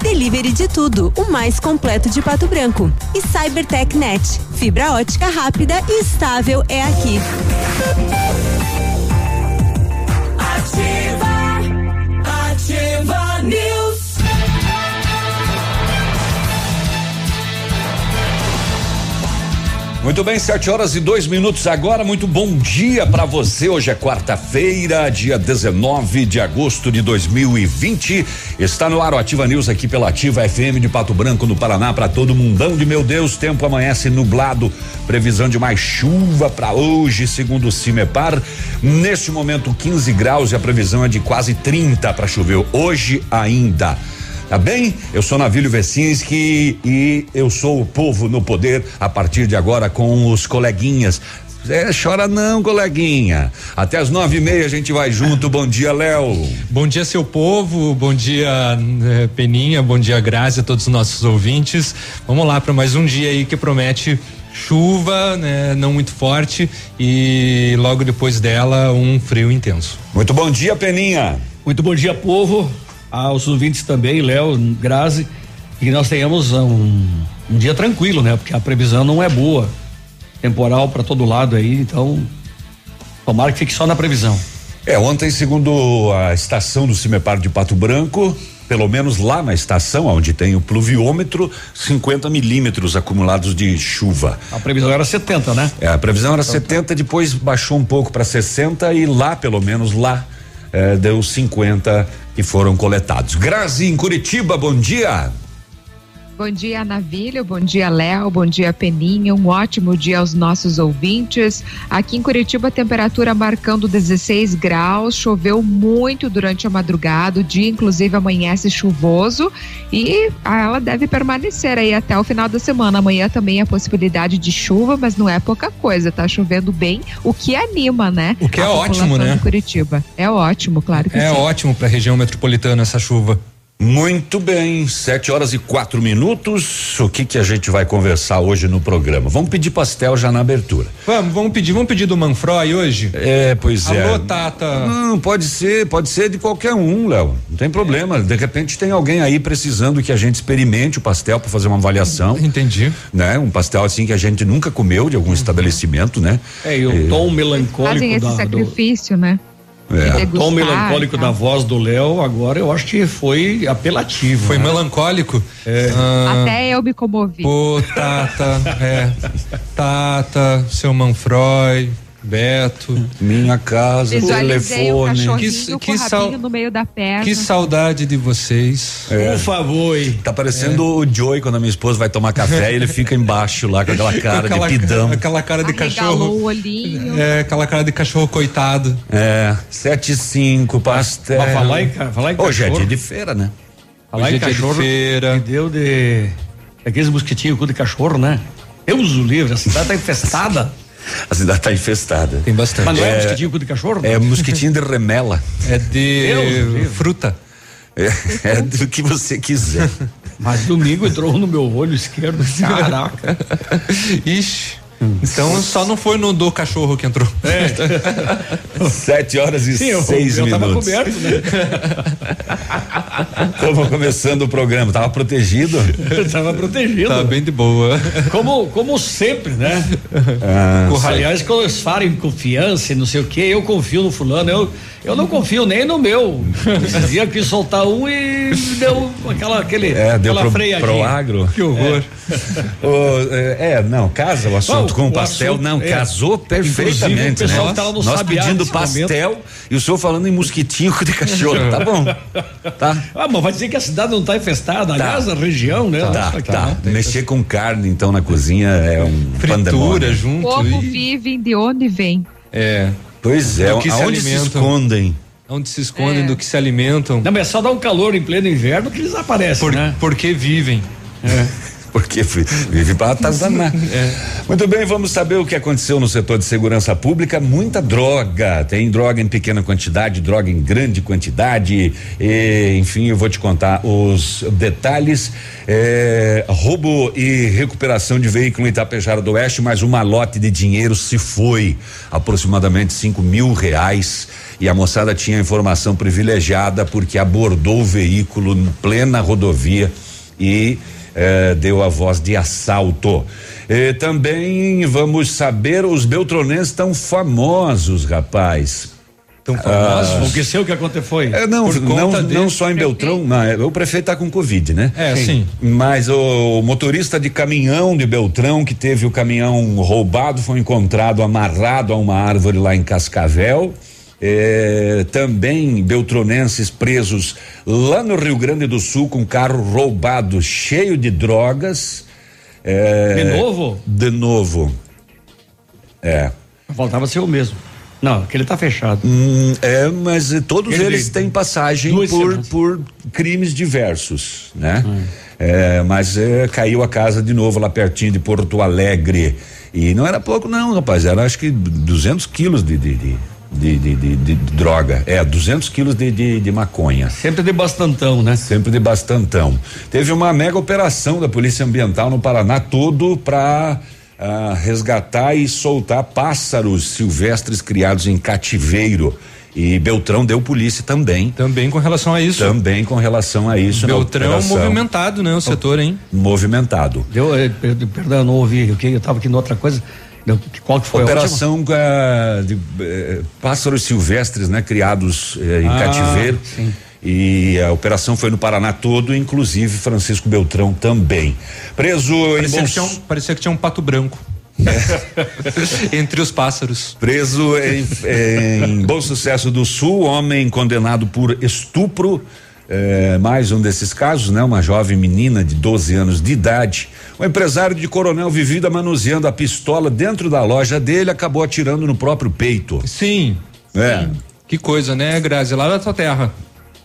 Delivery de tudo. O mais completo de Pato Branco. E Cybertech Net. Fibra ótica rápida e estável é aqui. Muito bem, sete horas e dois minutos agora. Muito bom dia para você. Hoje é quarta-feira, dia 19 de agosto de 2020. Está no ar o Ativa News aqui pela Ativa FM de Pato Branco, no Paraná, para todo mundão de meu Deus. Tempo amanhece nublado. Previsão de mais chuva para hoje, segundo o Cimepar. Neste momento, 15 graus e a previsão é de quase 30 para chover hoje ainda. Tá bem? Eu sou Navílio Vecinski e eu sou o povo no poder a partir de agora com os coleguinhas. É, chora não, coleguinha. Até as nove e meia a gente vai junto. Bom dia, Léo. Bom dia, seu povo. Bom dia, eh, Peninha. Bom dia, Grazi, a todos os nossos ouvintes. Vamos lá para mais um dia aí que promete chuva, né, não muito forte e logo depois dela um frio intenso. Muito bom dia, Peninha. Muito bom dia, povo. Aos ouvintes também, Léo, Grazi, e que nós tenhamos um, um dia tranquilo, né? Porque a previsão não é boa. Temporal para todo lado aí, então tomara que fique só na previsão. É, ontem, segundo a estação do Cimepar de Pato Branco, pelo menos lá na estação, onde tem o pluviômetro, 50 milímetros acumulados de chuva. A previsão era 70, né? É, a previsão era 70, depois baixou um pouco para 60 e lá, pelo menos lá, eh, deu 50 que foram coletados. Grazi, em Curitiba, bom dia. Bom dia, Navilho. Bom dia, Léo. Bom dia, Peninha. Um ótimo dia aos nossos ouvintes. Aqui em Curitiba, a temperatura marcando 16 graus. Choveu muito durante a madrugada. O dia, inclusive, amanhece chuvoso e ela deve permanecer aí até o final da semana. Amanhã também a possibilidade de chuva, mas não é pouca coisa. Tá chovendo bem, o que anima, né? O que é ótimo, né? Curitiba. É ótimo, claro que É sim. ótimo para a região metropolitana essa chuva. Muito bem, sete horas e quatro minutos. O que que a gente vai conversar hoje no programa? Vamos pedir pastel já na abertura. Vamos, vamos pedir, vamos pedir do Manfroy hoje? É, pois é. Alô, Tata. Não, pode ser, pode ser de qualquer um, Léo. Não tem problema. De repente tem alguém aí precisando que a gente experimente o pastel para fazer uma avaliação. Entendi. Né? Um pastel assim que a gente nunca comeu de algum estabelecimento, né? É, e o tom melancólico Fazem esse da, do, sacrifício, né? É. Tom melancólico e da voz do Léo, agora eu acho que foi apelativo. Foi né? melancólico? É. Ah, Até eu me comovi. Pô, Tata, é. Tata, seu Manfroy, Beto. Minha casa, telefone. Que- que sal- rabinho no meio da perna. Que saudade de vocês. Por favor. hein? Tá parecendo o Joey quando a minha esposa vai tomar café e ele fica embaixo lá com aquela cara aquela, de pidão. aquela cara de Arregalou cachorro. o olhinho. É, aquela cara de cachorro coitado. É, sete e cinco, pastel. Mas falar em, falar em Hoje é cachorro, dia de feira, né? falar Hoje em é dia de cachorro, feira. me deu de aqueles mosquitinhos com de cachorro, né? Deus o livre, a cidade tá infestada. A cidade tá infestada. Tem bastante. Mas não é, É. mosquitinho com de cachorro? É mosquitinho de remela. É de Deus fruta. É, é do que você quiser. Mas domingo entrou no meu olho esquerdo. Caraca. Ixi. Então só não foi no do cachorro que entrou. Sete horas e Sim, eu, seis eu tava minutos. coberto, né? Estamos começando o programa. Tava protegido? Eu tava protegido. Tá bem de boa. Como, como sempre, né? Ah, Aliás, quando eles falam em confiança e não sei o que, eu confio no fulano, eu, eu não confio nem no meu. Eu quis soltar um e deu aquela, aquele, É, deu aquela pro, freadinha. pro agro. Que horror. Ô, é, é, não, casa o assunto Bom, com o o pastel. assunto- não, é. casou perfeitamente. Inclusive, o pessoal né? que tá lá no Nós Sabiá pedindo pastel e o senhor falando em mosquitinho de cachorro. Tá bom. Tá. Ah, mas vai dizer que a cidade não tá infestada, Tá. aliás, a região, né? Tá, Nossa, tá. cara. Mexer com carne, então, na cozinha é um Fritura pandemônio. junto. Como e- vivem, de onde vem. É. Pois é, se aonde se alimentam. escondem? onde se escondem, é. do que se alimentam. Não, mas é só dá um calor em pleno inverno que eles aparecem, Por, né? Porque vivem. É. Porque vive para atazanar. É. Muito bem, vamos saber o que aconteceu no setor de segurança pública. Muita droga. Tem droga em pequena quantidade, droga em grande quantidade. E, enfim, eu vou te contar os detalhes. É, roubo e recuperação de veículo em Itapejara do Oeste, mas um malote de dinheiro se foi. Aproximadamente cinco mil reais. E a moçada tinha informação privilegiada porque abordou o veículo em plena rodovia e eh, deu a voz de assalto. E também vamos saber, os beltronenses estão famosos, rapaz. Tão famosos? Ah, o que sei o que aconteceu foi? É, não, não, não só em Beltrão, não, o prefeito está com Covid, né? É, sim. sim. Mas o, o, motorista de caminhão de Beltrão, que teve o caminhão roubado, foi encontrado amarrado a uma árvore lá em Cascavel. É, também beltronenses presos lá no Rio Grande do Sul com carro roubado cheio de drogas. É, de novo? De novo. É. Faltava ser o mesmo. Não, que ele está fechado. Hum, é, mas todos ele eles têm passagem por, por crimes diversos, né? Hum. É, mas é, caiu a casa de novo lá pertinho de Porto Alegre. E não era pouco, não, rapaz. Era acho que 200 quilos de, de, de de, de, de, de, droga. É, 200 quilos de, de, de, maconha. Sempre de bastantão, né? Sempre de bastantão. Teve uma mega operação da Polícia Ambiental no Paraná, todo para uh, ah, resgatar e soltar pássaros silvestres criados em cativeiro. E Beltrão deu polícia também. Também com relação a isso. Também com relação a isso. Beltrão movimentado, né? O setor, hein? Movimentado. Deu, eh, perdão, eu não ouvi, eu, eu tava aqui em outra coisa. Qual que foi Operação uh, de uh, pássaros silvestres, né? Criados uh, em ah, cativeiro. Sim. E a operação foi no Paraná todo, inclusive Francisco Beltrão também. Preso parecia em. Que tinha um, parecia que tinha um pato branco. É. Entre os pássaros. Preso em, em Bom Sucesso do Sul, homem condenado por estupro é, mais um desses casos, né? Uma jovem menina de 12 anos de idade. O empresário de Coronel Vivida manuseando a pistola dentro da loja dele acabou atirando no próprio peito. Sim. É. Sim. Que coisa, né, Grazi? Lá da tua terra.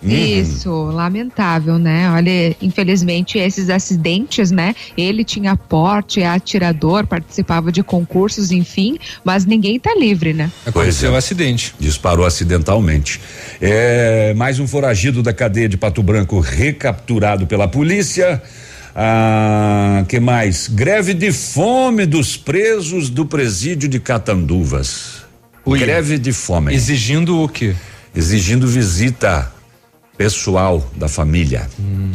Uhum. Isso, lamentável, né? Olha, infelizmente esses acidentes, né? Ele tinha porte, é atirador, participava de concursos, enfim, mas ninguém tá livre, né? Aconteceu o é. um acidente. Disparou acidentalmente. É, mais um foragido da cadeia de Pato Branco recapturado pela polícia. Ah, que mais? Greve de fome dos presos do presídio de Catanduvas. Ui. Greve de fome. Exigindo o quê? Exigindo visita pessoal da família. Hum.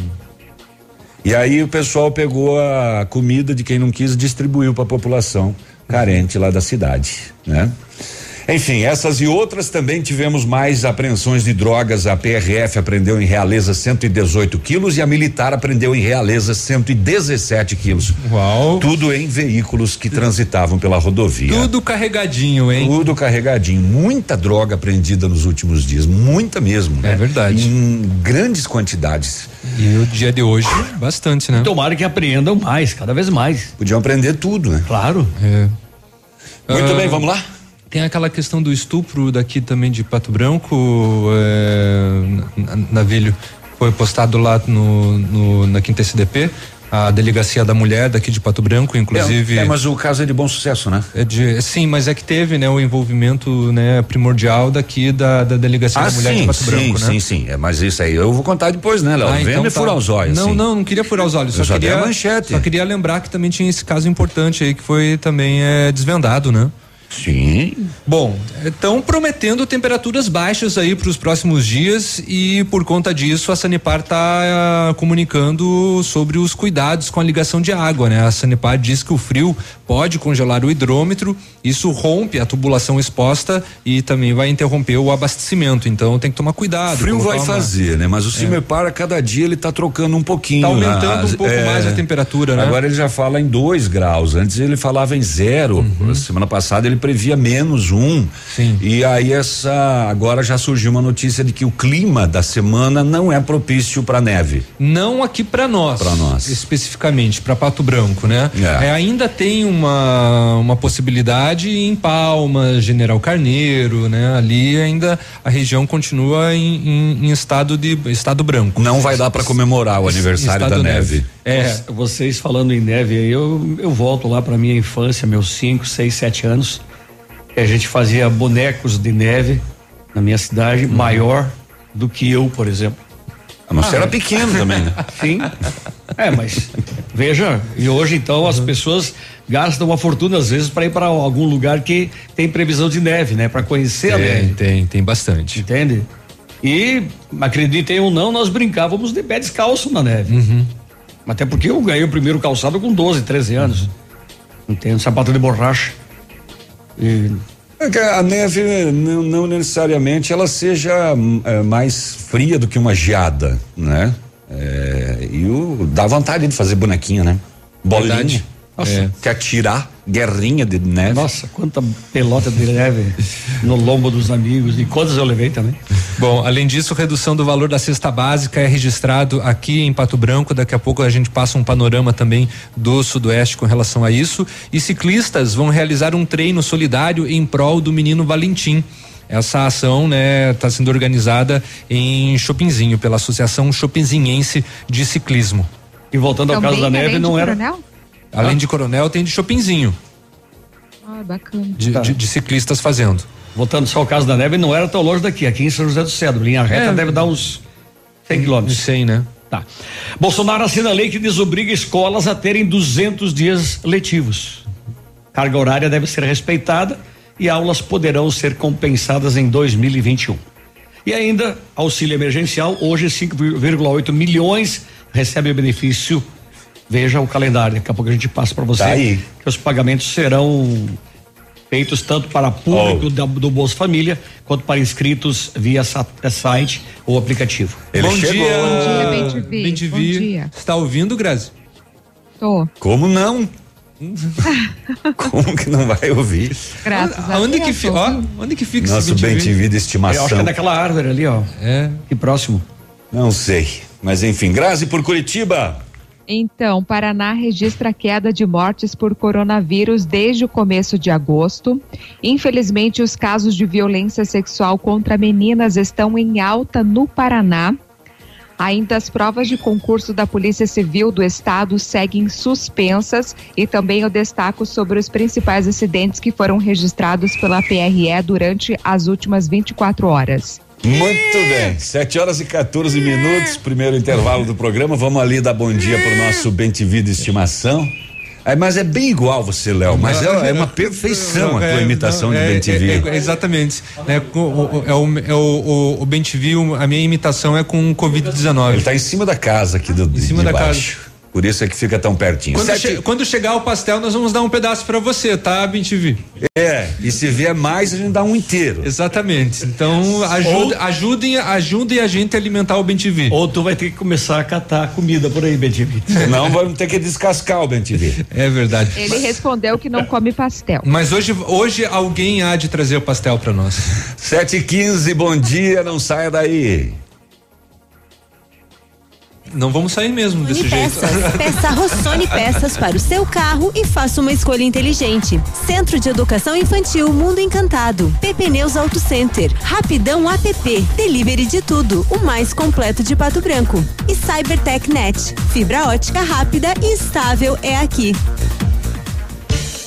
E aí o pessoal pegou a comida de quem não quis distribuiu para a população carente lá da cidade, né? Enfim, essas e outras também tivemos mais apreensões de drogas. A PRF apreendeu em Realeza 118 quilos e a Militar apreendeu em Realeza 117 quilos. Uau! Tudo em veículos que transitavam pela rodovia. Tudo carregadinho, hein? Tudo carregadinho. Muita droga apreendida nos últimos dias, muita mesmo. É né? verdade. Em grandes quantidades. E o dia de hoje, bastante, né? Tomara que apreendam mais, cada vez mais. Podiam aprender tudo, né? Claro. É. Muito uh, bem, vamos lá? Tem aquela questão do estupro daqui também de Pato Branco, é, Navilho, foi postado lá no, no, na Quinta SDP a delegacia da mulher daqui de Pato Branco, inclusive. É, é, mas o caso é de bom sucesso, né? É de, sim, mas é que teve, né, o envolvimento, né, primordial daqui da, da delegacia ah, da mulher sim, de Pato sim, Branco, sim, né? Sim, sim, é, mas isso aí eu vou contar depois, né, Léo? Ah, Vem então me tá. furar os olhos. Não, assim. não, não queria furar os olhos, só, só queria manchete. Só queria lembrar que também tinha esse caso importante aí que foi também é, desvendado, né? Sim. Bom, estão prometendo temperaturas baixas aí para os próximos dias e por conta disso a Sanepar está uh, ah, comunicando sobre os cuidados com a ligação de água, né? A Sanepar diz que o frio pode congelar o hidrômetro, isso rompe a tubulação exposta e também vai interromper o abastecimento. Então tem que tomar cuidado. Frio vai uma... fazer, né? Mas o Sanepar é. a cada dia ele está trocando um pouquinho. Está aumentando um pouco é... mais a temperatura, né? Agora ele já fala em dois graus. Antes ele falava em zero. Uhum. Semana passada ele previa menos um. Sim. E aí essa agora já surgiu uma notícia de que o clima da semana não é propício para neve. Não aqui para nós. Pra nós. Especificamente para Pato Branco, né? É. É, ainda tem uma uma possibilidade em Palmas, General Carneiro, né? Ali ainda a região continua em, em- em estado de estado branco. Não vai dar para comemorar o aniversário da Estado neve. É. Vocês falando em neve aí, eu, eu volto lá para minha infância, meus 5, 6, 7 anos. Que A gente fazia bonecos de neve na minha cidade, maior do que eu, por exemplo. Ah, Mas você era pequeno também, né? Sim. É, mas veja, e hoje então as pessoas gastam uma fortuna às vezes para ir para algum lugar que tem previsão de neve, né? Para conhecer a Tem, neve. tem, tem bastante. Entende? E, acreditem ou não, nós brincávamos de pé descalço na neve. Até porque eu ganhei o primeiro calçado com 12, 13 anos. Entende? Sapato de borracha. E É que A neve não, não necessariamente ela seja é, mais fria do que uma geada, né? É, e o, dá vontade de fazer bonequinho, né? Bolinha. Verdade. Nossa. É. Quer atirar guerrinha de neve. Nossa, quanta pelota de neve no lombo dos amigos. E quantas eu levei também. Bom, além disso, redução do valor da cesta básica é registrado aqui em Pato Branco. Daqui a pouco a gente passa um panorama também do Sudoeste com relação a isso. E ciclistas vão realizar um treino solidário em prol do menino Valentim. Essa ação, né, está sendo organizada em Chopinzinho pela Associação Chopinzinhense de Ciclismo. E voltando ao Também, caso da neve, além de não era. Coronel? Além de Coronel, tem de Chopinzinho, Ah, bacana. de, Tá. de- de ciclistas fazendo. Voltando só ao caso da neve, não era tão longe daqui. Aqui em São José do Cedro. Linha reta É. deve dar uns 100 Não quilômetros. sei, né? Tá. Bolsonaro assina lei que desobriga escolas a terem 200 dias letivos. Carga horária deve ser respeitada e aulas poderão ser compensadas em 2021. E ainda, auxílio emergencial, hoje 5,8 milhões recebe o benefício. Veja o calendário, daqui a pouco a gente passa para você Tá aí. que os pagamentos serão feitos tanto para público Oh. da- do Bolsa Família quanto para inscritos via site ou aplicativo. Ele Bom chegou. dia, Bom dia, Bem-te-vi. Bem-te-vi. Bom dia. Está ouvindo, Grazi? Tô. Como não? Como que não vai ouvir? Graças a Onde Deus. que, fi- ó, onde que fica Nosso esse bem bem-te-vi? te vida Eu acho que estimação. é naquela árvore ali, ó. É. Que próximo. Não sei. Mas enfim, Grazi por Curitiba. Então, Paraná registra queda de mortes por coronavírus desde o começo de agosto. Infelizmente, os casos de violência sexual contra meninas estão em alta no Paraná. Ainda as provas de concurso da Polícia Civil do Estado seguem suspensas e também eu destaco sobre os principais acidentes que foram registrados pela PRE durante as últimas 24 horas. Muito bem. 7 horas e 14 minutos, primeiro intervalo do programa. Vamos ali dar bom dia pro nosso bem vida estimação. É, mas é bem igual você, Léo, mas é, é uma perfeição a tua É, imitação não, de é, bem te é, vida. é, exatamente. É, o, é o, é o, o, a minha imitação é com o Covid-19. Ele tá em cima da casa aqui do Em cima de da baixo. Por isso é que fica tão pertinho. Quando, Sete- che- quando chegar o pastel, nós vamos dar um pedaço pra você, tá, BenTV? É, e se vier mais, a gente dá um inteiro. Exatamente. Então, ajuda, ajudem, ajudem a gente a alimentar o BenTV. Ou tu vai ter que começar a catar comida por aí, Benjamin. Senão vamos ter que descascar o ver. É verdade. Ele respondeu que não come pastel. Mas hoje, hoje alguém há de trazer o pastel pra nós. 7 e 15 bom dia, não saia daí. Não vamos sair mesmo desse Rossoni jeito. Peças. Peça Rossoni Peças para o seu carro e faça uma escolha inteligente. Centro de Educação Infantil Mundo Encantado. PP Neus Auto Center. Rapidão app. Delivery de tudo. O mais completo de Pato Branco. E Cybertech Net. Fibra ótica rápida e estável é aqui.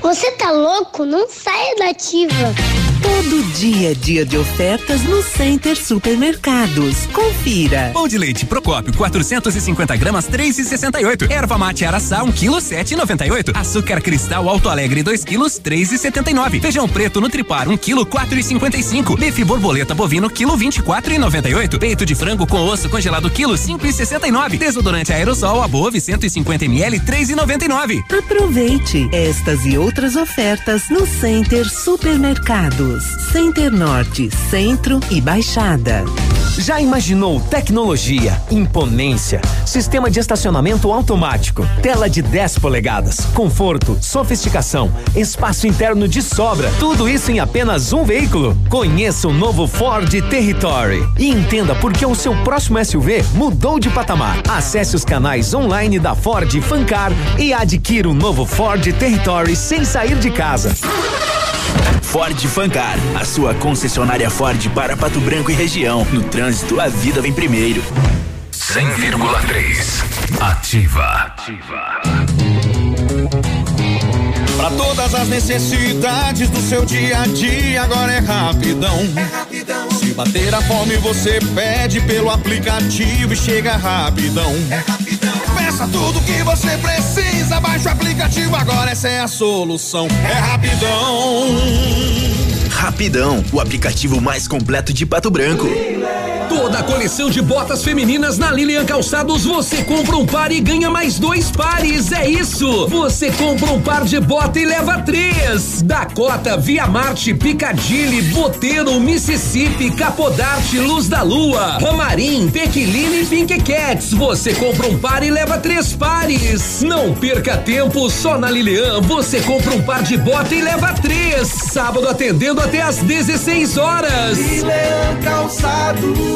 Você tá louco? Não saia da ativa. Todo dia é dia de ofertas no Center Supermercados. Confira. Pão de leite Procópio 450 gramas 3,68. Erva mate Araçá 1 kg 7,98. Açúcar cristal Alto Alegre 2 kg 3,79. Feijão preto Nutripar 1 kg 4,55. Bife borboleta bovino quilo 24,98. Peito de frango com osso congelado quilo 5,69. Desodorante aerosol Above 150 ml 3,99. Aproveite estas e outras ofertas no Center Supermercados. Center Norte, Centro e Baixada. Já imaginou tecnologia, imponência, sistema de estacionamento automático, tela de 10 polegadas, conforto, sofisticação, espaço interno de sobra, tudo isso em apenas um veículo? Conheça o novo Ford Territory e entenda por que o seu próximo SUV mudou de patamar. Acesse os canais online da Ford Fancar e adquira o novo Ford Territory sem sair de casa. Ford Fancar, a sua concessionária Ford para Pato Branco e região. No trânsito, a vida vem primeiro. 100,3 Ativa. Ativa. Para todas as necessidades do seu dia a dia, agora é rapidão. É rapidão. Se bater a fome, você pede pelo aplicativo e chega rapidão. É rapidão. Peça tudo que você precisa, baixa o aplicativo, agora essa é a solução. É rapidão. Rapidão, o aplicativo mais completo de Pato Branco. Toda a coleção de botas femininas na Lilian Calçados, você compra um par e ganha mais dois pares. É isso! Você compra um par de bota e leva três. Dakota, Via Marte, Picadilly, Boteiro, Mississippi, Capodarte, Luz da Lua, Ramarim, Pequiline e Pink Cats. Você compra um par e leva três pares. Não perca tempo, só na Lilian você compra um par de bota e leva três. Sábado atendendo até às 16 horas. Lilian Calçados.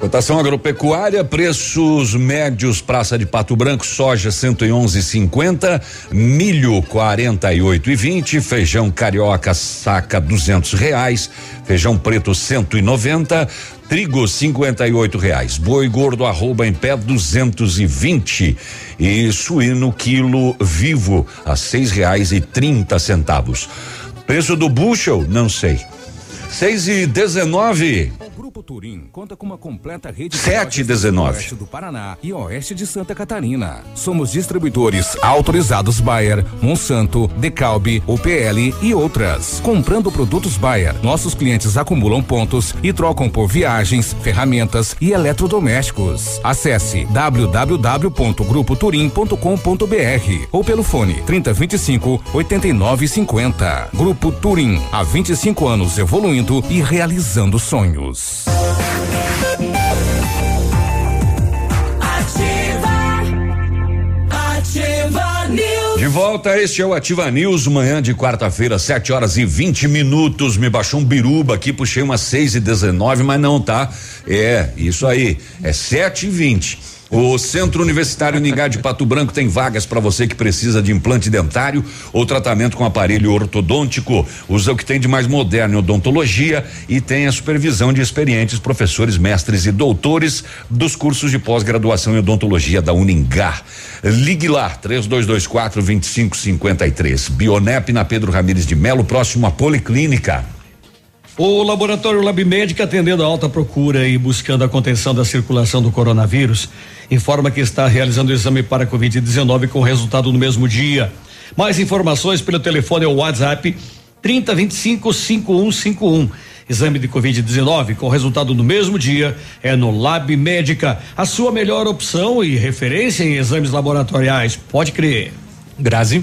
Cotação agropecuária, preços médios, praça de Pato Branco, soja 111,50, milho 48,20, feijão carioca saca duzentos reais, feijão preto 190, trigo 58 reais, boi gordo arroba em pé 220 e, e suíno quilo vivo a seis reais e trinta centavos. Preço do bushel, não sei. Seis e dezenove. Grupo Turim conta com uma completa rede 7 19 oeste do Paraná e oeste de Santa Catarina. Somos distribuidores autorizados Bayer, Monsanto, Decalbe, UPL e outras. Comprando produtos Bayer, nossos clientes acumulam pontos e trocam por viagens, ferramentas e eletrodomésticos. Acesse www.grupoturim.com.br ou pelo fone 3025 8950. Grupo Turim, há 25 anos evoluindo e realizando sonhos. De volta, este é o Ativa News, manhã de quarta-feira, 7 horas e 20 minutos. Me baixou um biruba aqui, puxei umas 6 e 19, mas não, tá? É, isso aí, é 7 e 20. O Centro Universitário Ningá de Pato Branco tem vagas para você que precisa de implante dentário ou tratamento com aparelho ortodôntico. Usa o que tem de mais moderno em odontologia e tem a supervisão de experientes professores, mestres e doutores dos cursos de pós-graduação em odontologia da Uningá. Ligue lá, 3224 2553. Bionep na Pedro Ramires de Melo, próximo à Policlínica. O laboratório Lab Médica, atendendo a alta procura e buscando a contenção da circulação do coronavírus, informa que está realizando o exame para Covid-19 com resultado no mesmo dia. Mais informações pelo telefone ou WhatsApp 3025 5151. Exame de Covid-19 com resultado no mesmo dia é no Lab Médica, a sua melhor opção e referência em exames laboratoriais. Pode crer. Grazi.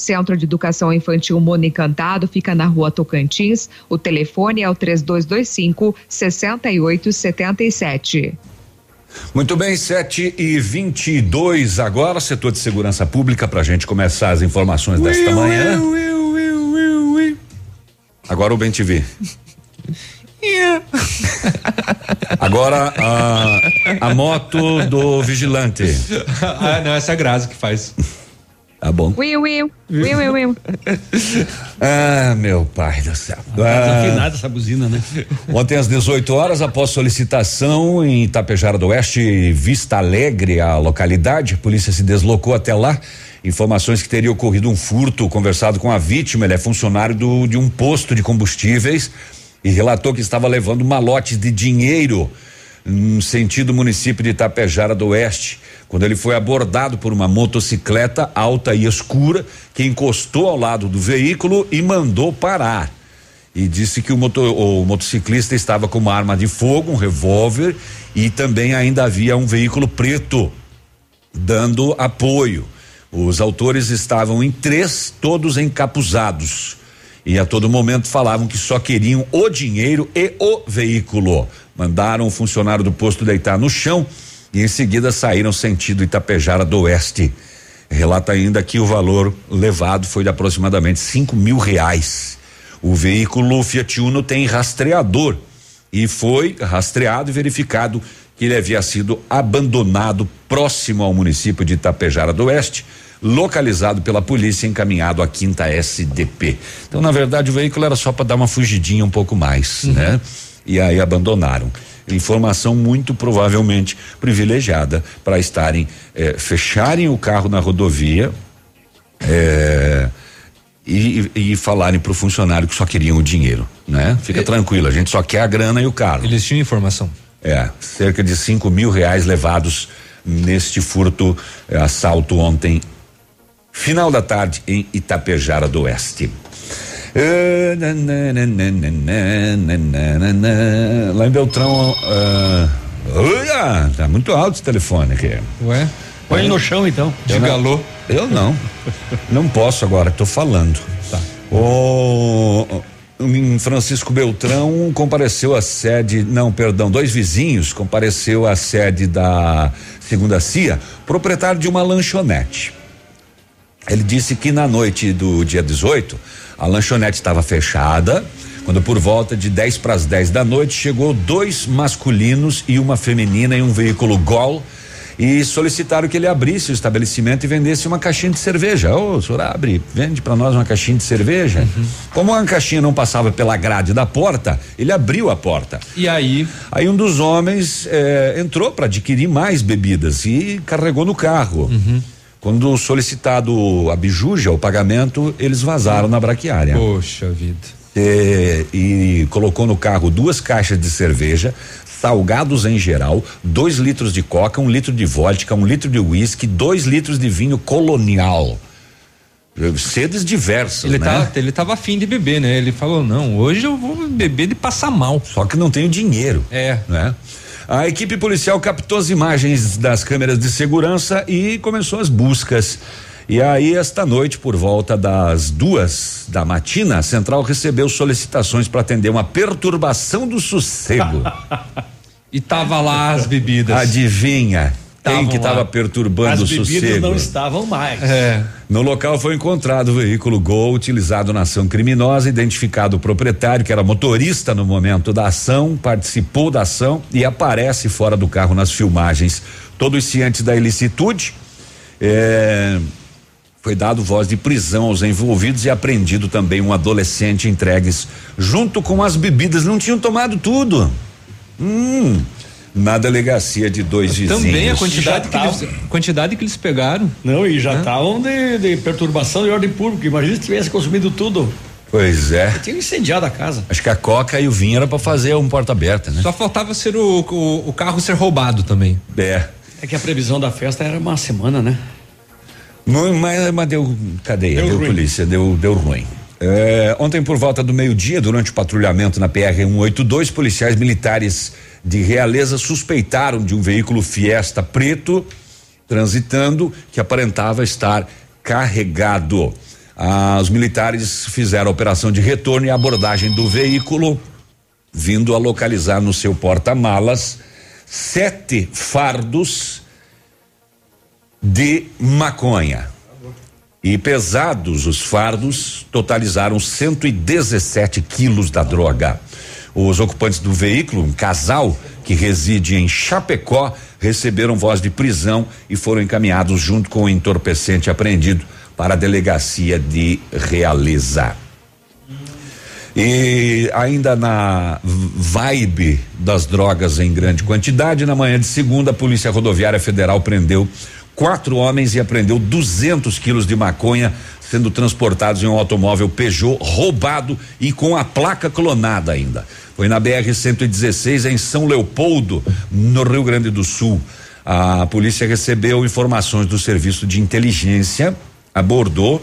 Centro de Educação Infantil Mundo Encantado fica na rua Tocantins. O telefone é o 3225 6877. Muito bem, 7 e 22 agora, setor de segurança pública, para a gente começar as informações desta manhã. Agora o Bem TV. Agora a, a moto do vigilante. ah, não, essa é a Grazi que faz. Tá bom. Will, Will, Will, Will, Will. Ah, meu pai do céu. Tá Ah, desafinada essa buzina, né? Ontem às 18 horas, após solicitação em Itapejara do Oeste, Vista Alegre, a localidade, a polícia se deslocou até lá. Informações que teria ocorrido um furto, conversado com a vítima, ele é funcionário do, de um posto de combustíveis e relatou que estava levando malotes de dinheiro no sentido município de Itapejara do Oeste. Quando ele foi abordado por uma motocicleta alta e escura que encostou ao lado do veículo e mandou parar e disse que o, o motociclista estava com uma arma de fogo, um revólver e também ainda havia um veículo preto dando apoio. Os autores estavam em três, todos encapuzados. E a todo momento falavam que só queriam o dinheiro e o veículo. Mandaram o funcionário do posto deitar no chão e em seguida saíram sentido Itapejara do Oeste. Relata ainda que o valor levado foi de aproximadamente cinco mil reais. O veículo Fiat Uno tem rastreador e foi rastreado e verificado que ele havia sido abandonado próximo ao município de Itapejara do Oeste, localizado pela polícia e encaminhado à quinta SDP. Então, na verdade, o veículo era só para dar uma fugidinha um pouco mais, né? E aí abandonaram. Informação muito provavelmente privilegiada para estarem eh, fecharem o carro na rodovia eh, e, e, e falarem para o funcionário que só queriam o dinheiro, né? Fica tranquilo, a gente só quer a grana e o carro. Eles tinham informação. É, cerca de cinco mil reais levados neste furto, eh, assalto ontem, final da tarde em Itapejara do Oeste. Lá em Beltrão, olha, tá muito alto esse telefone aqui. Ué? Põe ele no chão então. Eu não- Eu não. Não posso agora, tô falando. Tá. O em Francisco Beltrão compareceu à sede, não, perdão, dois vizinhos compareceu à sede da segunda CIA, proprietário de uma lanchonete. Ele disse que na noite do dia 18, a lanchonete estava fechada. Quando por volta de 10 para as 10 da noite chegou dois masculinos e uma feminina em um veículo Gol e solicitaram que ele abrisse o estabelecimento e vendesse uma caixinha de cerveja. Ô, o senhor abre, vende para nós uma caixinha de cerveja? Como a caixinha não passava pela grade da porta, ele abriu a porta. E aí? Aí um dos homens eh, entrou para adquirir mais bebidas e carregou no carro. Quando solicitado a bijuja, o pagamento, eles vazaram na braquiária. Poxa vida. Eh, e colocou no carro duas caixas de cerveja, salgados em geral, dois litros de coca, um litro de vodka, um litro de uísque, dois litros de vinho colonial. Sedes diversas, Ele, né? tá, ele tava afim de beber, né? Ele falou: não, hoje eu vou beber de passar mal. Só que não tenho dinheiro. É. né? A equipe policial captou as imagens das câmeras de segurança e começou as buscas. E aí, esta noite, por volta das duas da matina, a central recebeu solicitações para atender uma perturbação do sossego. e tava lá as bebidas. Adivinha? Quem que estava perturbando As o bebidas sossego? não estavam mais. É. No local foi encontrado o veículo Gol utilizado na ação criminosa, identificado o proprietário, que era motorista no momento da ação, participou da ação e aparece fora do carro nas filmagens. Todos cientes da ilicitude. é, foi dado voz de prisão aos envolvidos e apreendido também um adolescente entregues junto com as bebidas. Não tinham tomado tudo. Hum. Na delegacia de dois vizinhos. Também a quantidade, que eles, quantidade que eles pegaram. Não, e já estavam de, de perturbação de ordem pública. Imagina se tivesse consumido tudo. Pois é. Tinha incendiado a casa. Acho que a coca e o vinho era para fazer um porta aberta, né? Só faltava ser o, o, o, carro ser roubado também. É. É que a previsão da festa era uma semana, né? Não, mas, mas deu cadeia, deu, deu polícia, deu, deu ruim. É, ontem, por volta do meio-dia, durante o patrulhamento na PR 182, policiais militares de Realeza suspeitaram de um veículo Fiesta preto transitando que aparentava estar carregado. Ah, os militares fizeram a operação de retorno e abordagem do veículo, vindo a localizar no seu porta-malas sete fardos de maconha. E pesados os fardos totalizaram 117 quilos da droga. Os ocupantes do veículo, um casal que reside em Chapecó, receberam voz de prisão e foram encaminhados junto com o entorpecente apreendido para a delegacia de Realeza. E ainda na vibe das drogas em grande quantidade, na manhã de segunda, a Polícia Rodoviária Federal prendeu quatro homens e apreendeu 200 quilos de maconha sendo transportados em um automóvel Peugeot roubado e com a placa clonada ainda. Foi na BR 116 em São Leopoldo, no Rio Grande do Sul. A polícia recebeu informações do serviço de inteligência abordou.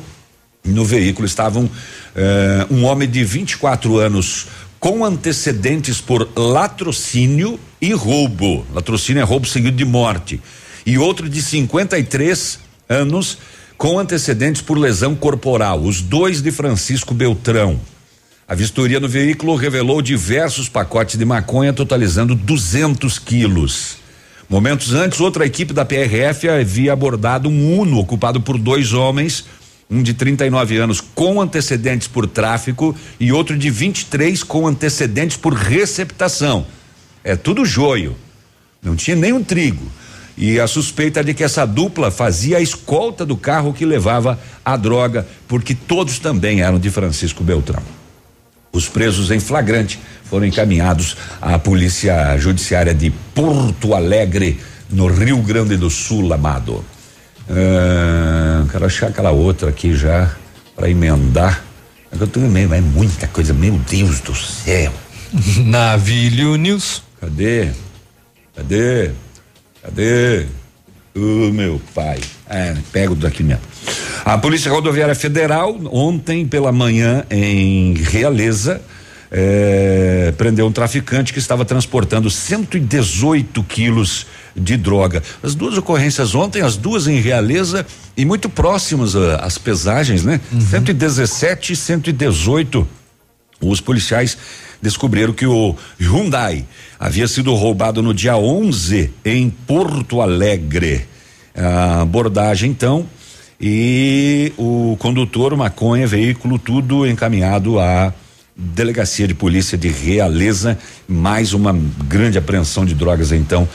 No veículo estavam eh, um homem de 24 anos com antecedentes por latrocínio e roubo. Latrocínio é roubo seguido de morte. E outro de 53 anos com antecedentes por lesão corporal. Os dois de Francisco Beltrão. A vistoria no veículo revelou diversos pacotes de maconha, totalizando 200 quilos. Momentos antes, outra equipe da PRF havia abordado um Uno ocupado por dois homens, um de 39 anos com antecedentes por tráfico e outro de 23 com antecedentes por receptação. É tudo joio. Não tinha nem um trigo. E a suspeita de que essa dupla fazia a escolta do carro que levava a droga, porque todos também eram de Francisco Beltrão. Os presos em flagrante foram encaminhados à Polícia Judiciária de Porto Alegre, no Rio Grande do Sul, amado. Ah, quero achar aquela outra aqui já para emendar. É eu também, é muita coisa, meu Deus do céu. Navilho News. Cadê? Cadê? Cadê? O oh, meu pai. É, pego daqui mesmo. A Polícia Rodoviária Federal, ontem pela manhã, em Realeza, eh, prendeu um traficante que estava transportando 118 quilos de droga. As duas ocorrências ontem, as duas em Realeza e muito próximas às pesagens, né? Uhum. 117 e 118. Os policiais descobriram que o Hyundai havia sido roubado no dia 11 em Porto Alegre. A abordagem, então, e o condutor, maconha, veículo, tudo encaminhado à delegacia de polícia de Realeza, mais uma grande apreensão de drogas então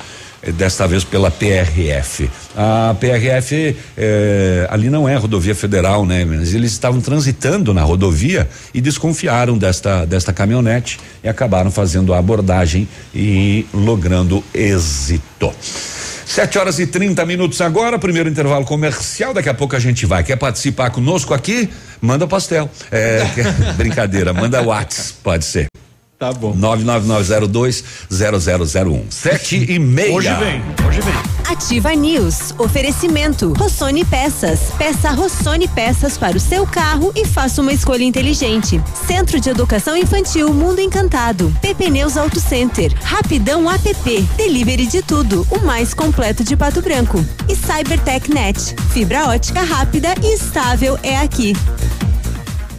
desta vez pela PRF. A PRF eh, ali não é rodovia federal, né? Mas eles estavam transitando na rodovia e desconfiaram desta desta caminhonete e acabaram fazendo a abordagem e logrando êxito. Sete horas e 30 minutos agora, primeiro intervalo comercial. Daqui a pouco a gente vai. Quer participar conosco aqui? Manda pastel. É, brincadeira, manda Whats, pode ser. Tá bom. 999020001. Sete e meia. Hoje vem, hoje vem. Ativa News. Oferecimento. Rossoni Peças. Peça Rossoni Peças para o seu carro e faça uma escolha inteligente. Centro de Educação Infantil Mundo Encantado. PP Neus Auto Center. Rapidão app. Delivery de tudo. O mais completo de Pato Branco. E Cybertech Net. Fibra ótica rápida e estável é aqui.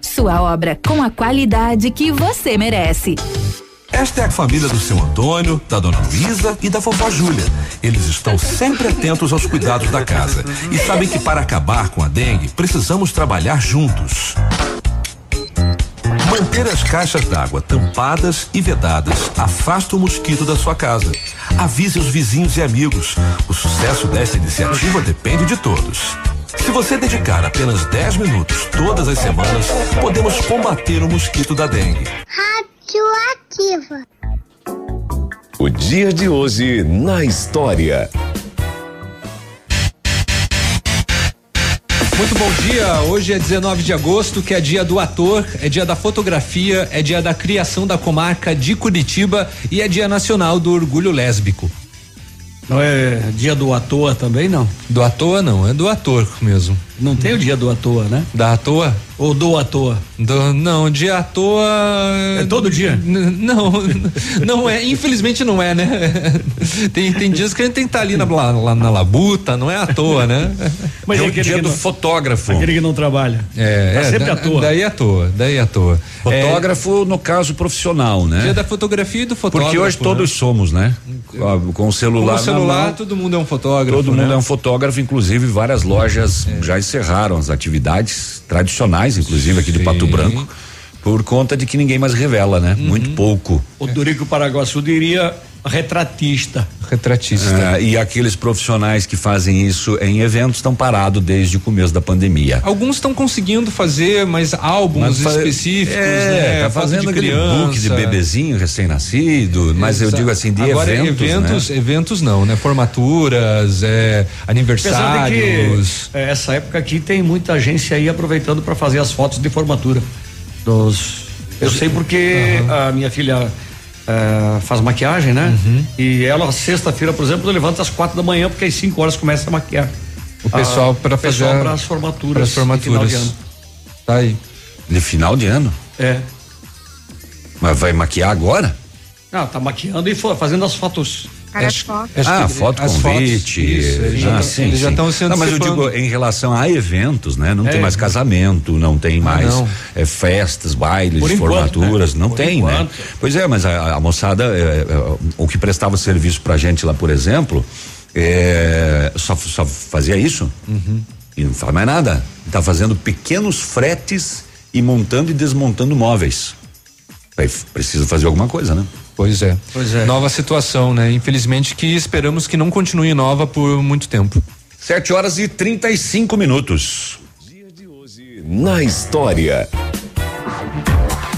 Sua obra com a qualidade que você merece. Esta é a família do seu Antônio, da dona Luísa e da vovó Júlia. Eles estão sempre atentos aos cuidados da casa e sabem que para acabar com a dengue precisamos trabalhar juntos. Manter as caixas d'água tampadas e vedadas afasta o mosquito da sua casa. Avise os vizinhos e amigos. O sucesso desta iniciativa depende de todos. Se você dedicar apenas 10 minutos todas as semanas, podemos combater o mosquito da dengue. Radioativa. O dia de hoje na história. Muito bom dia. Hoje é 19 de agosto, que é dia do ator, é dia da fotografia, é dia da criação da comarca de Curitiba e é dia nacional do orgulho lésbico. Não é dia do à toa também, não? Do à toa não, é do ator mesmo. Não tem o dia do à toa, né? Da à toa? Ou do à toa? Do, não, dia à toa. É todo dia? Não, não é. Infelizmente não é, né? Tem, tem dias que a gente tem que estar ali na, lá, na labuta, não é à toa, né? Mas é é o dia do não- fotógrafo. Aquele que não trabalha. É, Tá é, sempre da- à toa. Daí à toa, daí à toa. Fotógrafo, no caso profissional, né? Dia da fotografia e do fotógrafo. Porque hoje né? todos somos, né? Com- o celular, Com o celular, na mão, todo mundo é um fotógrafo. todo mundo né? é um fotógrafo, inclusive várias lojas já encerraram as atividades tradicionais, inclusive aqui de Pato Branco, por conta de que ninguém mais revela, né? Uhum. Muito pouco. O Dorico Paraguaçu diria retratista. Retratista. Ah, e aqueles profissionais que fazem isso em eventos estão parados desde o começo da pandemia. Alguns estão conseguindo fazer, mas álbuns Mas fa- específicos, é, né? Tá fazendo de aquele book de bebezinho recém-nascido, mas eu Exato. digo assim, de Agora, eventos, eventos, né? eventos não, né? Formaturas, é, Apesar de que aniversários. é, essa época aqui tem muita agência aí aproveitando para fazer as fotos de formatura dos. Eu sei porque a minha filha é, faz maquiagem, né? Uhum. E ela sexta-feira, por exemplo, levanta às quatro da manhã porque às 5 horas começa a maquiar. O pessoal para pessoal fazer para as formaturas. para as de final de formaturas. ano. Tá aí. De final de ano? É. Mas vai maquiar agora? Ah, tá maquiando e fazendo as fotos. Acho- ah, que foto as convite. fotos, isso, eles já ah, tão- sim, eles já sim. estão se Não, mas eu digo em relação a eventos, né? Não É. tem mais casamento, não tem mais não. é, festas, bailes, Por enquanto, formaturas, né? não Por tem, né? enquanto. Pois é, mas a, a moçada, é, é, o que prestava serviço pra gente lá, por exemplo, é, só, só fazia isso Uhum. e não faz mais nada. Tá fazendo pequenos fretes e montando e desmontando móveis. Aí precisa fazer alguma coisa, né? Pois é. Pois é. Nova situação, né? Infelizmente que esperamos que não continue nova por muito tempo. Sete horas e 35 minutos. Na história.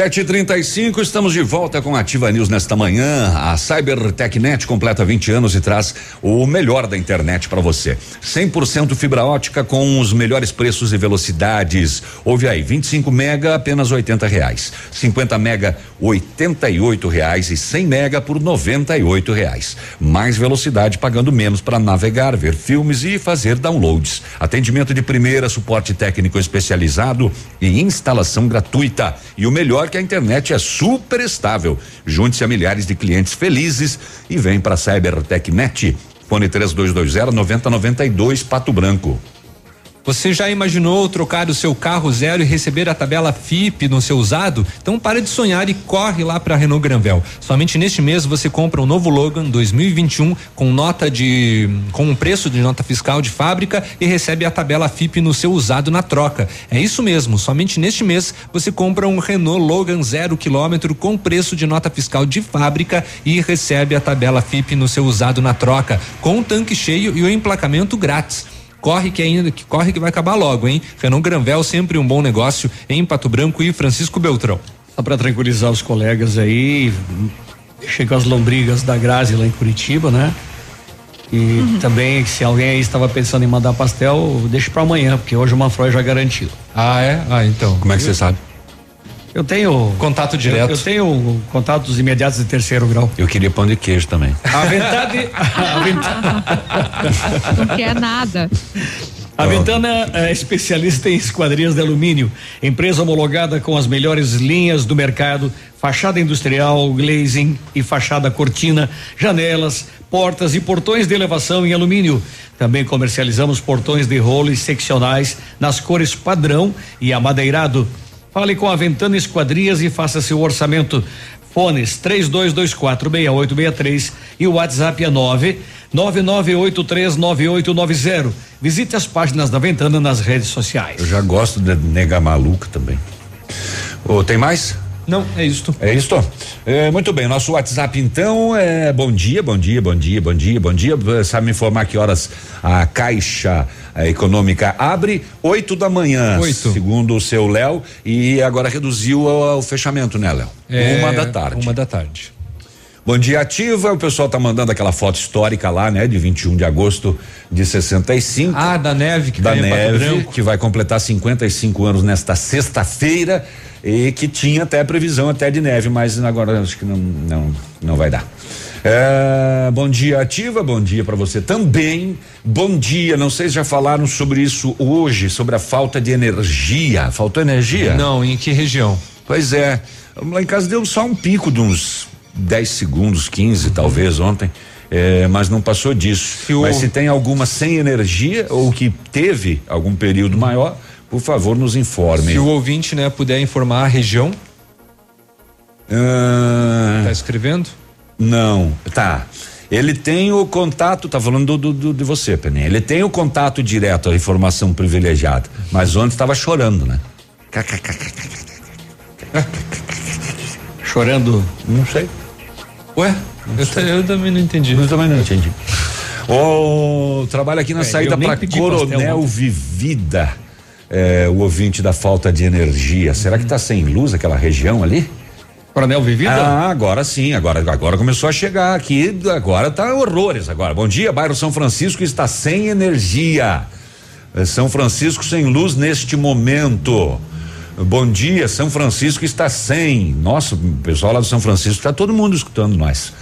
Ativa. Ativa News. 7h35, estamos de volta com a Ativa News nesta manhã. A CyberTechNet completa 20 anos e traz o melhor da internet para você. 100% fibra ótica com os melhores preços e velocidades. Ouve aí, 25 mega apenas 80 reais, 50 mega 88 reais e 100 mega por 98 reais. Mais velocidade pagando menos para navegar, ver filmes e fazer downloads. Atendimento de primeira, suporte técnico especializado e instalação gratuita. E o melhor que a internet é super estável. Junte-se a milhares de clientes felizes e vem para CyberTechNet. Fone 3220 9092 Pato Branco. Você já imaginou trocar o seu carro zero e receber a tabela FIP no seu usado? Então pare de sonhar e corre lá para Renault Granvel. Somente neste mês você compra um novo Logan 2021 com nota de com um preço de nota fiscal de fábrica e recebe a tabela FIP no seu usado na troca. É isso mesmo, somente neste mês você compra um Renault Logan zero quilômetro com preço de nota fiscal de fábrica e recebe a tabela FIP no seu usado na troca, com o tanque cheio e o emplacamento grátis. Corre que ainda que corre que vai acabar logo, hein? Renault Granvel sempre um bom negócio em Pato Branco e Francisco Beltrão. Só para tranquilizar os colegas aí, chegou as lombrigas da Grazi lá em Curitiba, né? E também, se alguém aí estava pensando em mandar pastel, deixe para amanhã, porque hoje o Manfroy já garantiu. Ah, é? Ah, então. Como é que você sabe? Eu tenho. Contato Eu, direto. eu tenho contatos imediatos de terceiro grau. Eu queria pão de queijo também. A Ventade. a Ventana, Não quer nada. a Ventana é especialista em esquadrias de alumínio. Empresa homologada com as melhores linhas do mercado: fachada industrial, glazing e fachada cortina, janelas, portas e portões de elevação em alumínio. Também comercializamos portões de rolo e seccionais nas cores padrão e amadeirado. Fale com a Ventana Esquadrias e faça seu orçamento. Fones 32246863 e o WhatsApp é 9 99839890. Visite as páginas da Ventana nas redes sociais. Eu já gosto de nega maluca também. Ô, tem mais? Não, é isto. É isto? É, muito bem, nosso WhatsApp então é bom dia, bom dia, bom dia, bom dia, bom dia. Sabe me informar que horas a Caixa eh, Econômica abre? Oito da manhã, Oito. segundo o seu Léo, e agora reduziu o, o fechamento, né, Léo? É, uma da tarde. Uma da tarde. Bom dia, ativa. O pessoal tá mandando aquela foto histórica lá, né? De 21 de agosto de 65. Ah, da neve que da em Pato neve, que vai completar 55 anos nesta sexta-feira e que tinha até previsão até de neve, mas agora acho que não não não vai dar. É, bom dia, ativa. Bom dia para você também. Bom dia. Não sei se já falaram sobre isso hoje, sobre a falta de energia. Faltou energia? Não, em que região? Pois é. Lá em casa deu só um pico de uns 10 segundos, 15 talvez ontem. É, mas não passou disso. o- Mas se tem alguma sem energia ou que teve algum período maior, por favor, nos informe. Se o ouvinte, né, puder informar a região, Ah, tá escrevendo? Não, tá. Ele tem o contato, tá falando do, do- do- de você, Peninha. Ele tem o contato direto, a informação privilegiada. Mas ontem estava chorando, né? Chorando. Não sei. Ué, eu, ta- eu também não entendi. Eu também não entendi. O trabalho aqui na É, saída para Coronel. Vivida. É, o ouvinte da falta de energia. Será que tá sem luz aquela região ali? Coronel Vivida? Ah, agora sim, agora, agora começou a chegar aqui, agora tá horrores agora. Bom dia, bairro São Francisco está sem energia. É, São Francisco sem luz neste momento. Bom dia, São Francisco está sem. Nossa, o pessoal lá do São Francisco está todo mundo escutando nós.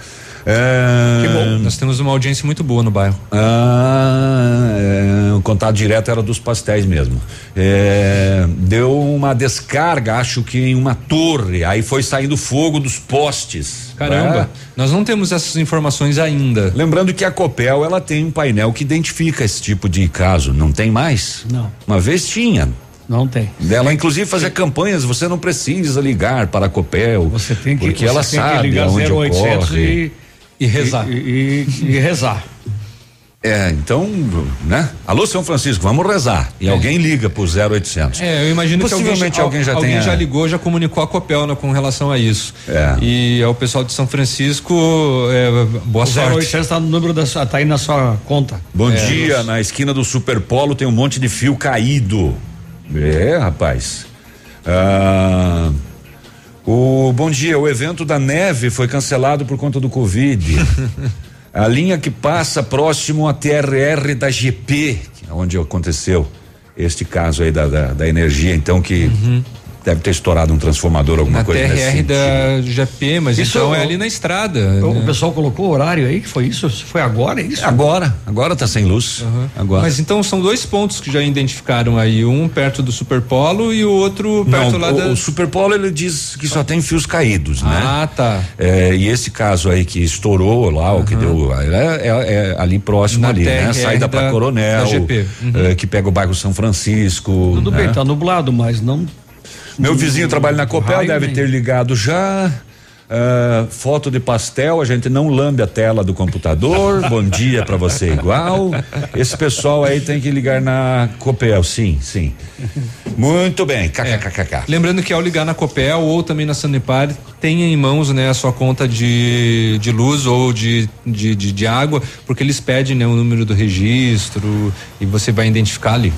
É, Que bom. Nós temos uma audiência muito boa no bairro. ah, é, o contato direto era dos pastéis mesmo. É, deu uma descarga, acho que em uma torre. Aí foi saindo fogo dos postes. Caramba, né? nós não temos essas informações ainda. Lembrando que a Copel ela tem um painel que identifica esse tipo de caso. Não tem mais? Não. Uma vez tinha. Não tem. Ela inclusive fazia campanhas. Você não precisa ligar para a Copel. Você tem que, porque você ela tem que sabe ligar onde 0800 ocorre. e, E rezar. E, e- e rezar. É, então, né? Alô, São Francisco, vamos rezar. E alguém liga pro 0800. É, eu imagino que alguém, Possivelmente alguém já alguém tenha. já ligou, já comunicou a Copel né, com relação a isso. É. E é o pessoal de São Francisco, é, boa O sorte. 0800 está no número da sua, tá aí na sua conta. Bom É, dia, na esquina do Superpolo tem um monte de fio caído. É, rapaz. Ah, O bom dia, o evento da neve foi cancelado por conta do Covid. a linha que passa próximo à TRR da GP, onde aconteceu este caso aí da, da, da energia, então que deve ter estourado um transformador, alguma Na coisa nesse TRR sentido. da GP, mas Isso então é o- ali na estrada. O né? pessoal colocou o horário aí, que foi isso? Foi agora, é isso? Agora, agora tá sem luz. Agora. Mas então são dois pontos que já identificaram aí, um perto do Superpolo e o outro perto Não, lá o, da. o Superpolo ele diz que só tem fios caídos, né? Ah, tá. É, e esse caso aí que estourou lá, o que deu, é, é- é ali próximo Na ali, né? TRR Saída da- para Coronel, da GP. Uhum. é, que pega o bairro São Francisco. Tudo né? bem, tá nublado, mas não. Meu vizinho trabalha na Copel, deve ter ligado já. Ah, foto de pastel, a gente não lambe a tela do computador. Bom dia pra você igual. Esse pessoal aí tem que ligar na Copel, sim, sim. Muito bem, kkkk. Lembrando que ao ligar na Copel ou também na Sanepar, tenha em mãos né, a sua conta de, de luz ou de, de, de, de água, porque eles pedem né, o número do registro e você vai identificar ali.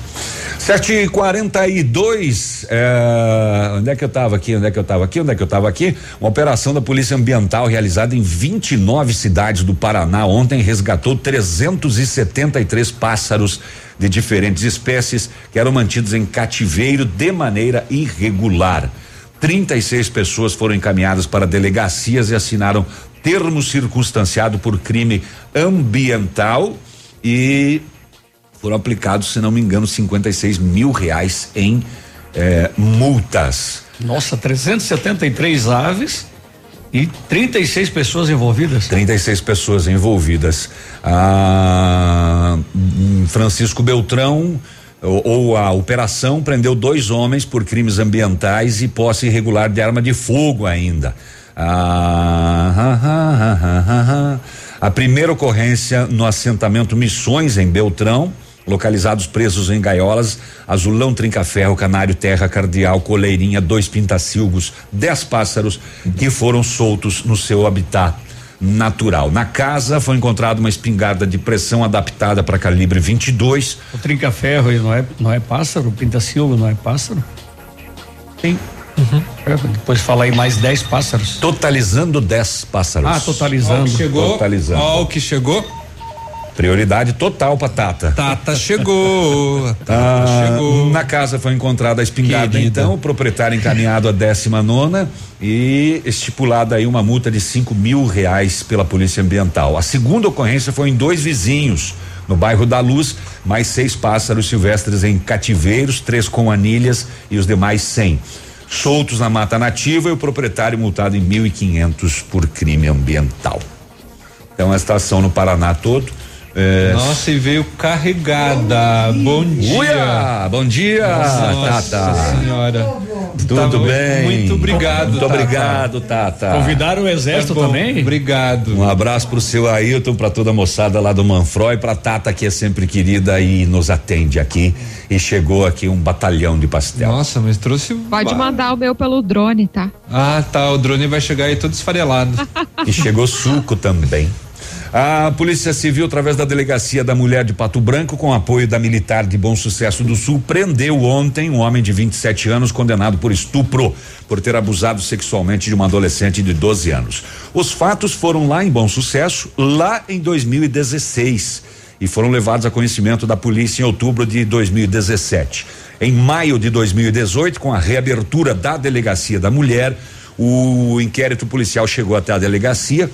7h42, é, onde é que eu tava aqui? Onde é que eu tava aqui? Onde é que eu tava aqui? Uma operação da Polícia Ambiental realizada em 29 cidades do Paraná ontem resgatou 373 pássaros de diferentes espécies que eram mantidos em cativeiro de maneira irregular. 36 pessoas foram encaminhadas para delegacias e assinaram termo circunstanciado por crime ambiental e foram aplicados, se não me engano, 56 mil reais em eh, multas. Nossa, 373 aves e 36 pessoas envolvidas. 36 pessoas envolvidas. Ah, Francisco Beltrão. Ou, ou a operação prendeu dois homens por crimes ambientais e posse irregular de arma de fogo ainda. Ah. A primeira ocorrência no assentamento Missões em Beltrão, localizados presos em gaiolas, azulão, trinca-ferro, canário, terra, cardeal, coleirinha, dois pintacilgos, dez pássaros que foram soltos no seu habitat natural. Na casa foi encontrada uma espingarda de pressão adaptada para calibre 22. O trinca-ferro aí não é, não é pássaro? O pinta-silva não é pássaro? Sim. É, depois fala aí mais 10 pássaros. Totalizando 10 pássaros. Ah, totalizando. Ó, que chegou. Totalizando. Ó, o que chegou. Prioridade total pra Tata. Tata chegou. Tata Ah, chegou. Na casa foi encontrada a espingarda, Querida. então, o proprietário encaminhado à 19 nona e estipulada aí uma multa de cinco mil reais pela Polícia Ambiental. A segunda ocorrência foi em dois vizinhos, no bairro da Luz, mais seis pássaros silvestres em cativeiros, três com anilhas e os demais cem. Soltos na mata nativa e o proprietário multado em mil e quinhentos por crime ambiental. Então, esta ação no Paraná todo. É, Nossa, e veio carregada. Bom dia. Uia, bom dia, Nossa Tata. senhora. Tudo Tá bem? Muito obrigado, Muito Tata. obrigado, Tata. Convidaram o exército bom, também? Obrigado. Um abraço pro seu Ailton, pra toda a moçada lá do Manfroy, pra Tata que é sempre querida e nos atende aqui. E chegou aqui um batalhão de pastel. Nossa, mas trouxe. Pode mandar o meu pelo drone, tá? Ah, tá. O drone vai chegar aí todo esfarelado. E chegou suco também. A Polícia Civil, através da Delegacia da Mulher de Pato Branco, com apoio da Militar de Bom Sucesso do Sul, prendeu ontem um homem de 27 anos condenado por estupro, por ter abusado sexualmente de uma adolescente de 12 anos. Os fatos foram lá em Bom Sucesso, lá em 2016, e foram levados a conhecimento da polícia em outubro de 2017. Em maio de 2018, com a reabertura da Delegacia da Mulher, o inquérito policial chegou até a delegacia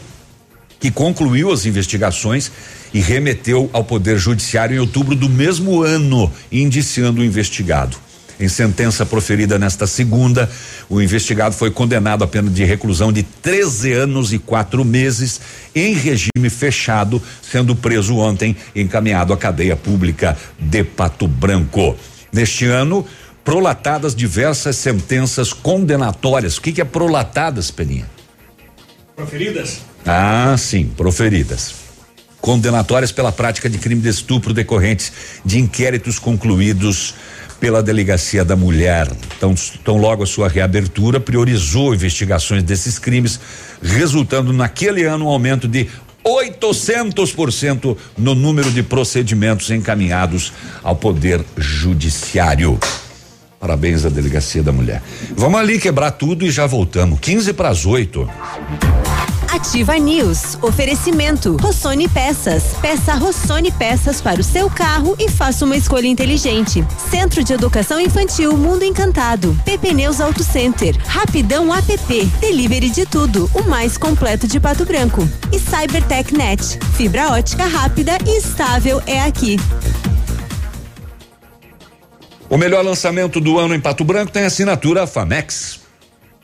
que concluiu as investigações e remeteu ao Poder Judiciário em outubro do mesmo ano, indiciando o investigado. Em sentença proferida nesta segunda, o investigado foi condenado a pena de reclusão de 13 anos e quatro meses em regime fechado, sendo preso ontem e encaminhado à cadeia pública de Pato Branco. Neste ano, prolatadas diversas sentenças condenatórias. O que, que é prolatadas, Peninha? Proferidas? Ah, sim, proferidas. Condenatórias pela prática de crime de estupro decorrentes de inquéritos concluídos pela Delegacia da Mulher. Então, tão logo a sua reabertura priorizou investigações desses crimes, resultando naquele ano um aumento de 800% no número de procedimentos encaminhados ao Poder Judiciário. Parabéns à Delegacia da Mulher. Vamos ali quebrar tudo e já voltamos. 15 para as 8. Ativa News. Oferecimento. Rossoni Peças. Peça Rossoni Peças para o seu carro e faça uma escolha inteligente. Centro de Educação Infantil Mundo Encantado. PP Neus Auto Center. Rapidão app. Delivery de tudo. O mais completo de Pato Branco. E Cybertech Net. Fibra ótica rápida e estável é aqui. O melhor lançamento do ano em Pato Branco tem assinatura Famex.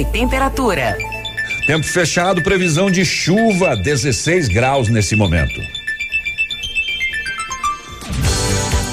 e temperatura. Tempo fechado, previsão de chuva, 16 graus nesse momento.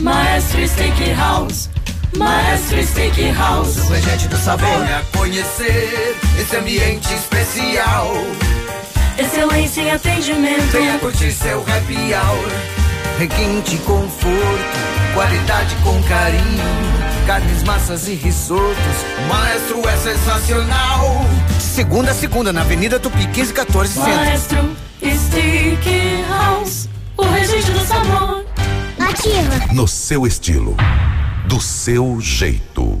Maestro Steakhouse. Maestro Steakhouse. O regente do sabor. Venha conhecer esse ambiente especial. Excelência em atendimento. Venha curtir seu happy hour. Requinte conforto. Qualidade com carinho. Carnes, massas e risotos. Maestro é sensacional. Segunda a segunda, na Avenida Tupi 1514 Centro. Maestro Steakhouse. O regente do sabor. Ativa. No seu estilo. Do seu jeito.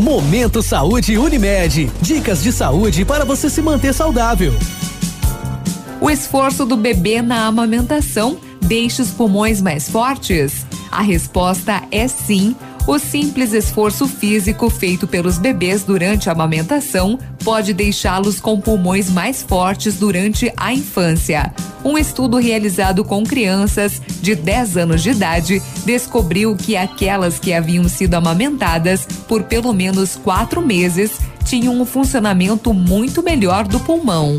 Momento Saúde Unimed. Dicas de saúde para você se manter saudável. O esforço do bebê na amamentação deixa os pulmões mais fortes? A resposta é sim. O simples esforço físico feito pelos bebês durante a amamentação pode deixá-los com pulmões mais fortes durante a infância. Um estudo realizado com crianças de 10 anos de idade descobriu que aquelas que haviam sido amamentadas por pelo menos quatro meses tinham um funcionamento muito melhor do pulmão.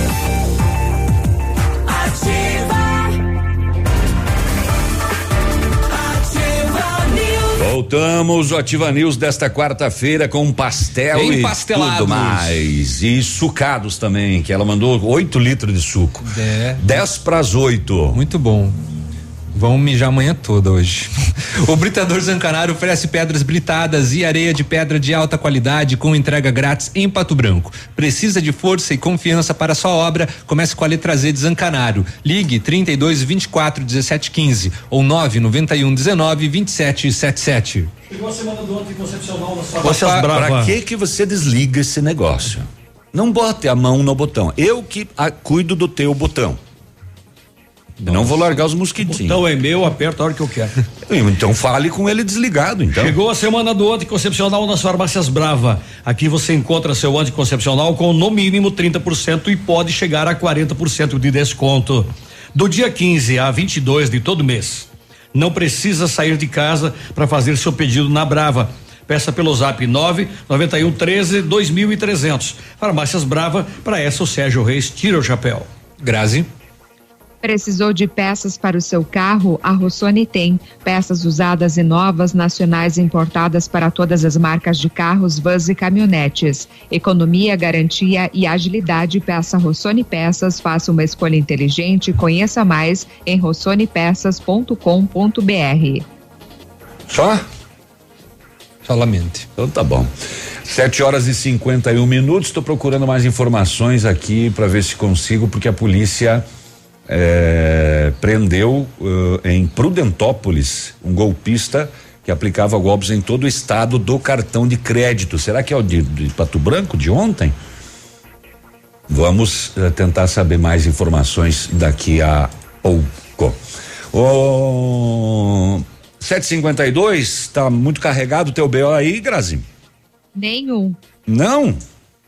Voltamos, o Ativa News desta quarta-feira com pastel e Empastelados. tudo mais. E sucados também, que ela mandou 8 litros de suco. É. 10 para as 8. Muito bom. Vão mijar a manhã toda hoje. o Britador Zancanaro oferece pedras britadas e areia de pedra de alta qualidade com entrega grátis em Pato Branco. Precisa de força e confiança para sua obra? Comece com a letra Z de Zancanaro. Ligue 32 24 17 15 ou 991 19 27 77. Chegou a semana do anticoncepcional na sua Você, pra que que você desliga esse negócio? Não bote a mão no botão. Eu que ah, cuido do teu botão. Não vou largar os mosquitinhos. Então é meu, aperta a hora que eu quero. Então fale com ele desligado, então. Chegou a semana do anticoncepcional nas farmácias Brava. Aqui você encontra seu anticoncepcional com no mínimo 30% e pode chegar a 40% de desconto. Do dia 15 a 22 de todo mês. Não precisa sair de casa para fazer seu pedido na Brava. Peça pelo zap 9 91 13 2300. Farmácias Brava, para essa o Sérgio Reis tira o chapéu. Grazi. Precisou de peças para o seu carro? A Rossoni tem. Peças usadas e novas, nacionais importadas para todas as marcas de carros, vans e caminhonetes. Economia, garantia e agilidade. Peça Rossoni Peças. Faça uma escolha inteligente. Conheça mais em rossonepeças.com.br. Só? Solamente. Então tá bom. Sete horas e 51 minutos. Estou procurando mais informações aqui para ver se consigo, porque a polícia eh, prendeu eh, em Prudentópolis um golpista que aplicava golpes em todo o estado do cartão de crédito. Será que é o de, de Pato Branco de ontem? Vamos eh, tentar saber mais informações daqui a pouco. O 752, tá muito carregado o teu BO aí, Grazi? Nenhum. Não?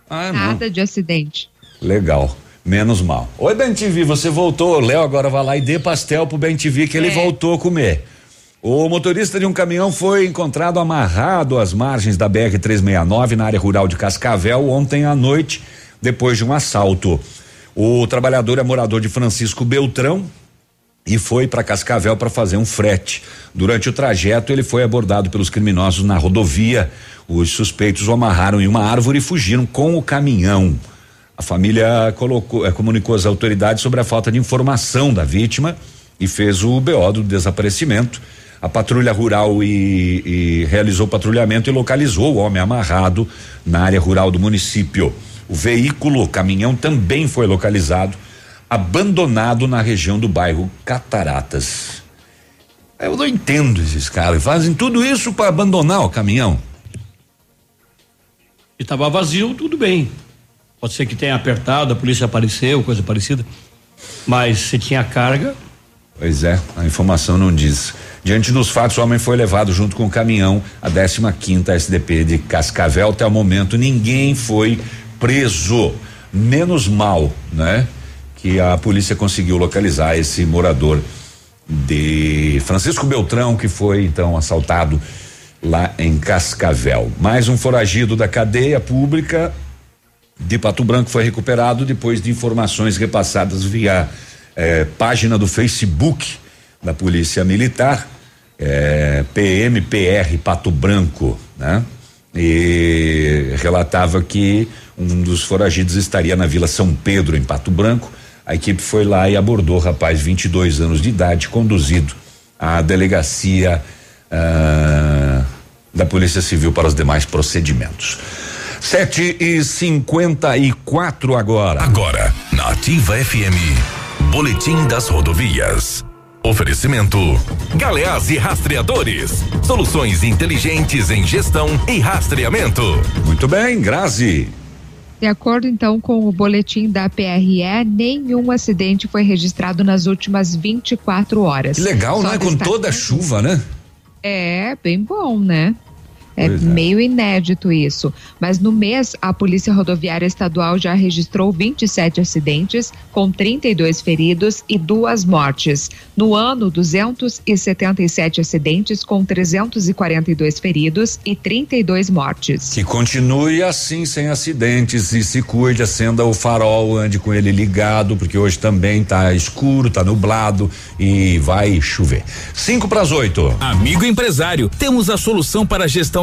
Ah, não. Nada de acidente. Legal. Menos mal. Oi, Ben TV, você voltou. Léo agora vai lá e dê pastel pro Ben TV que ele voltou a comer. O motorista de um caminhão foi encontrado amarrado às margens da BR 369 na área rural de Cascavel ontem à noite, depois de um assalto. O trabalhador é morador de Francisco Beltrão e foi para Cascavel para fazer um frete. Durante o trajeto, ele foi abordado pelos criminosos na rodovia. Os suspeitos o amarraram em uma árvore e fugiram com o caminhão. A família colocou, eh, comunicou às autoridades sobre a falta de informação da vítima e fez o BO do desaparecimento. A patrulha rural e, e realizou patrulhamento e localizou o homem amarrado na área rural do município. O veículo, o caminhão, também foi localizado, abandonado na região do bairro Cataratas. Eu não entendo esses caras, fazem tudo isso para abandonar o caminhão. E estava vazio, tudo bem. Pode ser que tenha apertado, a polícia apareceu, coisa parecida. Mas se tinha carga. Pois é, a informação não diz. Diante dos fatos, o homem foi levado junto com o caminhão à 15 quinta SDP de Cascavel. Até o momento, ninguém foi preso. Menos mal, né? Que a polícia conseguiu localizar esse morador de Francisco Beltrão, que foi então assaltado lá em Cascavel. Mais um foragido da cadeia pública de Pato Branco foi recuperado depois de informações repassadas via eh, página do Facebook da Polícia Militar, eh, PMPR Pato Branco, né? E relatava que um dos foragidos estaria na Vila São Pedro, em Pato Branco. A equipe foi lá e abordou o rapaz, 22 anos de idade, conduzido à delegacia ah, da Polícia Civil para os demais procedimentos. Sete e cinquenta e quatro agora. Agora, na Ativa FM, Boletim das Rodovias. Oferecimento: Galeás e Rastreadores. Soluções inteligentes em gestão e rastreamento. Muito bem, Grazi. De acordo então com o boletim da PRE, nenhum acidente foi registrado nas últimas 24 horas. Que legal, Só né? Com toda a chuva, né? É, bem bom, né? É é. meio inédito isso. Mas no mês, a Polícia Rodoviária Estadual já registrou 27 acidentes, com 32 feridos e duas mortes. No ano, 277 acidentes, com 342 feridos e 32 mortes. Que continue assim, sem acidentes e se cuide, acenda o farol, ande com ele ligado, porque hoje também tá escuro, tá nublado e vai chover. Cinco para as oito. Amigo empresário, temos a solução para a gestão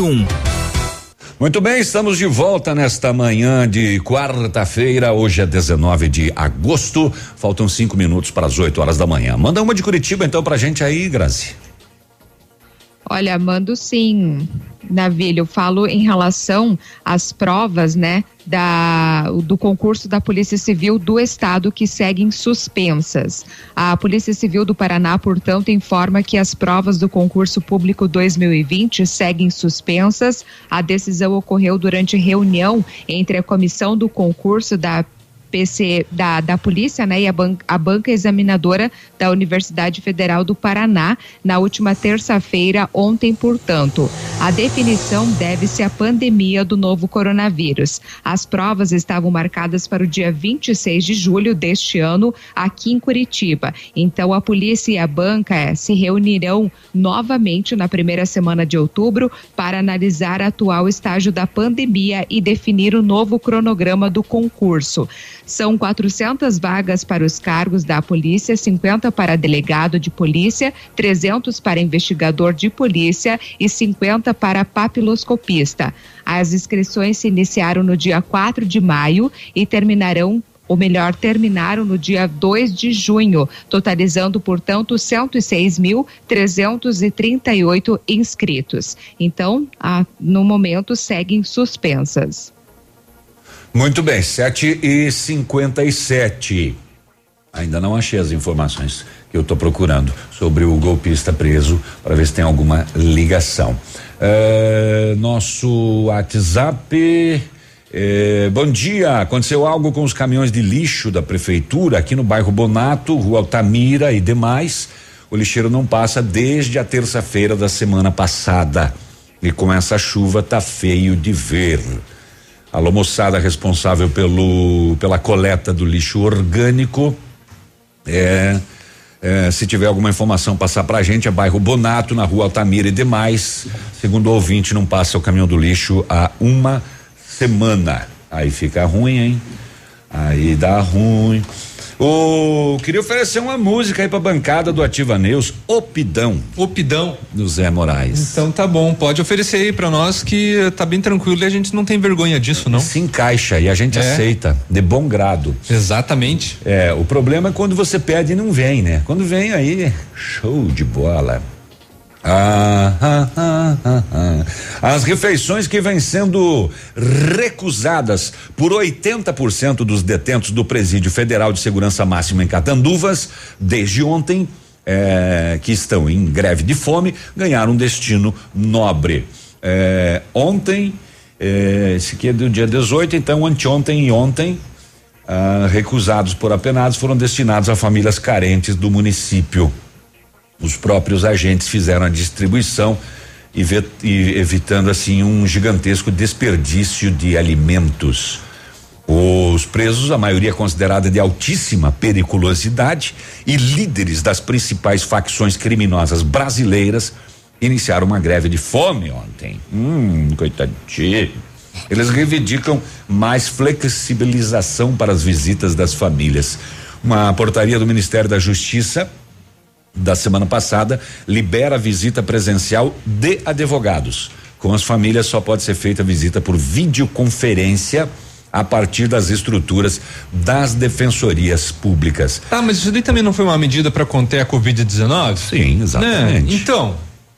Muito bem, estamos de volta nesta manhã de quarta-feira. Hoje é 19 de agosto. Faltam cinco minutos para as 8 horas da manhã. Manda uma de Curitiba então pra gente aí, Grazi. Olha, mando sim, Navilho. Falo em relação às provas, né, da, do concurso da Polícia Civil do Estado que seguem suspensas. A Polícia Civil do Paraná, portanto, informa que as provas do concurso público 2020 seguem suspensas. A decisão ocorreu durante reunião entre a comissão do concurso da PC da, da polícia, né, e a, ban a banca examinadora da Universidade Federal do Paraná na última terça-feira, ontem, portanto. A definição deve-se à pandemia do novo coronavírus. As provas estavam marcadas para o dia 26 de julho deste ano, aqui em Curitiba. Então, a polícia e a banca eh, se reunirão novamente na primeira semana de outubro para analisar o atual estágio da pandemia e definir o novo cronograma do concurso. São 400 vagas para os cargos da polícia, 50 para delegado de polícia, 300 para investigador de polícia e 50 para papiloscopista. As inscrições se iniciaram no dia 4 de maio e terminarão ou melhor, terminaram no dia 2 de junho, totalizando, portanto, 106.338 inscritos. Então, a, no momento, seguem suspensas. Muito bem, 7 e 57 Ainda não achei as informações que eu estou procurando sobre o golpista preso para ver se tem alguma ligação. É, nosso WhatsApp. É, bom dia. Aconteceu algo com os caminhões de lixo da prefeitura aqui no bairro Bonato, Rua Altamira e demais. O lixeiro não passa desde a terça-feira da semana passada. E com essa chuva tá feio de ver. Alô, moçada responsável pelo, pela coleta do lixo orgânico. É, é, se tiver alguma informação, passar pra gente. É bairro Bonato, na rua Altamira e demais. Segundo o ouvinte, não passa o caminhão do lixo há uma semana. Aí fica ruim, hein? Aí dá ruim. Oh, queria oferecer uma música aí pra bancada do Ativa News, Opidão. Opidão. Do Zé Moraes. Então tá bom, pode oferecer aí pra nós que tá bem tranquilo e a gente não tem vergonha disso, não. Se encaixa e a gente É. aceita, de bom grado. Exatamente. É, o problema é quando você pede e não vem, né? Quando vem aí, show de bola. Ah, ah, ah, ah. As refeições que vêm sendo recusadas por 80% dos detentos do Presídio Federal de Segurança Máxima em Catanduvas, desde ontem, eh, que estão em greve de fome, ganharam um destino nobre. Eh, ontem, eh, esse aqui é do dia 18, então anteontem e ontem, ah, recusados por apenados foram destinados a famílias carentes do município. Os próprios agentes fizeram a distribuição e, e evitando assim um gigantesco desperdício de alimentos. Os presos, a maioria considerada de altíssima periculosidade e líderes das principais facções criminosas brasileiras, iniciaram uma greve de fome ontem. Hum, coitadinho. Eles reivindicam mais flexibilização para as visitas das famílias. Uma portaria do Ministério da Justiça da semana passada libera a visita presencial de advogados. Com as famílias só pode ser feita a visita por videoconferência a partir das estruturas das defensorias públicas. Ah, mas isso daí também não foi uma medida para conter a Covid-19? Sim, exatamente. Então.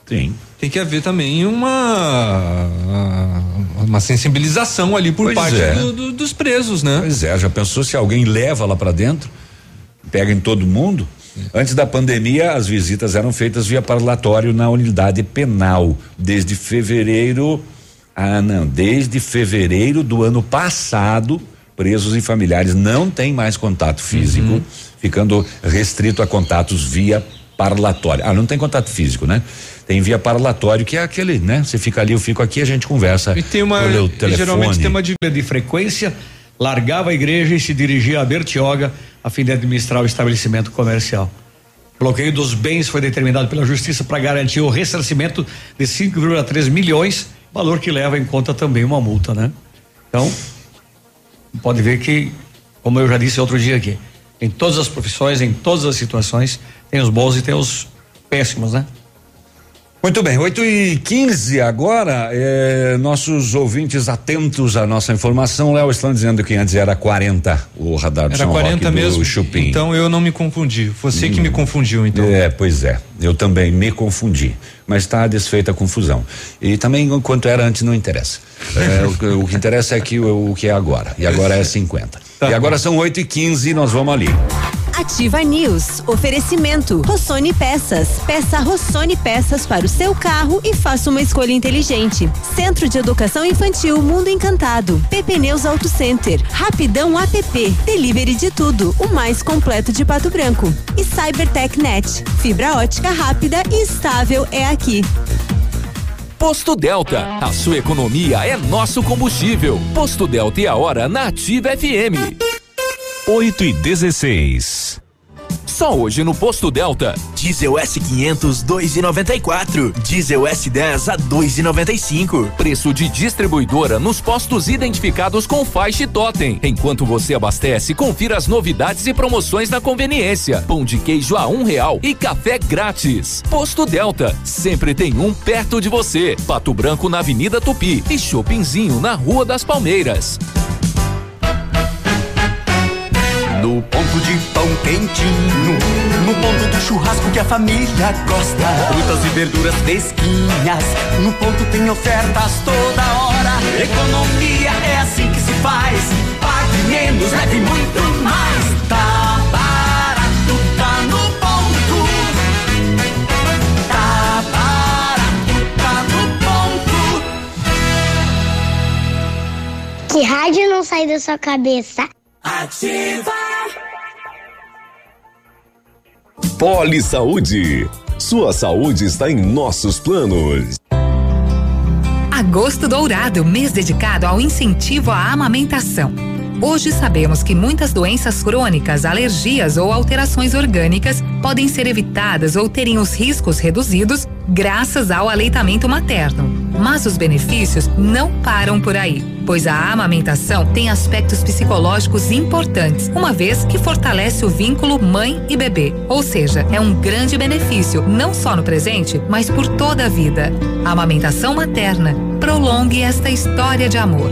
Sim. Tem que haver também uma uma sensibilização ali por Pois parte é. do- do- dos presos, né? Pois é, já pensou se alguém leva lá para dentro? Pega em todo mundo? Antes da pandemia, as visitas eram feitas via parlatório na unidade penal. Desde fevereiro. Ah, não. Desde fevereiro do ano passado, presos e familiares não têm mais contato físico, ficando restrito a contatos via parlatório. Ah, não tem contato físico, né? Tem via parlatório, que é aquele, né? Você fica ali, eu fico aqui, a gente conversa. E tem uma. geralmente tem uma de, de frequência, largava a igreja e se dirigia a Bertioga a fim de administrar o estabelecimento comercial. O bloqueio dos bens foi determinado pela justiça para garantir o ressarcimento de 5,3 milhões, valor que leva em conta também uma multa, né? Então, pode ver que, como eu já disse outro dia aqui, em todas as profissões, em todas as situações, tem os bons e tem os péssimos, né? Muito bem, 8 e 15 agora. eh, nossos ouvintes atentos à nossa informação. Léo estão dizendo que antes era 40 o radar do Era São 40 Roque mesmo. do Chupim. Então eu não me confundi. Você que me confundiu, então. É, pois é. Eu também me confundi. Mas está desfeita a confusão. E também, quanto era antes, não interessa. É, o, que- o que interessa é que o, o que é agora. E agora é 50. Tá e agora são 8 e 15 nós vamos ali. Ativa News. Oferecimento. Rossoni Peças. Peça Rossoni Peças para o seu carro e faça uma escolha inteligente. Centro de Educação Infantil Mundo Encantado. PP Neus Auto Center. Rapidão app. Delivery de tudo. O mais completo de Pato Branco. E Cybertech Net. Fibra ótica rápida e estável é aqui. Posto Delta, a sua economia é nosso combustível. Posto Delta e a hora na Ativa FM. 8 e 16. Só hoje no Posto Delta. Diesel S500 2,94. Diesel S10 a 2,95. Preço de distribuidora nos postos identificados com faixa e totem. Enquanto você abastece, confira as novidades e promoções na conveniência. Pão de queijo a um real e café grátis. Posto Delta, sempre tem um perto de você. Pato Branco na Avenida Tupi e Shoppingzinho na Rua das Palmeiras. No ponto de pão quentinho, no ponto do churrasco que a família gosta. Frutas e verduras fresquinhas, no ponto tem ofertas toda hora. Economia é assim que se faz. Pague menos, leve muito mais. Tá barato, tá no ponto. Tá barato, tá no ponto. Que rádio não sai da sua cabeça? Ativa. Poli Saúde. Sua saúde está em nossos planos. Agosto Dourado, mês dedicado ao incentivo à amamentação. Hoje sabemos que muitas doenças crônicas, alergias ou alterações orgânicas podem ser evitadas ou terem os riscos reduzidos graças ao aleitamento materno. Mas os benefícios não param por aí, pois a amamentação tem aspectos psicológicos importantes, uma vez que fortalece o vínculo mãe e bebê. Ou seja, é um grande benefício, não só no presente, mas por toda a vida. A amamentação materna. Prolongue esta história de amor.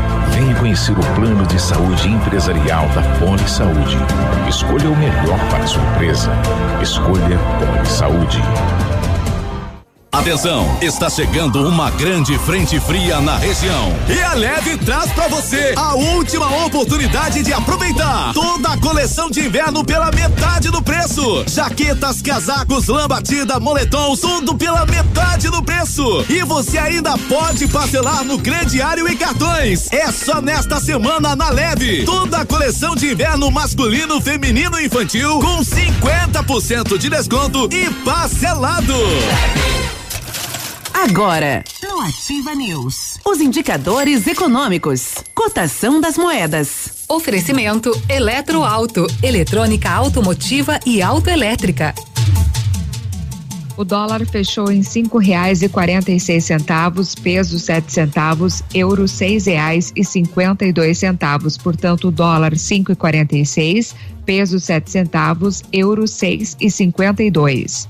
Venha conhecer o plano de saúde empresarial da Poli Saúde. Escolha o melhor para a sua empresa. Escolha Poli Saúde. Atenção, está chegando uma grande frente fria na região. E a Leve traz pra você a última oportunidade de aproveitar toda a coleção de inverno pela metade do preço. Jaquetas, casacos, lã batida, moletons, tudo pela metade do preço. E você ainda pode parcelar no crediário e cartões. É só nesta semana na Leve. Toda a coleção de inverno masculino, feminino e infantil com 50% de desconto e parcelado. Agora, no Ativa News, os indicadores econômicos, cotação das moedas. Oferecimento Eletroauto, eletrônica automotiva e autoelétrica. O dólar fechou em cinco reais e quarenta e seis centavos, peso sete centavos, euro seis reais e cinquenta e dois centavos. Portanto, o dólar cinco e quarenta e seis, peso sete centavos, euro seis e cinquenta e dois.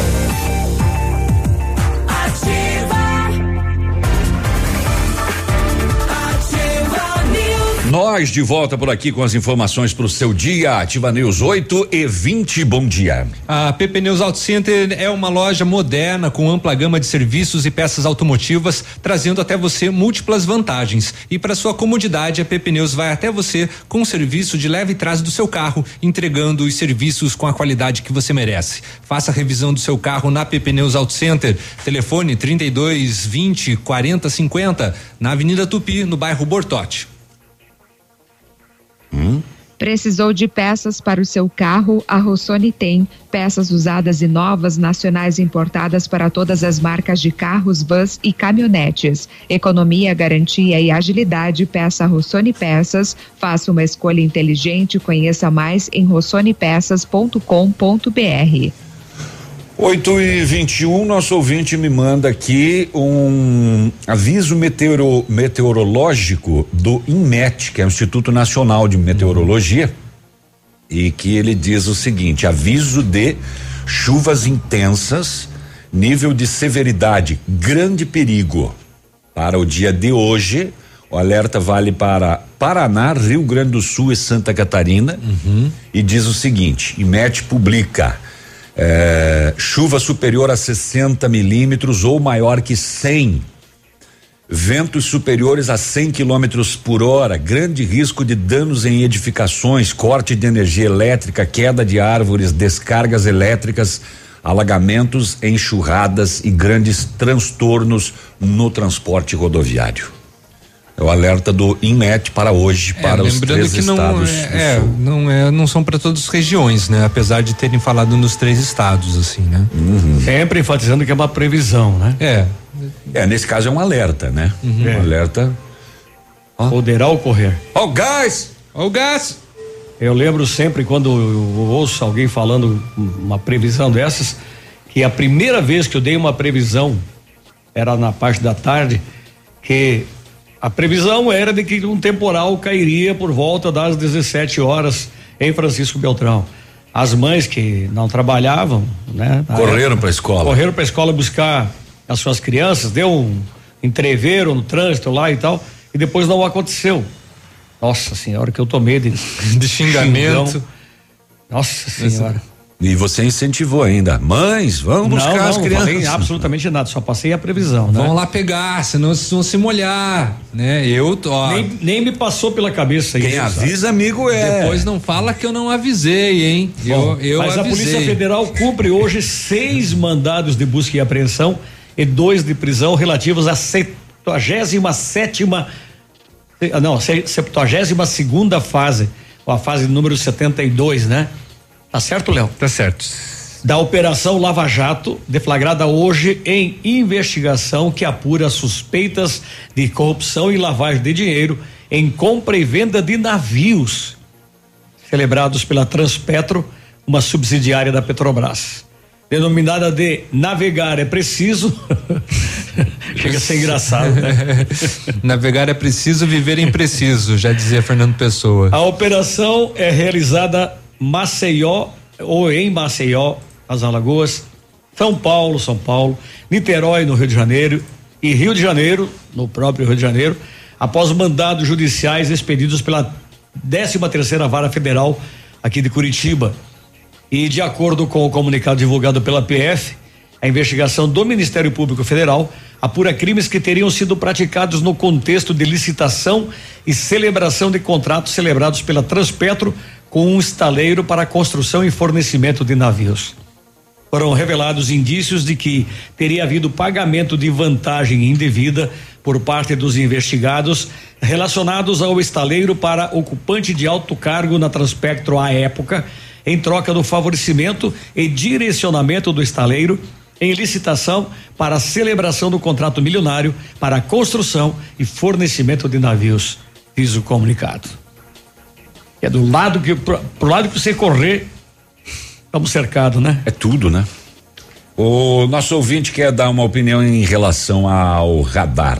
Nós de volta por aqui com as informações para o seu dia. Ativa News 8 e 20. Bom dia. A PP News Auto Center é uma loja moderna com ampla gama de serviços e peças automotivas, trazendo até você múltiplas vantagens. E para sua comodidade, a PP Neus vai até você com o serviço de leve trás do seu carro, entregando os serviços com a qualidade que você merece. Faça a revisão do seu carro na PP Neus Auto Center. Telefone 32 20 40 50 na Avenida Tupi, no bairro Bortote. Precisou de peças para o seu carro? A Rossoni tem. Peças usadas e novas, nacionais importadas para todas as marcas de carros, vans e caminhonetes. Economia, garantia e agilidade. Peça Rossoni Peças. Faça uma escolha inteligente. Conheça mais em rossonepeças.com.br. 8 e 21 nosso ouvinte me manda aqui um aviso meteoro, meteorológico do INMET, que é o Instituto Nacional de Meteorologia, e que ele diz o seguinte: aviso de chuvas intensas, nível de severidade, grande perigo. Para o dia de hoje, o alerta vale para Paraná, Rio Grande do Sul e Santa Catarina. E diz o seguinte: IMET publica. É, chuva superior a 60 milímetros ou maior que 100. Ventos superiores a 100 quilômetros por hora, grande risco de danos em edificações, corte de energia elétrica, queda de árvores, descargas elétricas, alagamentos, enxurradas e grandes transtornos no transporte rodoviário. É o alerta do INMET para hoje, É, para os três que não estados. é, é, não é, não são para todas as regiões, né? Apesar de terem falado nos três estados, assim, né? Sempre enfatizando que é uma previsão, né? É. É, nesse caso é um alerta, né? Uhum. Um alerta. Poderá ocorrer. Ó, o gás! Ó, o gás! Eu lembro sempre quando eu ouço alguém falando uma previsão dessas, que a primeira vez que eu dei uma previsão era na parte da tarde, que a previsão era de que um temporal cairia por volta das 17 horas em Francisco Beltrão. As mães que não trabalhavam, né? Correram época, pra escola. Correram para a escola buscar as suas crianças, deu um entreveiro no trânsito lá e tal, e depois não aconteceu. Nossa senhora, que eu tomei de, de xingamento. xingão. Nossa senhora. E você incentivou ainda. Mães, vamos buscar não, as não, crianças. falei absolutamente nada, só passei a previsão, né? Vão lá pegar, senão vocês vão se molhar, né? Eu, ó, Nem, nem me passou pela cabeça Quem isso. avisa, amigo, é. Depois não fala que eu não avisei, hein? Bom, eu eu mas a avisei. Polícia Federal cumpre hoje seis mandados de busca e apreensão e dois de prisão relativos à 77 sétima não, 72 segunda fase, ou a fase número 72, né? Tá certo, Léo? Tá certo. Da Operação Lava Jato, deflagrada hoje em investigação que apura suspeitas de corrupção e lavagem de dinheiro em compra e venda de navios celebrados pela Transpetro, uma subsidiária da Petrobras. Denominada de Navegar é Preciso. Chega a ser engraçado, né? Navegar é preciso, viver é impreciso, já dizia Fernando Pessoa. A operação é realizada Maceió ou em Maceió, as Alagoas, São Paulo, São Paulo, Niterói no Rio de Janeiro e Rio de Janeiro, no próprio Rio de Janeiro, após mandados judiciais expedidos pela 13 terceira Vara Federal aqui de Curitiba. E de acordo com o comunicado divulgado pela PF, a investigação do Ministério Público Federal apura crimes que teriam sido praticados no contexto de licitação e celebração de contratos celebrados pela Transpetro com um estaleiro para construção e fornecimento de navios. Foram revelados indícios de que teria havido pagamento de vantagem indevida por parte dos investigados relacionados ao estaleiro para ocupante de alto cargo na Transpectro à época, em troca do favorecimento e direcionamento do estaleiro em licitação para celebração do contrato milionário para construção e fornecimento de navios, diz o comunicado. É do lado que pro, pro lado que você correr, estamos cercados, né? É tudo, né? O nosso ouvinte quer dar uma opinião em relação ao radar.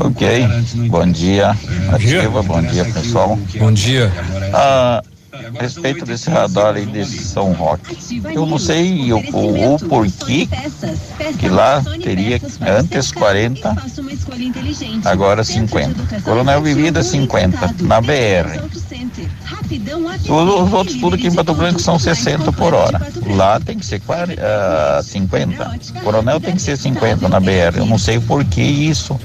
Ok, bom dia, ativa, bom dia pessoal. Bom dia. Ah, a respeito desse radar aí desse São Roque, eu não sei o, o, o porquê que lá teria antes 40, agora 50. Coronel Vivida 50, na BR. Os outros tudo aqui em Pato Branco são 60 por hora. Lá tem que ser 40, uh, 50. Coronel tem que ser 50 na BR. Eu não sei por que isso.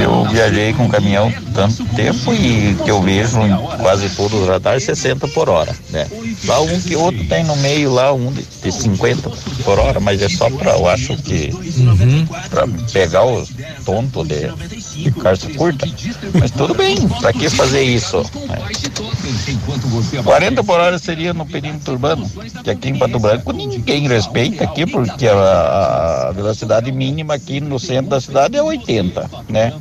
Eu viajei com caminhão tanto tempo e que eu vejo em quase todos os radares 60 por hora, né? Lá um que outro tem no meio lá um de, de 50 por hora, mas é só para eu acho que uhum. para pegar o tonto de, de calça curta. Mas tudo bem, para que fazer isso? Né? 40 por hora seria no perímetro urbano, que aqui em Pato Branco ninguém respeita aqui, porque a, a velocidade mínima aqui no centro da cidade é 80, né?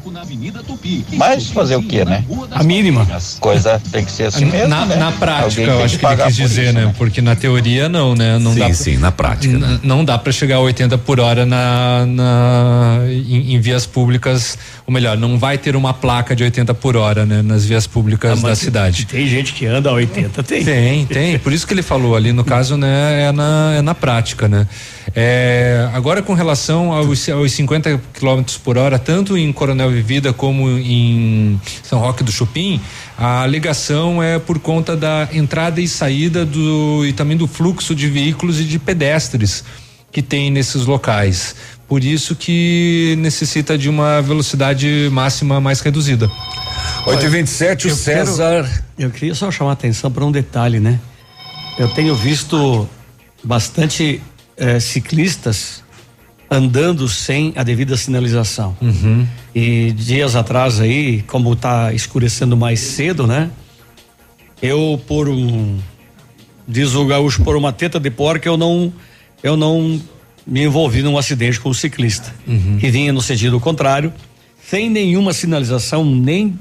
Mas fazer o que, né? A mínima. Coisa tem que ser assim mesmo, na, né? Na prática, eu acho que, que ele quis dizer, isso, né? né? Porque na teoria não, né? Não sim, dá pra, sim, na prática. N- Não dá para chegar a 80 por hora na, na em, em vias públicas, ou melhor, não vai ter uma placa de 80 por hora, né? Nas vias públicas da cidade. Tem gente que anda a 80, tem. Tem, tem. Por isso que ele falou ali, no caso, né, é na, é na prática, né? É, agora com relação aos, aos 50 km por hora, tanto em Coronel Vivida como em São Roque do Chupim, a alegação é por conta da entrada e saída do e também do fluxo de veículos e de pedestres que tem nesses locais. Por isso que necessita de uma velocidade máxima mais reduzida. 8 e 27 o Eu quero- César. eu queria só chamar a atenção para um detalhe, né? Eu tenho visto bastante eh, ciclistas andando sem a devida sinalização. Uhum. E dias atrás aí, como tá escurecendo mais cedo, né? Eu por um diz o gaúcho por uma teta de porca eu não eu não me envolvi num acidente com um ciclista que vinha no sentido contrário, sem nenhuma sinalização, nem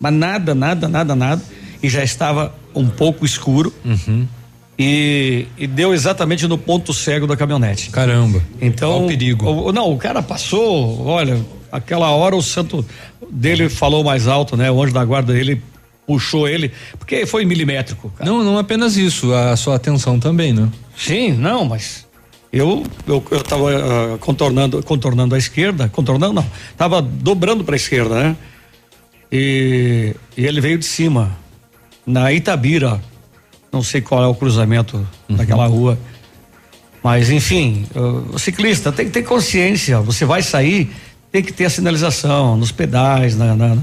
mas nada, nada, nada, nada, e já estava um pouco escuro. E, e deu exatamente no ponto cego da caminhonete. Caramba. Então, Qual o perigo? o- não, o cara passou, olha, aquela hora o santo dele falou mais alto, né? O anjo da guarda dele puxou ele, porque foi milimétrico. cara. Não, não apenas isso, a sua atenção também, né? Sim, não, mas eu eu, eu tava ah, contornando contornando a esquerda, contornando não, tava dobrando para a esquerda, né? E, e ele veio de cima, na Itabira, não sei qual é o cruzamento daquela rua, mas enfim, ah, o ciclista tem que ter consciência, você vai sair, tem que ter a sinalização nos pedais, na, na,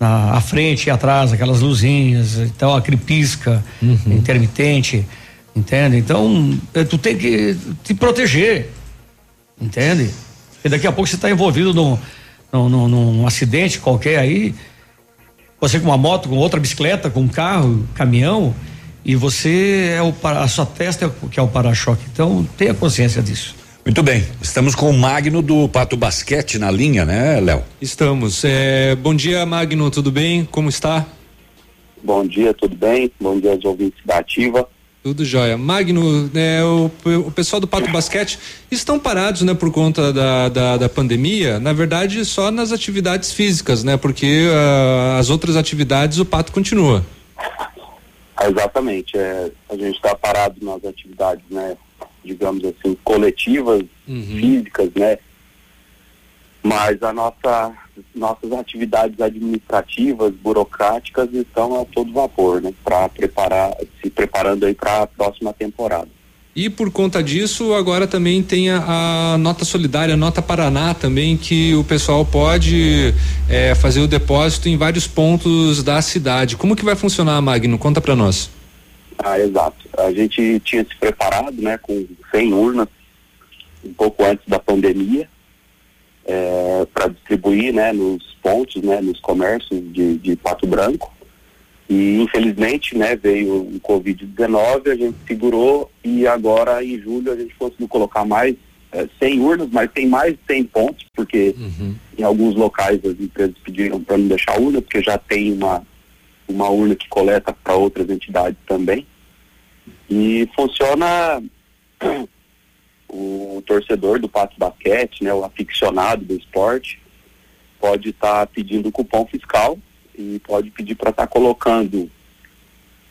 na à frente e atrás, aquelas luzinhas, então aquele pisca intermitente, entende? Então, eh, tu tem que te proteger, entende? E daqui a pouco você está envolvido num, num, num, num acidente qualquer aí, você com uma moto, com outra bicicleta, com um carro, caminhão, e você é o para- a sua testa é o que é o para-choque. Então, tenha consciência disso. Muito bem, estamos com o Magno do Pato Basquete na linha, né, Léo? Estamos. É, bom dia, Magno, tudo bem? Como está? Bom dia, tudo bem? Bom dia aos ouvintes da Ativa. Tudo jóia. Magno, é, o, o pessoal do Pato Basquete estão parados, né, por conta da, da, da pandemia, na verdade, só nas atividades físicas, né? Porque ah, as outras atividades o Pato continua. Ah, exatamente. É, a gente está parado nas atividades, né, digamos assim, coletivas, físicas, né? Mas a nossa, nossas atividades administrativas, burocráticas estão a todo vapor, né? Para preparar, se preparando aí para a próxima temporada. E por conta disso, agora também tem a, a nota solidária, a nota Paraná também, que o pessoal pode é, fazer o depósito em vários pontos da cidade. Como que vai funcionar, Magno? Conta para nós. Ah, exato. A gente tinha se preparado, né, com 100 urnas, um pouco antes da pandemia, para distribuir, né, nos pontos, né, nos comércios de, de Pato Branco. E infelizmente, né, veio o Covid-19, a gente segurou e agora em julho a gente conseguiu colocar mais eh, 100 urnas, mas tem mais de 100 pontos, porque em alguns locais as empresas pediram para não deixar urna, porque já tem uma, uma urna que coleta para outras entidades também. E funciona o torcedor do Pato Basquete, né, o aficionado do esporte, pode estar tá pedindo cupom fiscal e pode pedir para estar tá colocando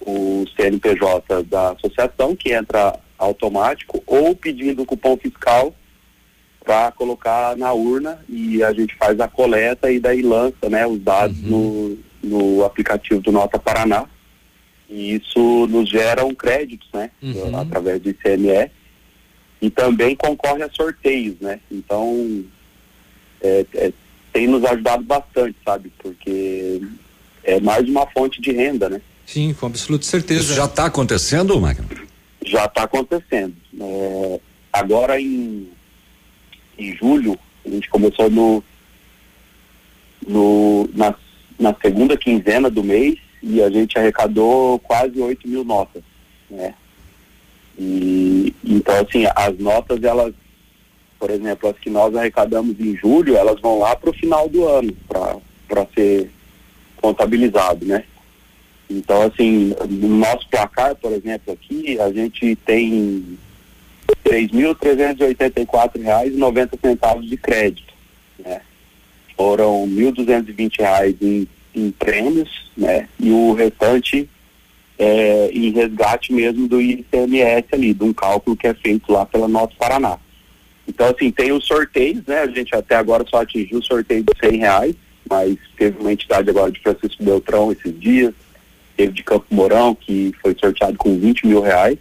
o CNPJ da associação, que entra automático, ou pedindo o cupom fiscal para colocar na urna e a gente faz a coleta e daí lança né, os dados uhum. no, no aplicativo do Nota Paraná. E isso nos gera um crédito, né? Uhum. Através do ICMS. E também concorre a sorteios, né? Então, é, é, tem nos ajudado bastante, sabe? Porque é mais uma fonte de renda, né? Sim, com absoluta certeza. Isso já está acontecendo, Magno? Já está acontecendo. É, agora em, em julho, a gente começou no, no, na, na segunda quinzena do mês e a gente arrecadou quase 8 mil notas, né? E, então, assim, as notas, elas, por exemplo, as que nós arrecadamos em julho, elas vão lá para o final do ano, para ser contabilizado, né? Então, assim, no nosso placar, por exemplo, aqui, a gente tem R$ 3.384,90 de crédito, né? Foram R$ 1.220 em, em prêmios, né? E o restante é, em resgate mesmo do ICMS ali, de um cálculo que é feito lá pela Nosso Paraná. Então, assim, tem os sorteios, né? A gente até agora só atingiu o sorteio de 100 reais, mas teve uma entidade agora de Francisco Beltrão esses dias, teve de Campo Mourão, que foi sorteado com 20 mil reais.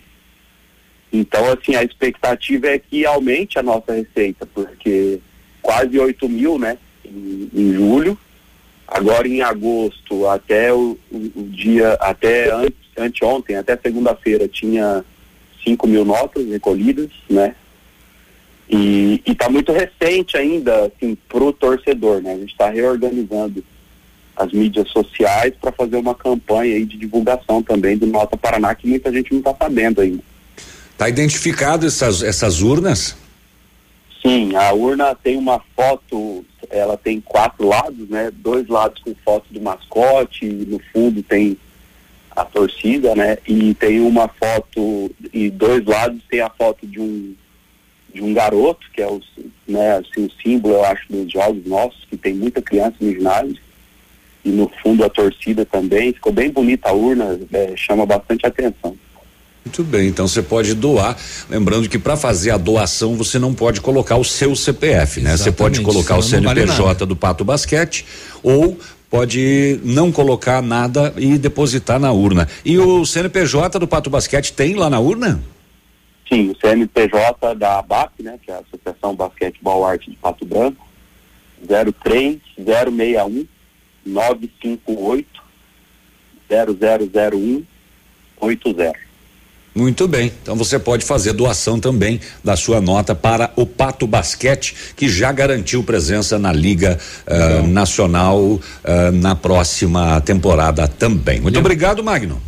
Então, assim, a expectativa é que aumente a nossa receita, porque quase 8 mil, né, em, em julho. Agora em agosto, até o, o dia, até antes, anteontem, até segunda-feira, tinha 5 mil notas recolhidas, né? E está muito recente ainda, assim, para o torcedor, né? A gente está reorganizando as mídias sociais para fazer uma campanha aí de divulgação também do Nota Paraná, que muita gente não está sabendo ainda. Está identificado essas, essas urnas? Sim, a urna tem uma foto, ela tem quatro lados, né? Dois lados com foto do mascote, no fundo tem a torcida, né? E tem uma foto, e dois lados tem a foto de um de um garoto, que é o, né, assim, o símbolo, eu acho, dos jogos nossos, que tem muita criança no ginásio, e no fundo a torcida também, ficou bem bonita a urna, é, chama bastante atenção. Muito bem, então você pode doar. Lembrando que para fazer a doação você não pode colocar o seu CPF, né? Você pode colocar o CNPJ vale do Pato Basquete ou pode não colocar nada e depositar na urna. E o CNPJ do Pato Basquete tem lá na urna? Sim, o CNPJ da ABAP, né, que é a Associação Basquetebol Arte de Pato Branco, 03061 958 0001 80. Muito bem. Então você pode fazer doação também da sua nota para o Pato Basquete, que já garantiu presença na Liga uh, Nacional uh, na próxima temporada também. Muito obrigado, Magno.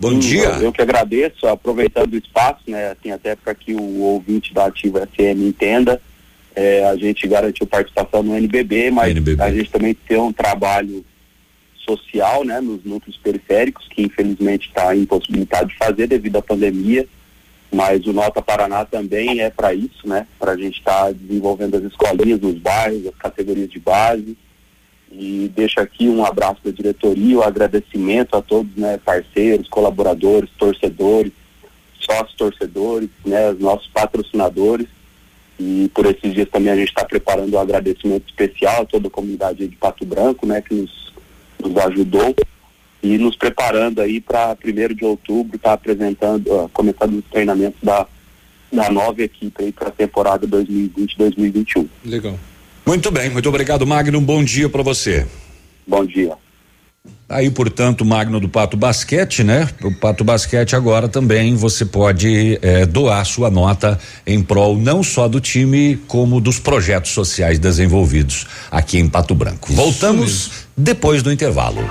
Bom Sim, dia. Eu, eu, que agradeço, aproveitando o espaço, né? Assim, até para que o ouvinte da Ativa FM entenda, é, a gente garantiu participação no NBB, mas NBB. a gente também tem um trabalho social, né, nos núcleos periféricos, que infelizmente está impossibilitado de fazer devido à pandemia, mas o Nota Paraná também é para isso, né, para a gente estar tá desenvolvendo as escolinhas nos bairros, as categorias de base, e deixo aqui um abraço da diretoria, o um agradecimento a todos, né, parceiros, colaboradores, torcedores, sócios torcedores, né, os nossos patrocinadores. E por esses dias também a gente está preparando um agradecimento especial a toda a comunidade de Pato Branco, né, que nos, nos ajudou e nos preparando aí para primeiro de outubro estar tá apresentando, uh, começando os treinamentos da, da nova equipe aí para a temporada 2020-2021. Legal. Muito bem, muito obrigado, Magno. Um bom dia para você. Bom dia. Aí, portanto, Magno do Pato Basquete, né? O Pato Basquete agora também você pode eh, doar sua nota em prol não só do time, como dos projetos sociais desenvolvidos aqui em Pato Branco. Voltamos depois do intervalo.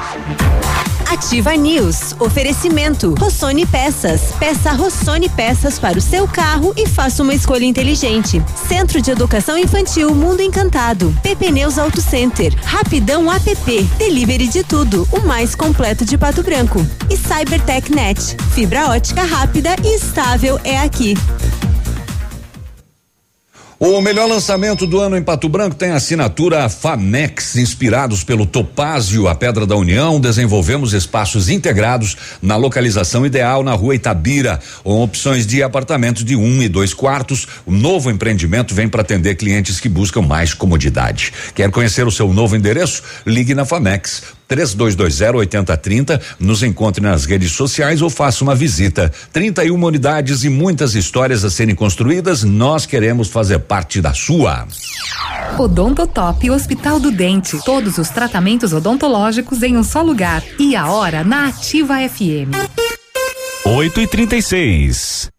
Ativa News. Oferecimento. Rossoni Peças. Peça Rossoni Peças para o seu carro e faça uma escolha inteligente. Centro de Educação Infantil Mundo Encantado. PP Neus Auto Center. Rapidão app. Delivery de tudo. O mais completo de Pato Branco. E Cybertech Net. Fibra ótica rápida e estável é aqui. O melhor lançamento do ano em Pato Branco tem a assinatura Famex, inspirados pelo Topázio, a Pedra da União, desenvolvemos espaços integrados na localização ideal na rua Itabira, com opções de apartamentos de um e dois quartos. O novo empreendimento vem para atender clientes que buscam mais comodidade. Quer conhecer o seu novo endereço? Ligue na Famex 3220-8030. Nos encontre nas redes sociais ou faça uma visita. 31 unidades e muitas histórias a serem construídas. Nós queremos fazer parte da sua. Odontotop Hospital do Dente. Todos os tratamentos odontológicos em um só lugar. E a hora na Ativa FM. 8 e 36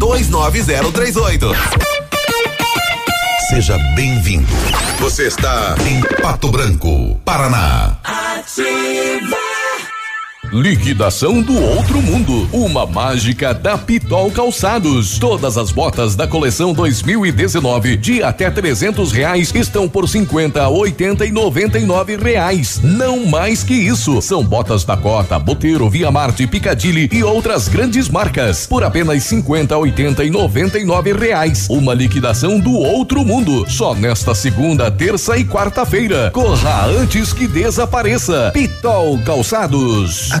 29038. Seja bem-vindo. Você está em Pato Branco, Paraná. Ativa. Liquidação do outro mundo. Uma mágica da Pitol Calçados. Todas as botas da coleção 2019 de até 300 reais estão por 50, 80 e 99 reais. Não mais que isso. São botas da Cota, Boteiro, Via Marte, Picadilly e outras grandes marcas por apenas 50, 80 e 99 reais. Uma liquidação do outro mundo. Só nesta segunda, terça e quarta-feira. Corra antes que desapareça. Pitol Calçados.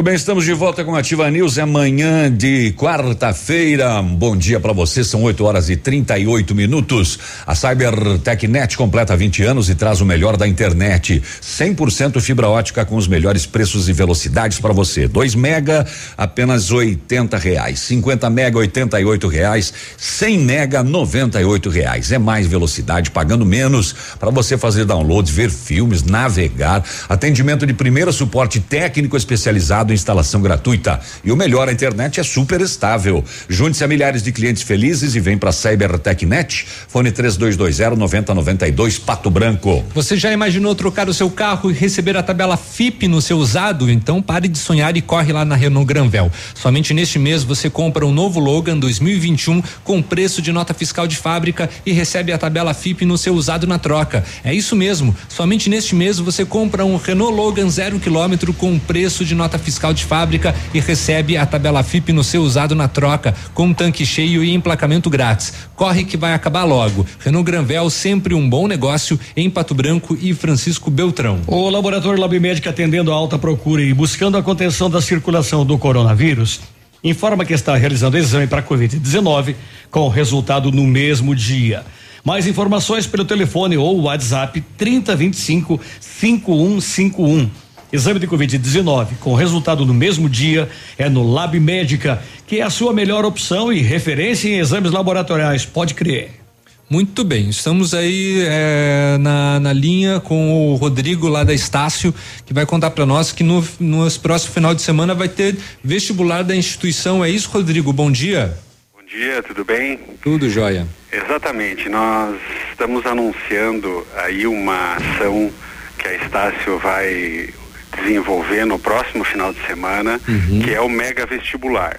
Muito bem, estamos de volta com a Ativa News. É manhã de quarta-feira. Bom dia para você. São 8 horas e 38 minutos. A CyberTechNet completa 20 anos e traz o melhor da internet. 100% fibra ótica com os melhores preços e velocidades para você. 2 mega apenas 80 reais. 50 mega 88 reais. 100 mega 98 reais. É mais velocidade pagando menos para você fazer downloads, ver filmes, navegar. Atendimento de primeiro suporte técnico especializado instalação gratuita. E o melhor, a internet é super estável. Junte-se a milhares de clientes felizes e vem para CyberTechNet. Fone 3220 9092 Pato Branco. Você já imaginou trocar o seu carro e receber a tabela FIP no seu usado? Então pare de sonhar e corre lá na Renault Granvel. Somente neste mês você compra um novo Logan 2021 com preço de nota fiscal de fábrica e recebe a tabela FIP no seu usado na troca. É isso mesmo. Somente neste mês você compra um Renault Logan zero quilômetro com preço de nota fiscal de fábrica e recebe a tabela FIP no seu usado na troca, com um tanque cheio e emplacamento grátis. Corre que vai acabar logo. Renault Granvel, sempre um bom negócio em Pato Branco e Francisco Beltrão. O Laboratório Lab Médica atendendo a alta procura e buscando a contenção da circulação do coronavírus, informa que está realizando exame para Covid-19 com resultado no mesmo dia. Mais informações pelo telefone ou WhatsApp 3025 5151. Exame de Covid-19 com resultado no mesmo dia é no Lab Médica, que é a sua melhor opção e referência em exames laboratoriais, pode crer. Muito bem, estamos aí é, na, na linha com o Rodrigo lá da Estácio, que vai contar para nós que no, no próximo final de semana vai ter vestibular da instituição. É isso, Rodrigo? Bom dia. Bom dia, tudo bem? Tudo jóia. Exatamente, nós estamos anunciando aí uma ação que a Estácio vai desenvolver no próximo final de semana, Uhum. que é o mega vestibular.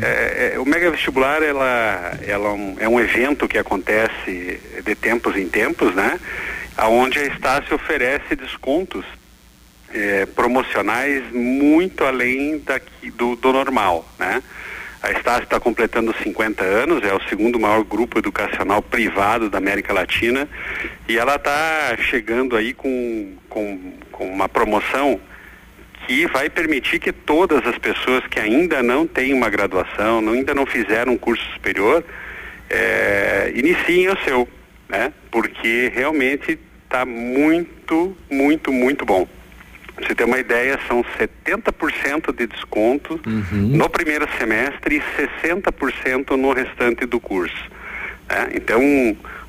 É, é, o mega vestibular ela, ela é um- é um evento que acontece de tempos em tempos, né? Aonde a Estácio oferece descontos eh, promocionais muito além daqui, do, do normal, né? A Estácio está completando 50 anos, é o segundo maior grupo educacional privado da América Latina e ela está chegando aí com, com, com uma promoção que vai permitir que todas as pessoas que ainda não têm uma graduação, ainda não fizeram um curso superior, eh, iniciem o seu, né? Porque realmente está muito, muito, muito bom. Pra você ter uma ideia, são 70% de desconto no primeiro semestre e 60% no restante do curso. né? Então,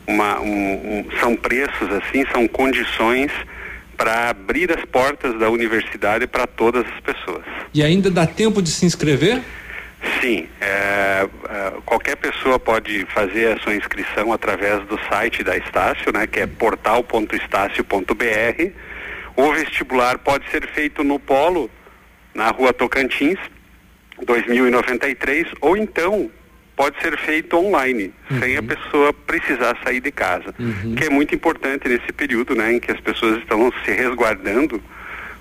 uma- um- um- são preços assim, são condições para abrir as portas da universidade para todas as pessoas. E ainda dá tempo de se inscrever? Sim, é, é, qualquer pessoa pode fazer a sua inscrição através do site da Estácio, né, que é portal.estácio.br. O vestibular pode ser feito no Polo, na Rua Tocantins, 2093, ou então pode ser feito online, sem a pessoa precisar sair de casa, que é muito importante nesse período, né, em que as pessoas estão se resguardando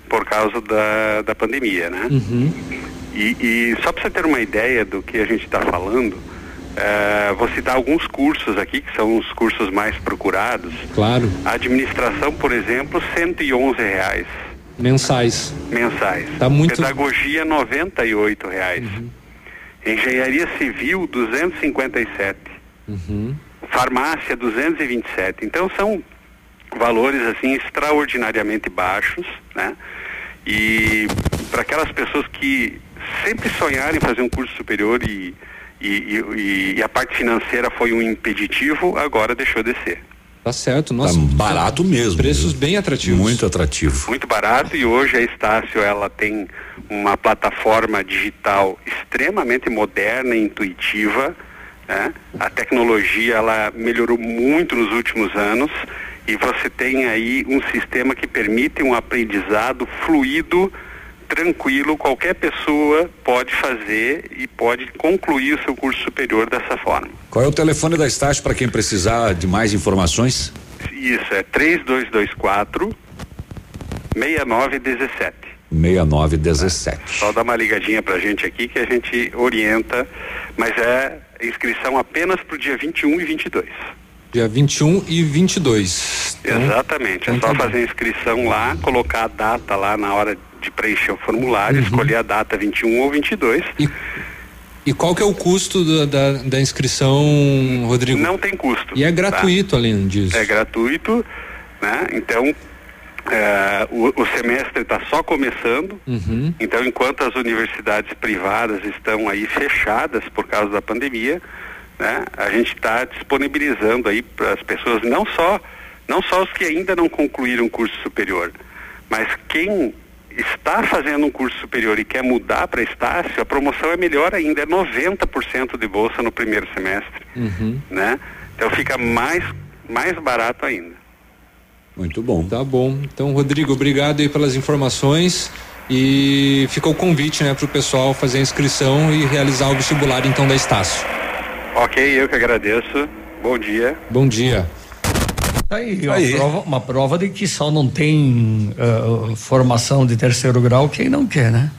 por causa da, da pandemia, né? E, e só para você ter uma ideia do que a gente está falando, eh, vou citar alguns cursos aqui, que são os cursos mais procurados. Claro. Administração, por exemplo, 111 reais Mensais. mensais. Tá muito- Pedagogia, 98 reais. Engenharia Civil, 257. Farmácia, 227. Então são valores assim extraordinariamente baixos, né? E para aquelas pessoas que sempre sonharem em fazer um curso superior e, e, e- e a parte financeira foi um impeditivo, agora deixou de ser. Tá certo, nossa. Tá barato mesmo. Preços bem atrativos. Muito atrativo. muito barato e hoje a Estácio ela tem uma plataforma digital extremamente moderna e intuitiva. né? A tecnologia ela melhorou muito nos últimos anos e você tem aí um sistema que permite um aprendizado fluido, tranquilo. Qualquer pessoa pode fazer e pode concluir o seu curso superior dessa forma. Qual é o telefone da Estácio para quem precisar de mais informações? Isso é 3224 6917. 6917. Só dá uma ligadinha pra gente aqui que a gente orienta, mas é inscrição apenas pro dia 21 e 22. Dia 21 e 22. Então, Exatamente, é só fazer a inscrição lá, colocar a data lá na hora de preencher o formulário, escolher a data 21 ou 22. E qual que é o custo da, da, da inscrição, Rodrigo? Não tem custo. E é tá? gratuito além disso. É gratuito, né? Então, é, o, o semestre está só começando. Uhum. Então, enquanto as universidades privadas estão aí fechadas por causa da pandemia, né, a gente está disponibilizando aí para as pessoas não só não só os que ainda não concluíram um curso superior, mas quem está fazendo um curso superior e quer mudar para Estácio, a promoção é melhor ainda, é 90% de bolsa no primeiro semestre, Uhum. né? Então fica mais mais barato ainda. Muito bom. Tá bom. Então, Rodrigo, obrigado aí pelas informações. E fica o convite, né, pro pessoal fazer a inscrição e realizar o vestibular então da Estácio. Ok, eu que agradeço. Bom dia. Bom dia. Tá Aí, uma, Prova, uma prova de que só não tem ah, formação de terceiro grau quem não quer, né?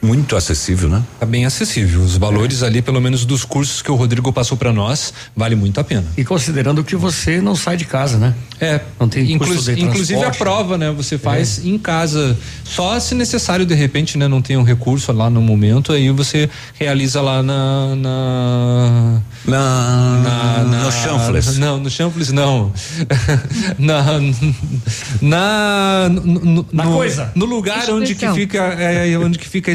Muito acessível, né? Tá bem acessível. Os valores ali, pelo menos dos cursos que o Rodrigo passou para nós, vale muito a pena. E considerando que você não sai de casa, né? É, não tem Inclu- custo de inclusive a prova, né? Você faz em casa. Só se necessário, de repente, né? Não tem um recurso lá no momento, aí você realiza lá na. Na. Na, no chanfles. Não, no chanfles não. na. Na. no- Na no- coisa. No lugar onde que Instituição. fica. É, onde que fica a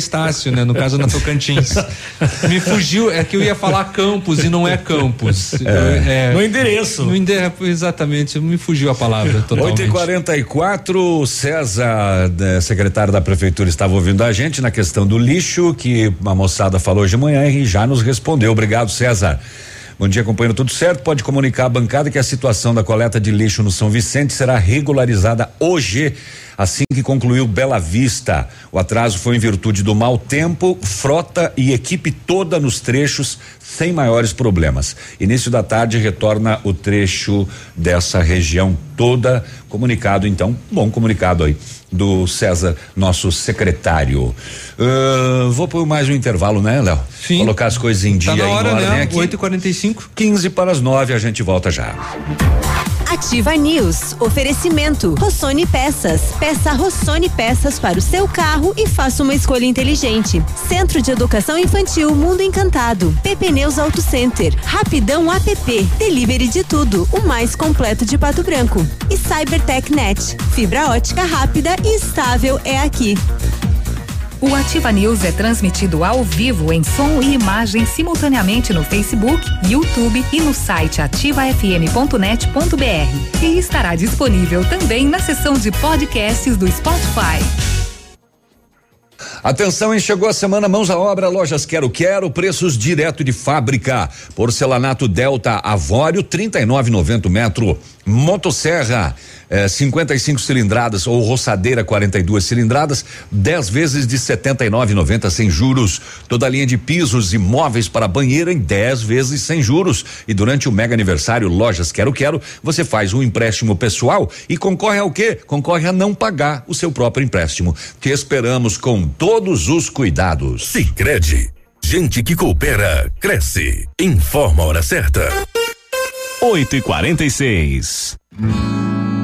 Né? No caso na Tocantins. Me fugiu, é que eu ia falar campus e não é campus. É. no endereço. No endereço, exatamente, me fugiu a palavra totalmente. 8 e 44 César, né, secretário da prefeitura, estava ouvindo a gente na questão do lixo, que a moçada falou hoje de manhã e já nos respondeu. Obrigado, César. Bom dia, companheiro. Tudo certo? Pode comunicar à bancada que a situação da coleta de lixo no São Vicente será regularizada hoje, assim que concluiu Bela Vista. O atraso foi em virtude do mau tempo, frota e equipe toda nos trechos, sem maiores problemas. Início da tarde retorna o trecho dessa região toda. Comunicado, então, bom comunicado aí do César, nosso secretário. Uh, vou por mais um intervalo, né, Léo? Sim. Colocar as coisas em dia Tá na hora, em ordem né? aqui. 8h45. 15 para as 9 a gente volta já. Ativa News. Oferecimento. Rossoni Peças. Peça Rossoni Peças para o seu carro e faça uma escolha inteligente. Centro de Educação Infantil Mundo Encantado. PP Neus Auto Center. Rapidão app. Delivery de tudo. O mais completo de Pato Branco. E Cybertech Net. Fibra ótica rápida e estável é aqui. O Ativa News é transmitido ao vivo em som e imagem simultaneamente no Facebook, YouTube e no site ativafm.net.br. E estará disponível também na seção de podcasts do Spotify. Atenção, hein? Chegou a semana Mãos à Obra, lojas Quero Quero, preços direto de fábrica. Porcelanato Delta Avório, 39,90 metro. Motosserra, eh, 55 cilindradas ou roçadeira 42 cilindradas, 10 vezes de 79,90 sem juros. Toda a linha de pisos e móveis para banheiro em 10 vezes sem juros. E durante o mega aniversário Lojas Quero Quero, você faz um empréstimo pessoal e concorre ao quê? Concorre a não pagar o seu próprio empréstimo. Te esperamos com todos os cuidados. Sicredi, gente que coopera cresce. Informa a hora certa. 8 e 46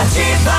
Ativa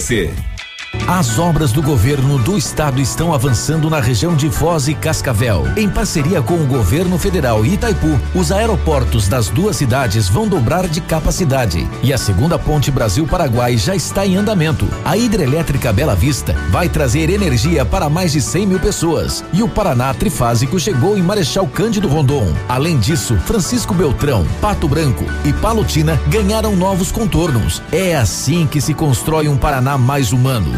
você. As obras do governo do estado estão avançando na região de Foz e Cascavel. Em parceria com o governo federal e Itaipu, os aeroportos das duas cidades vão dobrar de capacidade. E a segunda ponte Brasil-Paraguai já está em andamento. A hidrelétrica Bela Vista vai trazer energia para mais de 100 mil pessoas. E o Paraná Trifásico chegou em Marechal Cândido Rondon. Além disso, Francisco Beltrão, Pato Branco e Palotina ganharam novos contornos. É assim que se constrói um Paraná mais humano.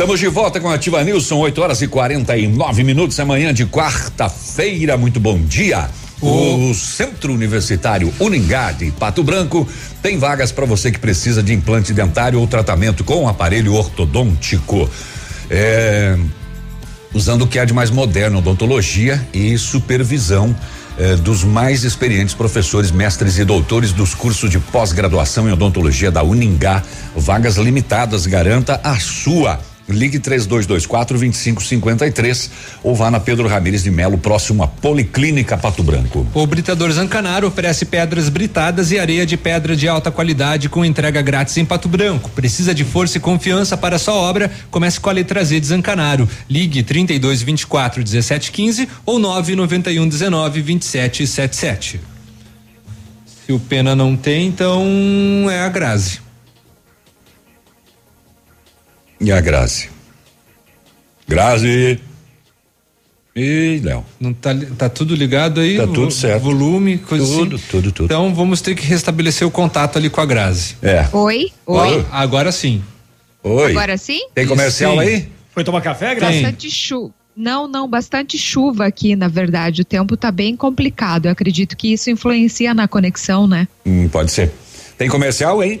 Estamos de volta com a Ativa News, são 8 horas e 49 minutos, amanhã de quarta-feira. Muito bom dia. O Centro Universitário Uningá de Pato Branco tem vagas para você que precisa de implante dentário ou tratamento com aparelho ortodôntico. É, usando o que há de mais moderno, odontologia e supervisão eh, dos mais experientes professores, mestres e doutores dos cursos de pós-graduação em odontologia da Uningá. Vagas limitadas, garanta a sua. Ligue 3224 2553 ou vá na Pedro Ramires de Melo, próximo à Policlínica Pato Branco. O Britador Zancanaro oferece pedras britadas e areia de pedra de alta qualidade com entrega grátis em Pato Branco. Precisa de força e confiança para sua obra? Comece com a letra Z de Zancanaro. Ligue 32 24 17 15 ou 991 19 27 77. Se o Pena não tem, então é a Grazi. E a Grazi? Grazi. E Léo. Não tá, tá tudo ligado aí? Tá tudo certo. Volume, coisa Tudo, assim. tudo, tudo. Então vamos ter que restabelecer o contato ali com a Grazi. É. Oi? Oi? Agora sim. Oi. Agora sim? Tem comercial Sim. aí? Foi tomar café, Tem. Bastante chuva. Não, não, bastante chuva aqui, na verdade. O tempo tá bem complicado. Eu acredito que isso influencia na conexão, né? Hum, pode ser. Tem comercial, hein?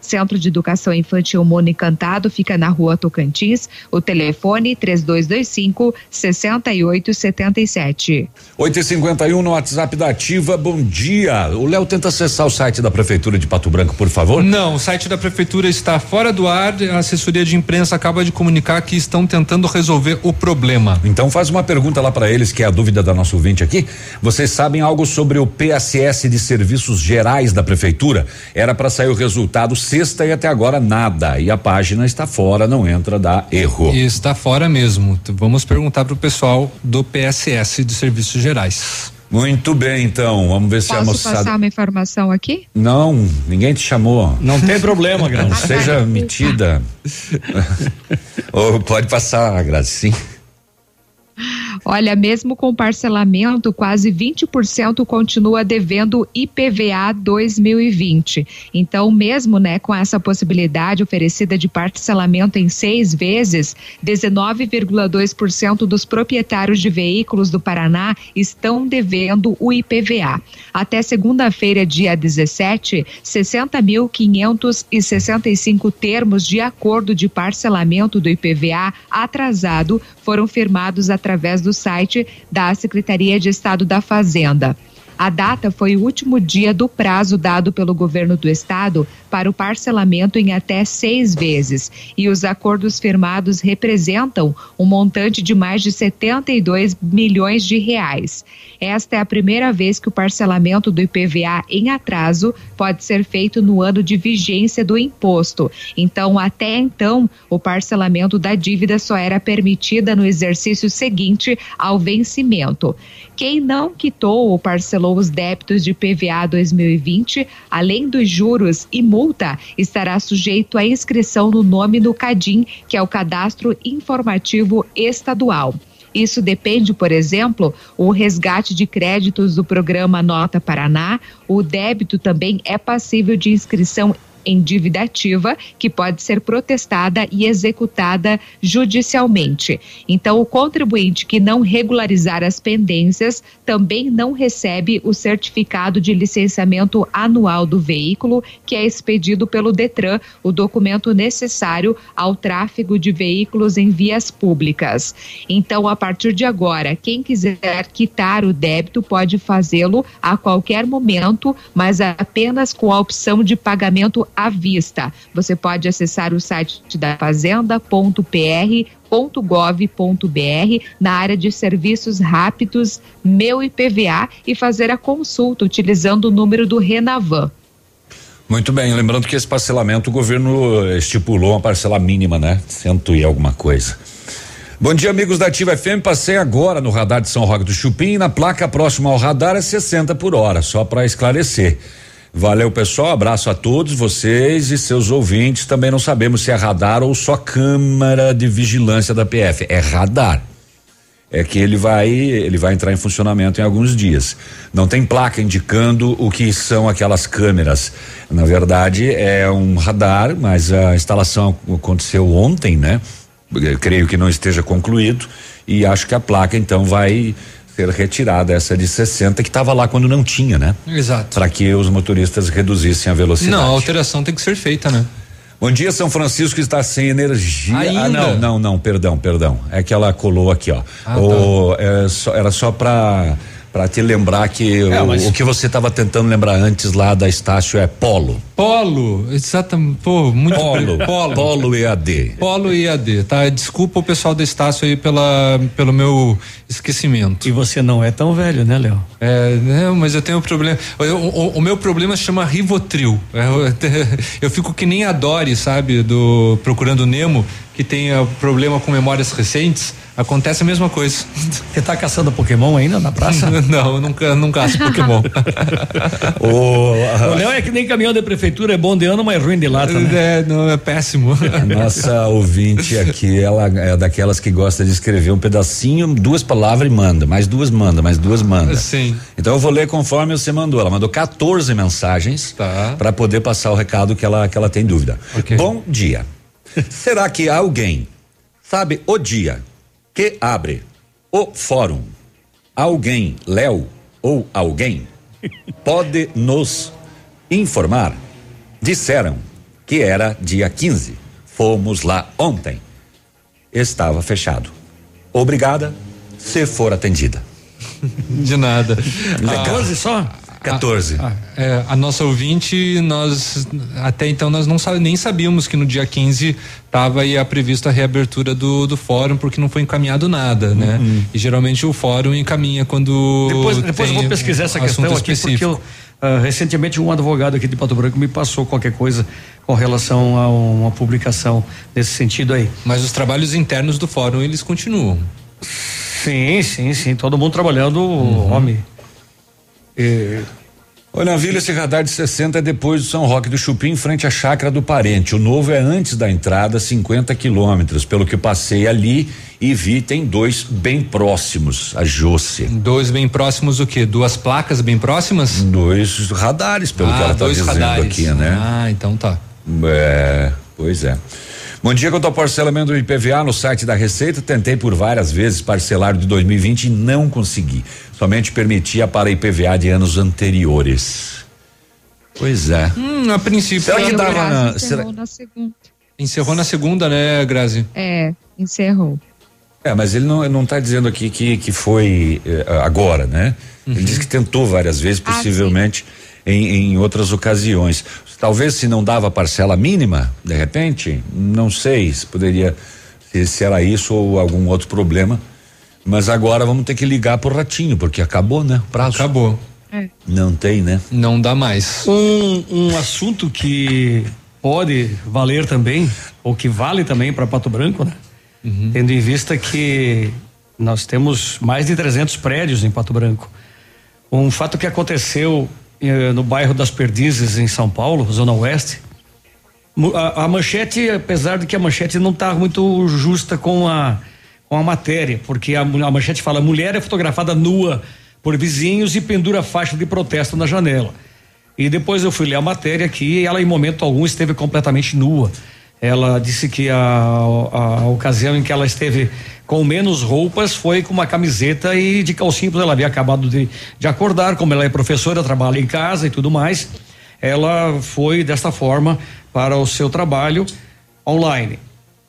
Centro de Educação Infantil Mundo Encantado fica na rua Tocantins. O telefone 3225 6877. 8 e 51 no WhatsApp da Ativa. Bom dia. O Léo tenta acessar o site da Prefeitura de Pato Branco, por favor. Não, o site da prefeitura está fora do ar. A assessoria de imprensa acaba de comunicar que estão tentando resolver o problema. Então faz uma pergunta lá para eles, que é a dúvida da nossa ouvinte aqui. Vocês sabem algo sobre o PSS de Serviços Gerais da Prefeitura? Era para sair o resultado sexta e até agora nada. E a página está fora, não entra, dá erro. E está fora mesmo. Vamos perguntar para o pessoal do PSS de Serviços Gerais. Muito bem, então. Vamos ver se a Posso moçada. passar uma informação aqui? Não, ninguém te chamou. Não tem problema, Não Grazi. seja metida. Ou pode passar, Grazi, sim. Olha, mesmo com parcelamento, quase 20% continua devendo IPVA 2020. Então, mesmo né, com essa possibilidade oferecida de parcelamento em seis vezes, 19,2% dos proprietários de veículos do Paraná estão devendo o IPVA. Até segunda-feira, dia 17, 60.565 termos de acordo de parcelamento do IPVA atrasado foram firmados através do site da Secretaria de Estado da Fazenda. A data foi o último dia do prazo dado pelo governo do estado para o parcelamento em até seis vezes. E os acordos firmados representam um montante de mais de 72 milhões de reais. Esta é a primeira vez que o parcelamento do IPVA em atraso pode ser feito no ano de vigência do imposto. Então, até então, o parcelamento da dívida só era permitida no exercício seguinte ao vencimento. Quem não quitou ou parcelou os débitos de PVA 2020, além dos juros e multa, estará sujeito à inscrição no nome no CADIM, que é o Cadastro Informativo Estadual. Isso depende, por exemplo, o resgate de créditos do programa Nota Paraná. O débito também é passível de inscrição em dívida ativa, que pode ser protestada e executada judicialmente. Então, o contribuinte que não regularizar as pendências também não recebe o certificado de licenciamento anual do veículo, que é expedido pelo Detran, o documento necessário ao tráfego de veículos em vias públicas. Então, a partir de agora, quem quiser quitar o débito pode fazê-lo a qualquer momento, mas apenas com a opção de pagamento à vista. Você pode acessar o site da fazenda.pr.gov.br na área de serviços rápidos Meu IPVA e fazer a consulta utilizando o número do Renavan. Muito bem, lembrando que esse parcelamento o governo estipulou uma parcela mínima, né? Cento e alguma coisa. Bom dia, amigos da Ativa FM. Passei agora no radar de São Roque do Chupim. Na placa próxima ao radar é 60 por hora, só para esclarecer. Valeu, pessoal. Abraço a todos vocês e seus ouvintes. Também não sabemos se é radar ou só câmara de vigilância da PF. É radar. É que ele vai, ele vai entrar em funcionamento em alguns dias. Não tem placa indicando o que são aquelas câmeras. Na verdade, é um radar, mas a instalação aconteceu ontem, né? eu creio que não esteja concluído e acho que a placa então vai ser retirada essa de 60 que estava lá quando não tinha, né? Exato. Para que os motoristas reduzissem a velocidade. Não, a alteração tem que ser feita, né? Bom dia, São Francisco está sem energia. Ainda? Ah, não, não, não, perdão, perdão. É que ela colou aqui, ó. Ah, o, é só- era só para para te lembrar que É, o, mas- o que você estava tentando lembrar antes lá da Estácio é polo. Polo, exatamente, pô, muito Polo, polo. polo EAD. Polo e AD, tá? Desculpa o pessoal da Estácio aí pela, pelo meu esquecimento. E você não é tão velho, né, Léo? É, não, mas eu tenho um problema. eu- o, o meu problema se chama Rivotril. É, Eu, eu fico que nem a Dory, sabe? Do Procurando Nemo, que tem ah, problema com memórias recentes. Acontece a mesma coisa. Você tá caçando Pokémon ainda na praça? não, eu nunca, não caço Pokémon. o, O Léo é que nem caminhão de prefeitura, é bom de ano, mas ruim de lata, né? É, não, é péssimo. A nossa ouvinte aqui, ela é daquelas que gosta de escrever um pedacinho, duas palavras e manda, mais duas manda, mais duas manda. Sim. Então eu vou ler conforme você mandou. Ela mandou 14 mensagens Tá. para poder passar o recado que ela que ela tem dúvida. Bom dia. Será que alguém sabe o dia que abre o fórum? Alguém, Léo ou alguém pode nos informar? Disseram que era dia 15. Fomos lá ontem. Estava fechado. Obrigada, se for atendida. De nada. Legal. 14 só? 14. A, é, a nossa ouvinte, nós até então nós não nem sabíamos que no dia 15 estava aí a prevista a reabertura do, do fórum, porque não foi encaminhado nada, né? E geralmente o fórum encaminha quando. Depois, depois eu vou pesquisar essa questão aqui, porque específico. eu, ah, recentemente um advogado aqui de Pato Branco me passou qualquer coisa com relação a uma publicação nesse sentido aí. Mas os trabalhos internos do fórum, eles continuam. Sim, sim, sim. Todo mundo trabalhando, Uhum. homem. E- Olha, Vila, esse radar de 60 é depois do São Roque do Chupim, em frente à chácara do parente. O novo é antes da entrada, 50 quilômetros. Pelo que passei ali e vi, tem dois bem próximos, a Josse. Dois bem próximos o quê? Duas placas bem próximas? Dois radares, pelo ah, que ela está dizendo radares. aqui, né? Ah, então tá. É, pois é. Bom dia, quanto ao parcelamento do IPVA no site da Receita, tentei por várias vezes parcelar de 2020 e não consegui. Somente permitia para IPVA de anos anteriores. Pois é. Hum, a princípio. Será que tava Grazi na- encerrou será- na segunda. Encerrou na segunda, né, Grazi? É, encerrou. É, mas ele não, não está dizendo aqui que, que foi eh, agora, né? Ele diz que tentou várias vezes, Ah, possivelmente em, em outras ocasiões. Talvez se não dava parcela mínima, de repente, não sei se poderia, se, se era isso ou algum outro problema. Mas agora vamos ter que ligar pro ratinho, porque acabou, né? O prazo. Acabou. É. Não tem, né? Não dá mais. Um, um assunto que pode valer também, ou que vale também para Pato Branco, né? Tendo em vista que nós temos mais de 300 prédios em Pato Branco. Um fato que aconteceu eh, no bairro das Perdizes, em São Paulo, Zona Oeste. A, a manchete, apesar de que a manchete não está muito justa com a, com a matéria, porque a, a manchete fala: mulher é fotografada nua por vizinhos e pendura faixa de protesto na janela. E depois eu fui ler a matéria aqui e ela, em momento algum, esteve completamente nua. Ela disse que a, a, a ocasião em que ela esteve com menos roupas foi com uma camiseta e de calcinha, porque ela havia acabado de, de acordar, como ela é professora, trabalha em casa e tudo mais. Ela foi desta forma para o seu trabalho online.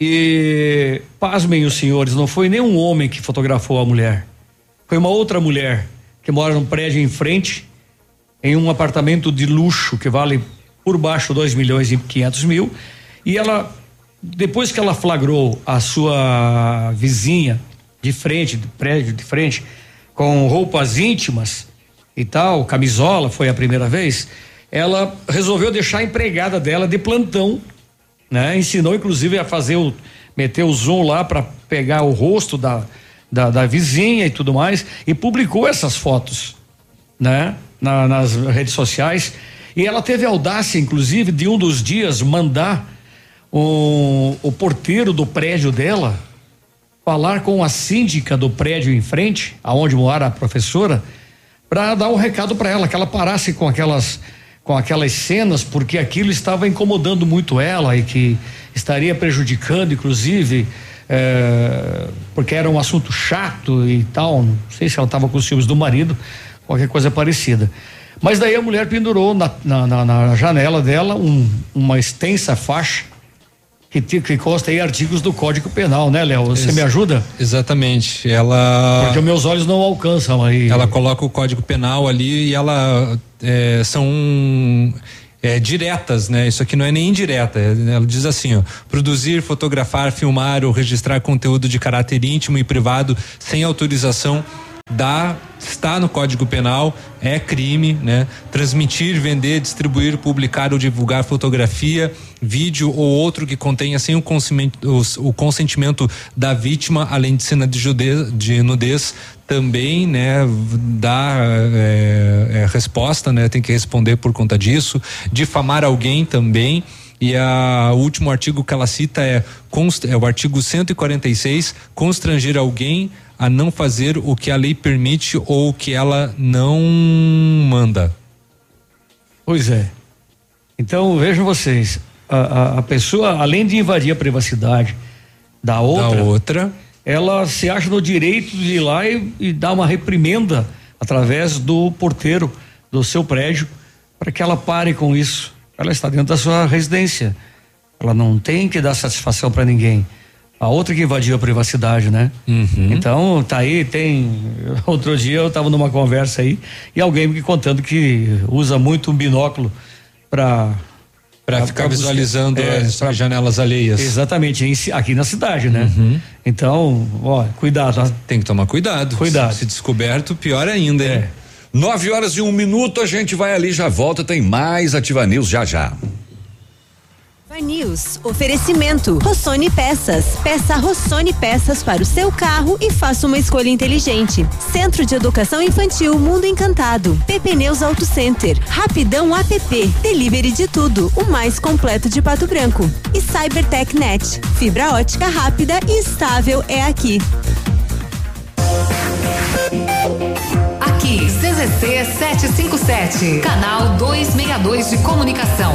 E pasmem os senhores, não foi nenhum homem que fotografou a mulher. Foi uma outra mulher que mora num prédio em frente, em um apartamento de luxo que vale por baixo 2 milhões e 500 mil. E ela, depois que ela flagrou a sua vizinha de frente, do prédio de frente, com roupas íntimas e tal, camisola, foi a primeira vez, ela resolveu deixar a empregada dela de plantão né? Ensinou inclusive a fazer o meter o zoom lá para pegar o rosto da, da, da vizinha e tudo mais e publicou essas fotos, né? Na- nas redes sociais e ela teve a audácia inclusive de um dos dias mandar o, o porteiro do prédio dela falar com a síndica do prédio em frente, aonde mora a professora, para dar um recado para ela que ela parasse com aquelas com aquelas cenas porque aquilo estava incomodando muito ela e que estaria prejudicando inclusive é, porque era um assunto chato e tal. Não sei se ela estava com os ciúmes do marido, qualquer coisa parecida. Mas daí a mulher pendurou na, na, na, janela dela um, uma extensa faixa que, que consta aí artigos do Código Penal, né, Léo? Você Ex me ajuda? Exatamente. Ela. Porque meus olhos não alcançam aí. Ela coloca o Código Penal ali e ela é, são é, diretas, né? Isso aqui não é nem indireta. Ela diz assim, ó, produzir, fotografar, filmar ou registrar conteúdo de caráter íntimo e privado sem autorização da está no Código Penal, é crime, né? Transmitir, vender, distribuir, publicar ou divulgar fotografia, vídeo ou outro que contenha sem o consentimento, o consentimento da vítima, além de cena de, judez, de nudez, também, né, dá é, é, resposta, né? Tem que responder por conta disso. Difamar alguém também. E a, o último artigo que ela cita é, é o artigo 146, constranger alguém a não fazer o que a lei permite ou o que ela não manda. Pois é. Então vejam vocês, a, a, a pessoa, além de invadir a privacidade da outra, da outra, ela se acha no direito de ir lá e, e dar uma reprimenda através do porteiro do seu prédio para que ela pare com isso. Ela está dentro da sua residência. Ela não tem que dar satisfação para ninguém a outra que invadiu a privacidade, né? Uhum. Então, tá aí, tem. Outro dia eu estava numa conversa aí e alguém me contando que usa muito um binóculo para para ficar visualizando é, as pra, janelas alheias. Exatamente, em, aqui na cidade, né? Uhum. Então, ó, cuidado. Tem que tomar cuidado. Cuidado. Se descoberto, pior ainda, é. Nove horas e um minuto, a gente vai ali, já volta, tem mais Ativa News já já. News, oferecimento Rossoni Peças. Peça Rossoni Peças para o seu carro e faça uma escolha inteligente. Centro de Educação Infantil Mundo Encantado. PP Neus Auto Center. Rapidão app. Delivery de tudo. O mais completo de Pato Branco. E Cybertech Net. Fibra ótica rápida e estável é aqui. Aqui, CZC 757, canal 262 de comunicação.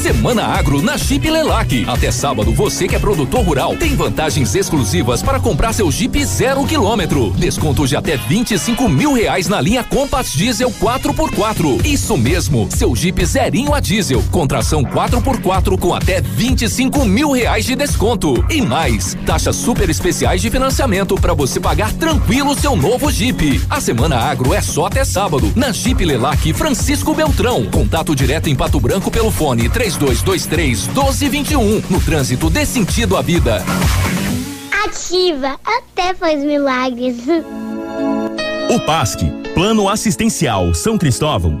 Semana Agro na Jeep Lelac. Até sábado, você que é produtor rural tem vantagens exclusivas para comprar seu Jeep zero quilômetro. Desconto de até 25 mil reais na linha Compass Diesel 4x4. Isso mesmo, seu Jeep zerinho a diesel, contração 4x4 com até 25 mil reais de desconto. E mais, taxas super especiais de financiamento para você pagar tranquilo seu novo Jeep. A Semana Agro é só até sábado, na Jeep Lelac Francisco Beltrão. Contato direto em Pato Branco pelo fone 3 3223 1221. No trânsito dê sentido à vida. Ativa, até faz milagres. O PASC, Plano Assistencial São Cristóvão,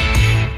Thank you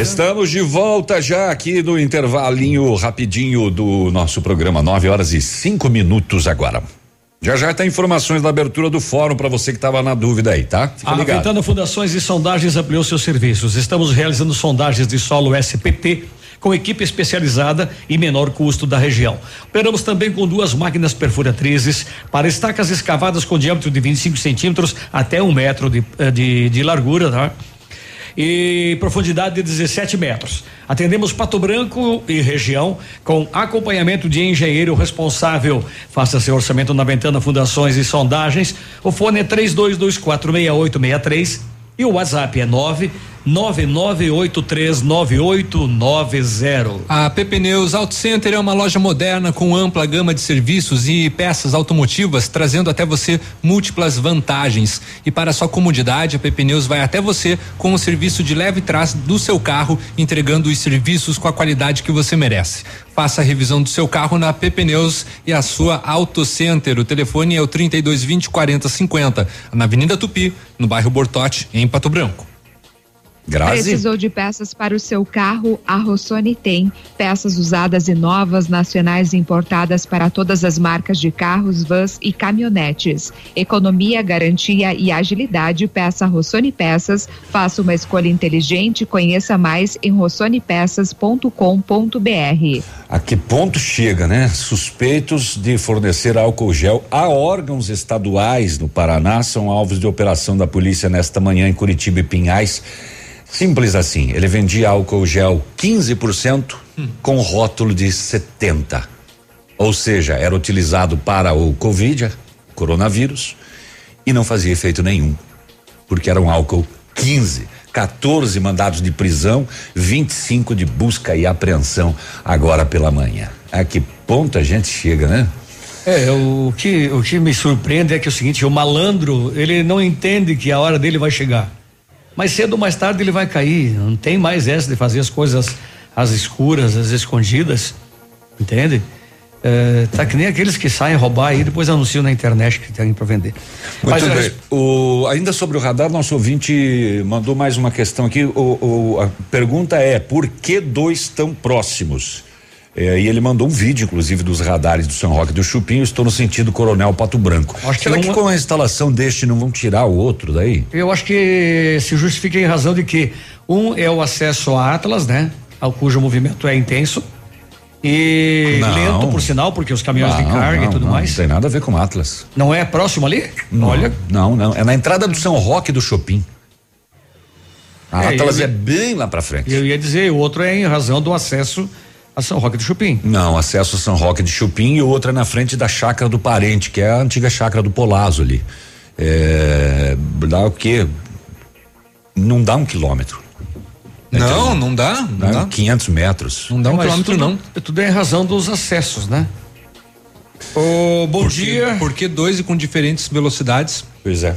Estamos de volta já aqui no intervalinho rapidinho do nosso programa, 9 horas e cinco minutos agora. Já já tem informações da abertura do fórum para você que estava na dúvida aí, tá? Fica A ligado. Ventana Fundações e Sondagens ampliou seus serviços. Estamos realizando sondagens de solo SPT com equipe especializada e menor custo da região. Operamos também com duas máquinas perfuratrizes para estacas escavadas com diâmetro de 25 centímetros até um metro de, eh, de, de largura, tá? E profundidade de 17 metros. Atendemos Pato Branco e região com acompanhamento de engenheiro responsável. Faça seu orçamento na Ventana Fundações e Sondagens. O fone é 32246863 e o WhatsApp é 999839890. A PP Neus Auto Center é uma loja moderna com ampla gama de serviços e peças automotivas, trazendo até você múltiplas vantagens. E para sua comodidade, a PP Neus vai até você com o serviço de leve trás do seu carro, entregando os serviços com a qualidade que você merece. Faça a revisão do seu carro na PP Neus e a sua Auto Center. O telefone é o 3220 4050, na Avenida Tupi, no bairro Bortote, em Pato Branco. Precisou de peças para o seu carro? A Rossoni tem. Peças usadas e novas, nacionais e importadas para todas as marcas de carros, vans e caminhonetes. Economia, garantia e agilidade. Peça Rossoni Peças. Faça uma escolha inteligente. Conheça mais em rossonepeças.com.br. A que ponto chega, né? Suspeitos de fornecer álcool gel a órgãos estaduais no Paraná são alvos de operação da polícia nesta manhã em Curitiba e Pinhais. Simples assim, ele vendia álcool gel 15% com rótulo de 70. Ou seja, era utilizado para o Covid, coronavírus, e não fazia efeito nenhum, porque era um álcool 15. 14 mandados de prisão, 25 de busca e apreensão agora pela manhã. A que ponto a gente chega, né? É, o que, o que me surpreende é que é o seguinte, o malandro, ele não entende que a hora dele vai chegar. Mais cedo ou mais tarde ele vai cair. Não tem mais essa de fazer as coisas às escuras, às escondidas. Entende? É, tá que nem aqueles que saem roubar aí e depois anunciam na internet que tem para vender. Muito Mas, bem. O, ainda sobre o radar, nosso ouvinte mandou mais uma questão aqui. O, o- a pergunta é: por que dois tão próximos? É, e ele mandou um vídeo, inclusive, dos radares do São Roque do Chupinho. Estou no sentido Coronel Pato Branco. Acho que Será uma- que com a instalação deste não vão tirar o outro daí? Eu acho que se justifica em razão de que um é o acesso a Atlas, né? Ao cujo movimento é intenso. E Não. lento, por sinal, porque os caminhões de Não, carga não, e tudo não, mais. Não tem nada a ver com Atlas. Não é próximo ali? Não, Olha. Não, não. É na entrada do São Roque do Shopping. A É, Atlas eu- é bem lá pra frente. Eu ia dizer, o outro é em razão do acesso a São Roque do Chupim. Não, acesso a São Roque de Chupim e o outro é na frente da chácara do parente, que é a antiga chácara do Polazo ali. É, dá o quê? Não dá um quilômetro. Não, não dá, não Dá dá. 500 metros. Não dá um Mas quilômetro, tudo, não. Tudo é em razão dos acessos, né? Ô, bom Por dia. Por que dois e com diferentes velocidades? Pois é.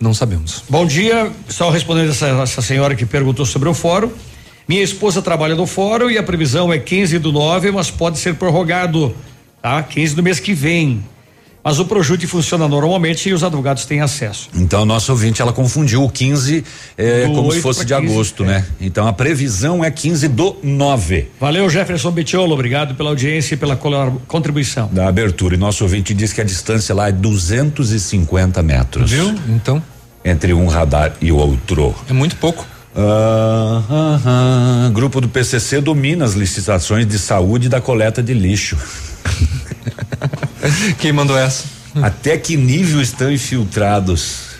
Não sabemos. Bom dia, só respondendo essa, essa senhora que perguntou sobre o fórum. Minha esposa trabalha no fórum e a previsão é 15 do 9, mas pode ser prorrogado, tá? 15 do mês que vem. Mas o Projute funciona normalmente e os advogados têm acesso. Então, nosso ouvinte, ela confundiu o 15 é, Do como se 8 fosse de 15, agosto, é. né? Então, a previsão é 15 do 9 Valeu, Jefferson Betiolo, obrigado pela audiência e pela contribuição. da abertura. E nosso ouvinte diz que a distância lá é 250 metros. Viu? Então, Entre um radar e o outro. é muito pouco. Ah, ah, ah, grupo do PCC domina as licitações de saúde da coleta de lixo. Quem mandou essa? Até que nível estão infiltrados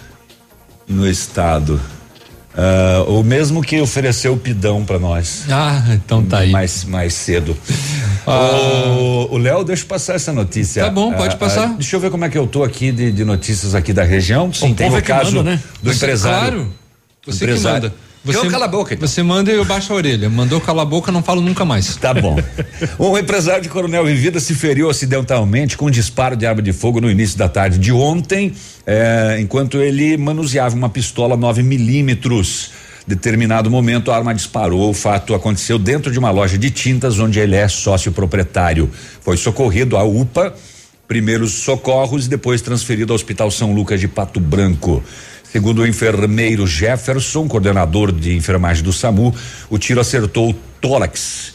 no estado? Ah, o mesmo que ofereceu o pidão para nós. Ah, então tá aí. Mais, mais cedo. Ah. O- Léo, deixa eu passar essa notícia. Tá bom, pode Ah, passar. ah, deixa eu ver como é que eu tô aqui de, de notícias aqui da região. Sim, tem o é caso manda, né? do Você- empresário. Claro. Você Empresário. que manda. Então cala a boca, então. Você manda e eu baixo a orelha. Mandou calar a boca, não falo nunca mais. Tá bom. Um empresário de Coronel Vivida se feriu acidentalmente com um disparo de arma de fogo no início da tarde de ontem, eh, enquanto ele manuseava uma pistola 9 milímetros. Determinado momento, a arma disparou. O fato aconteceu dentro de uma loja de tintas, onde ele é sócio proprietário. Foi socorrido à UPA, primeiros socorros e depois transferido ao Hospital São Lucas de Pato Branco. Segundo o enfermeiro Jefferson, coordenador de enfermagem do SAMU, o tiro acertou o tórax.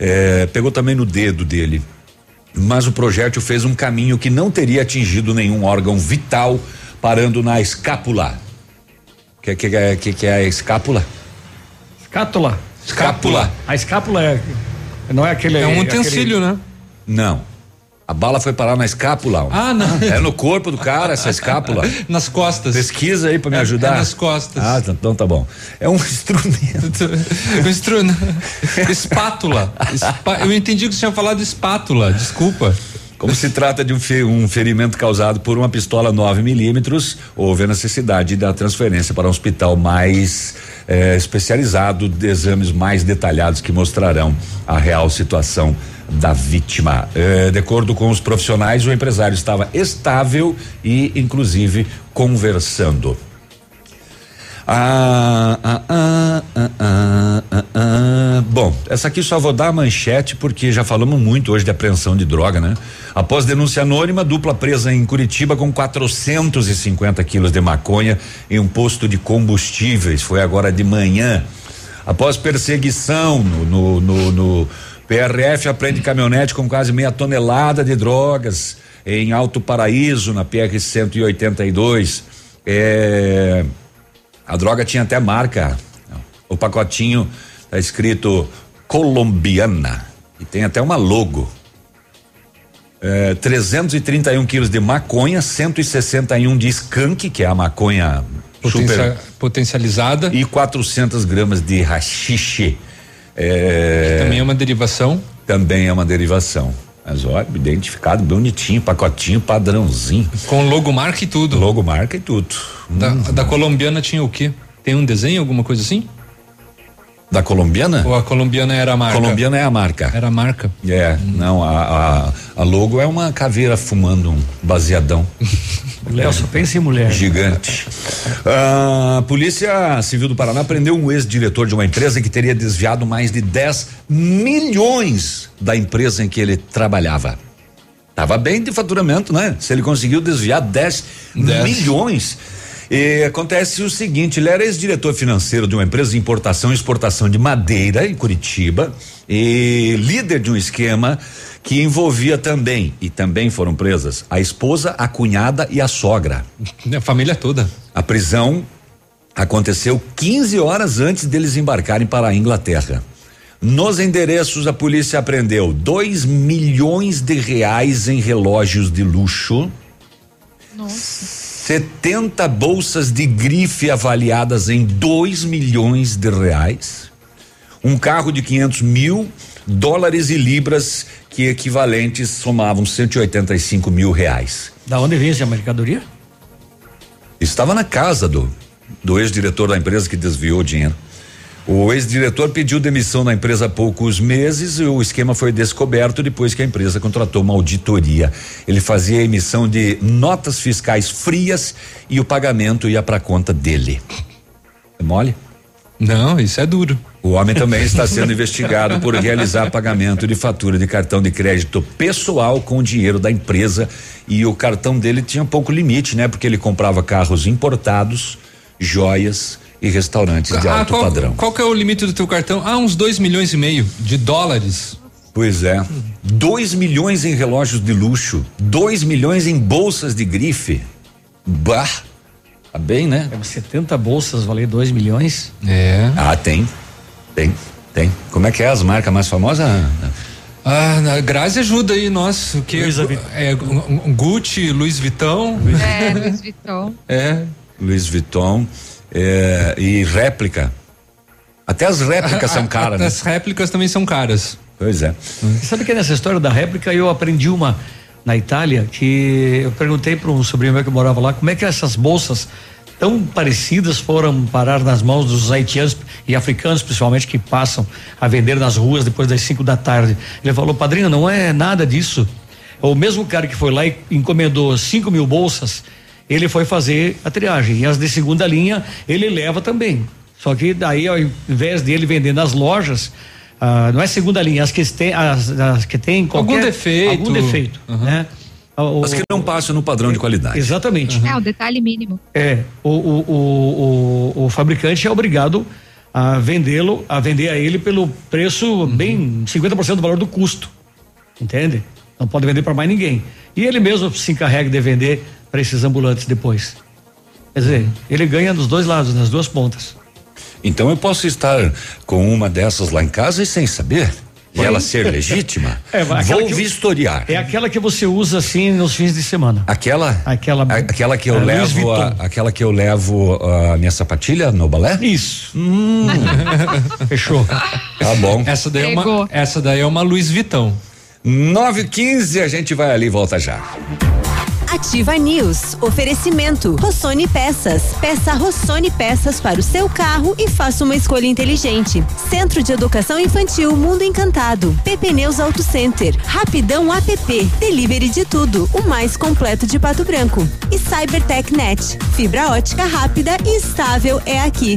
Eh, pegou também no dedo dele. Mas o projétil fez um caminho que não teria atingido nenhum órgão vital, parando na escápula. O que, que, é- que, que é a escápula? Escátula. Escápula. A escápula é. Não é aquele. É um aquele- utensílio, né? Não. A bala foi parar na escápula. Ah, não. É no corpo do cara, essa escápula. Nas costas. Pesquisa aí pra me É- ajudar. é nas costas. Ah, tá- então tá bom. É um instrumento. O instru... espátula. Espa- Eu entendi que você tinha falado espátula, desculpa. Como se trata de um, fe- ferimento causado por uma pistola 9 milímetros, houve a necessidade da transferência para um hospital mais eh, especializado, de exames mais detalhados que mostrarão a real situação da vítima. Eh, de acordo com os profissionais, o empresário estava estável e, inclusive, conversando. Ah, ah, ah, ah, ah, ah, ah. Bom, essa aqui só vou dar a manchete porque já falamos muito hoje de apreensão de droga, né? Após denúncia anônima, dupla presa em Curitiba com 450 quilos de maconha em um posto de combustíveis. Foi agora de manhã. Após perseguição no, no, no, no PRF, apreende caminhonete com quase meia tonelada de drogas em Alto Paraíso, na PR 182. É. A droga tinha até marca. O pacotinho tá escrito colombiana e tem até uma logo. É, 331 quilos de maconha, 161 de skunk, que é a maconha Potencia- super Potencializada. e 400 gramas de rachixe. É, Também é uma derivação. também é uma derivação. Mas olha, identificado, bonitinho, pacotinho, padrãozinho. Com logomarca e tudo. Logomarca e tudo. Da, da colombiana tinha o quê? Tem um desenho, alguma coisa assim? Da colombiana? Ou a colombiana era a marca? Colombiana é a marca. Era a marca. É, não, a, a, a logo é uma caveira fumando um baseadão. Léo só pensa em mulher. Gigante. A Polícia Civil do Paraná prendeu um ex-diretor de uma empresa que teria desviado mais de 10 milhões da empresa em que ele trabalhava. Tava bem de faturamento, né? Se ele conseguiu desviar 10 Dez. milhões. E acontece o seguinte, ele era ex-diretor financeiro de uma empresa de importação e exportação de madeira em Curitiba e líder de um esquema que envolvia também, e também foram presas, a esposa, a cunhada e a sogra. A família toda. A prisão aconteceu 15 horas antes deles embarcarem para a Inglaterra. Nos endereços, a polícia apreendeu 2 milhões de reais em relógios de luxo. 70 bolsas de grife avaliadas em 2 milhões de reais. Um carro de 500 mil dólares e libras, que equivalentes somavam 185 mil reais. Da onde vem essa mercadoria? Estava na casa do, do ex-diretor da empresa que desviou o dinheiro. O ex-diretor pediu demissão da empresa há poucos meses e o esquema foi descoberto depois que a empresa contratou uma auditoria. Ele fazia a emissão de notas fiscais frias e o pagamento ia para conta dele. É mole? Não, isso é duro. O homem também está sendo investigado por realizar pagamento de fatura de cartão de crédito pessoal com o dinheiro da empresa e o cartão dele tinha pouco limite, né? Porque ele comprava carros importados, joias e restaurantes de Ah, alto qual, padrão. qual que é o limite do teu cartão? Ah, uns dois milhões e meio de dólares. Pois é. 2 milhões em relógios de luxo, 2 milhões em bolsas de grife. Bah! Tá bem, né? É 70 bolsas valer 2 milhões. É. Ah, tem. Tem, tem. Como é que é as marcas mais famosas? Ah, a Grazi ajuda aí nós. O que é, um, um Gucci, Louis Vuitton. É, Louis Vuitton. É. Louis Vuitton. É, e réplica. Até as réplicas são caras, né? As réplicas também são caras. Pois é. Você sabe que nessa história da réplica eu aprendi uma na Itália que eu perguntei para um sobrinho meu que morava lá como é que essas bolsas tão parecidas foram parar nas mãos dos haitianos e africanos, principalmente, que passam a vender nas ruas depois das 5 da tarde. Ele falou, padrinho, não é nada disso. O mesmo cara que foi lá e encomendou 5 mil bolsas, ele foi fazer a triagem. E as de segunda linha, ele leva também. Só que daí, ao invés dele vender nas lojas, ah, não é segunda linha, as que tem, as, as que tem qualquer, Algum defeito. algum defeito, Uhum. né? O- As que não passam no padrão de qualidade. Exatamente. É, o detalhe mínimo. É, o, o, o, o, o fabricante é obrigado a vendê-lo, a vender a ele pelo preço bem 50% do valor do custo. Entende? Não pode vender para mais ninguém. E ele mesmo se encarrega de vender para esses ambulantes depois. Quer dizer, ele ganha dos dois lados, nas duas pontas. Então eu posso estar com uma dessas lá em casa e sem saber. E ela ser legítima. É, Vou que- vistoriar. É aquela que você usa assim nos fins de semana. Aquela? Aquela. A- aquela que eu É, levo, a, aquela que eu levo a minha sapatilha no balé? Isso. Hum. Fechou. Tá bom. Essa daí, é uma, essa daí é uma Louis Vuitton. 9 h 15 a gente vai ali e volta já. Ativa News. Oferecimento. Rossoni Peças. Peça Rossoni Peças para o seu carro e faça uma escolha inteligente. Centro de Educação Infantil Mundo Encantado. PP Neus Auto Center. Rapidão app. Delivery de tudo. O mais completo de Pato Branco. E Cybertech Net. Fibra ótica rápida e estável é aqui.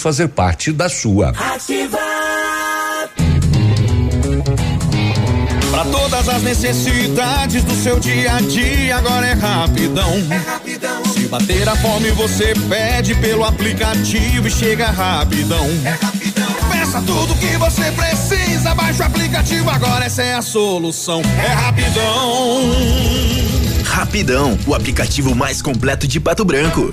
fazer parte da sua. Ativa. Pra todas as necessidades do seu dia a dia, agora é rapidão. É rapidão. Se bater a fome, você pede pelo aplicativo e chega rapidão. É rapidão. Peça tudo que você precisa, baixa o aplicativo, agora essa é a solução. É rapidão. Rapidão, o aplicativo mais completo de Pato Branco.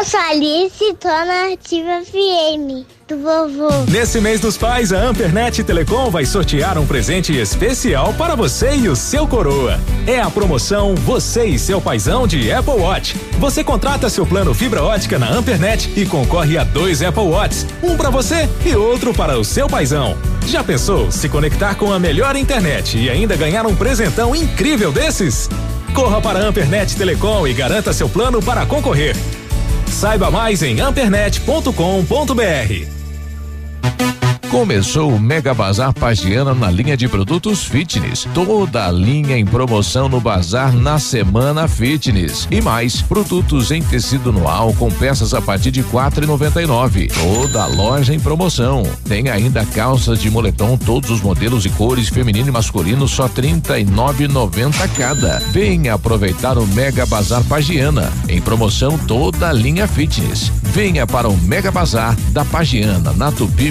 Eu sou Alice, tô na Ativa FM, do vovô. Nesse mês dos pais, a Ampernet Telecom vai sortear um presente especial para você e o seu coroa. É a promoção Você e seu paizão de Apple Watch. Você contrata seu plano fibra ótica na Ampernet e concorre a dois Apple Watches, um para você e outro para o seu paizão. Já pensou se conectar com a melhor internet e ainda ganhar um presentão incrível desses? Corra para a Ampernet Telecom e garanta seu plano para concorrer. Saiba mais em ampernet.com.br. Começou o Mega Bazar Pagiana na linha de produtos fitness. Toda a linha em promoção no bazar na semana fitness. E mais, produtos em tecido noal com peças a partir de quatro e noventa e nove. Toda a loja em promoção. Tem ainda calças de moletom, todos os modelos e cores, feminino e masculino, só trinta e nove noventa cada. Venha aproveitar o Mega Bazar Pagiana. Em promoção toda a linha fitness. Venha para o Mega Bazar da Pagiana, na Tupi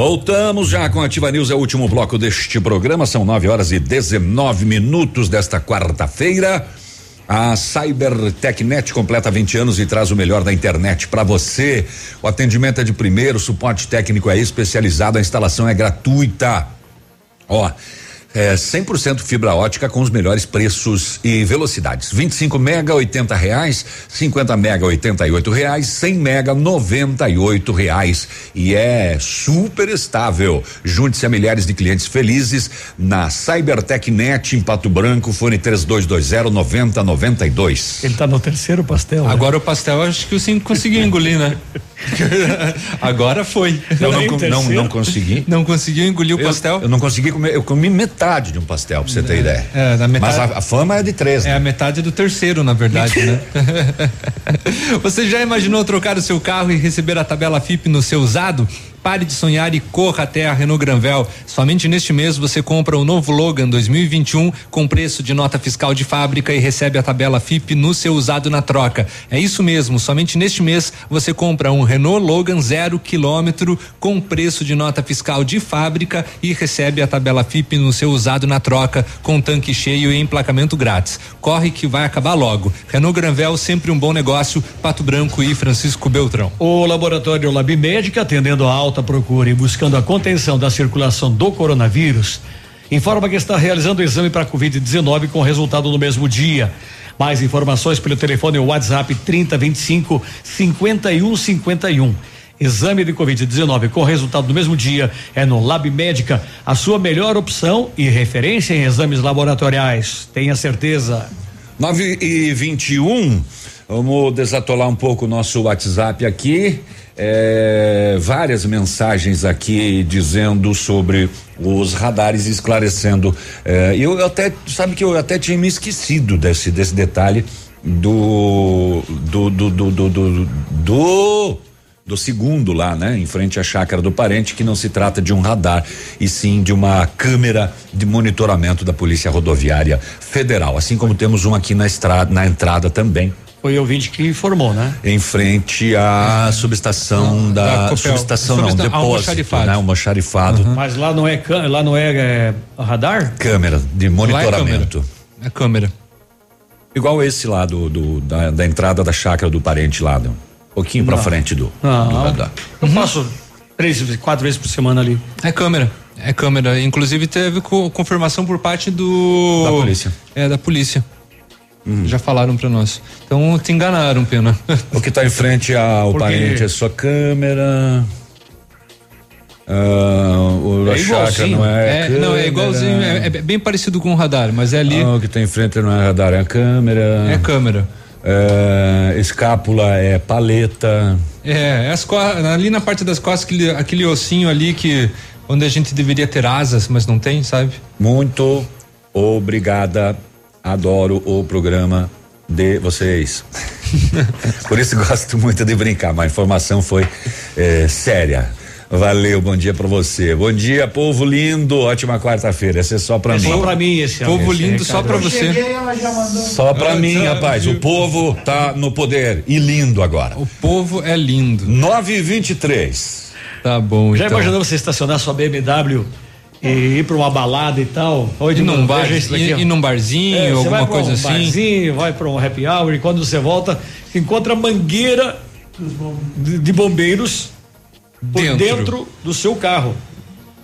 Voltamos já com a Ativa News, é o último bloco deste programa. São 9 horas e 19 minutos desta quarta-feira. A CyberTechNet completa 20 anos e traz o melhor da internet para você. O atendimento é de primeiro, suporte técnico é especializado, a instalação é gratuita. Ó, é 100% fibra ótica com os melhores preços e velocidades. 25 mega 80 reais, 50 mega 88 reais, 100 mega 98 reais e é super estável. Junte-se a milhares de clientes felizes na CyberTechNet em Pato Branco, fone 3220 9092. Ele tá no terceiro pastel. né? Agora o pastel acho que o cinco conseguiu engolir, né? Agora foi. Eu não, não, não consegui. Não conseguiu engolir o Eu- pastel? Eu, não consegui comer, eu comi metade de um pastel, pra você ter ideia. É, metade. Mas a, a fama é de três. É a metade do terceiro, na verdade, né? Você já imaginou trocar o seu carro e receber a tabela FIP no seu usado? Pare de sonhar e corra até a Renault Granvel. Somente neste mês você compra o novo Logan 2021 com preço de nota fiscal de fábrica e recebe a tabela FIP no seu usado na troca. É isso mesmo, somente neste mês você compra um Renault Logan zero quilômetro com preço de nota fiscal de fábrica e recebe a tabela FIP no seu usado na troca com tanque cheio e emplacamento grátis. Corre que vai acabar logo. Renault Granvel sempre um bom negócio. Pato Branco e Francisco Beltrão. O laboratório Lab Médica, atendendo a alta procura e buscando a contenção da circulação do coronavírus, informa que está realizando o exame para Covid-19 com resultado no mesmo dia. Mais informações pelo telefone WhatsApp 3025 5151. Exame de Covid-19 com resultado no mesmo dia é no Lab Médica, a sua melhor opção e referência em exames laboratoriais. Tenha certeza. 9 e 21. Vamos desatolar um pouco o nosso WhatsApp aqui. É, várias mensagens aqui dizendo sobre os radares esclarecendo. É, eu até, sabe que eu até tinha me esquecido desse, desse detalhe do do do do do, do, do do segundo lá, né, em frente à chácara do parente, que não se trata de um radar, e sim de uma câmera de monitoramento da Polícia Rodoviária Federal, assim como temos um aqui na estrada, na entrada também. Foi o ouvinte que informou, né? Em frente à subestação da, da Copel. subestação não, Subesta- depósito, né, almoxarifado. Mas lá não é lá não é, é, radar? Câmera de monitoramento. É câmera. Igual esse lá do, do- da, da entrada da chácara do parente lá, um pouquinho pra Não. frente do, Não. do radar. Eu passo três, quatro vezes por semana ali. É câmera. É câmera. Inclusive teve co- confirmação por parte do. Da polícia. É, da polícia. Já falaram pra nós. Então te enganaram, pena. O que tá em frente ao Porque- parente é sua câmera. Ah, o da chácara não é. É, não, é igualzinho. É, é bem parecido com o radar, mas é ali. Ah, o que tem em frente não é radar, é a câmera. É câmera. É, escápula é paleta. É, as co- ali na parte das costas, aquele, aquele ossinho ali que. Onde a gente deveria ter asas, mas não tem, sabe? Muito obrigada. Adoro o programa de vocês. Por isso gosto muito de brincar, mas a informação foi eh, séria. Valeu, bom dia pra você. Bom dia, povo lindo. Ótima quarta-feira. Esse é só pra É mim. só pra mim esse Povo esse lindo, só recado. pra você. Só pra Ah, mim, rapaz. O povo tá no poder e lindo agora. O povo é lindo. 9 e 23 Tá bom, Já então. imaginou você estacionar sua BMW e ir pra uma balada e tal? Oi, Ir num bar, isso daqui, ó. ir num barzinho, É, alguma coisa um assim. Barzinho, vai pra um happy hour e quando você volta, encontra mangueira de, de bombeiros por Dentro. dentro. do seu carro,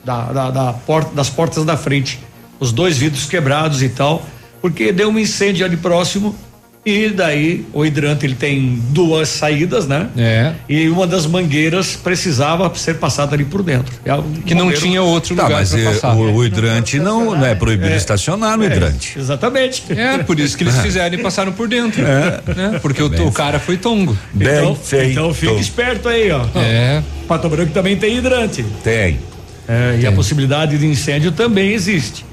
da, da, da porta, das portas da frente, os dois vidros quebrados e tal, porque deu um incêndio ali próximo e daí o hidrante ele tem duas saídas, né? É. E uma das mangueiras precisava ser passada ali por dentro. É Que não tinha outro Tá, lugar mas pra eh, passar. o, o hidrante não, não é proibido É. estacionar no É, hidrante. Exatamente. É, por isso que eles fizeram e passaram por dentro. É. Né? Porque o, o cara foi tongo. Bem então, feito. então fica esperto aí, ó. É. Pato Branco também tem hidrante. Tem. É, e a possibilidade de incêndio também existe.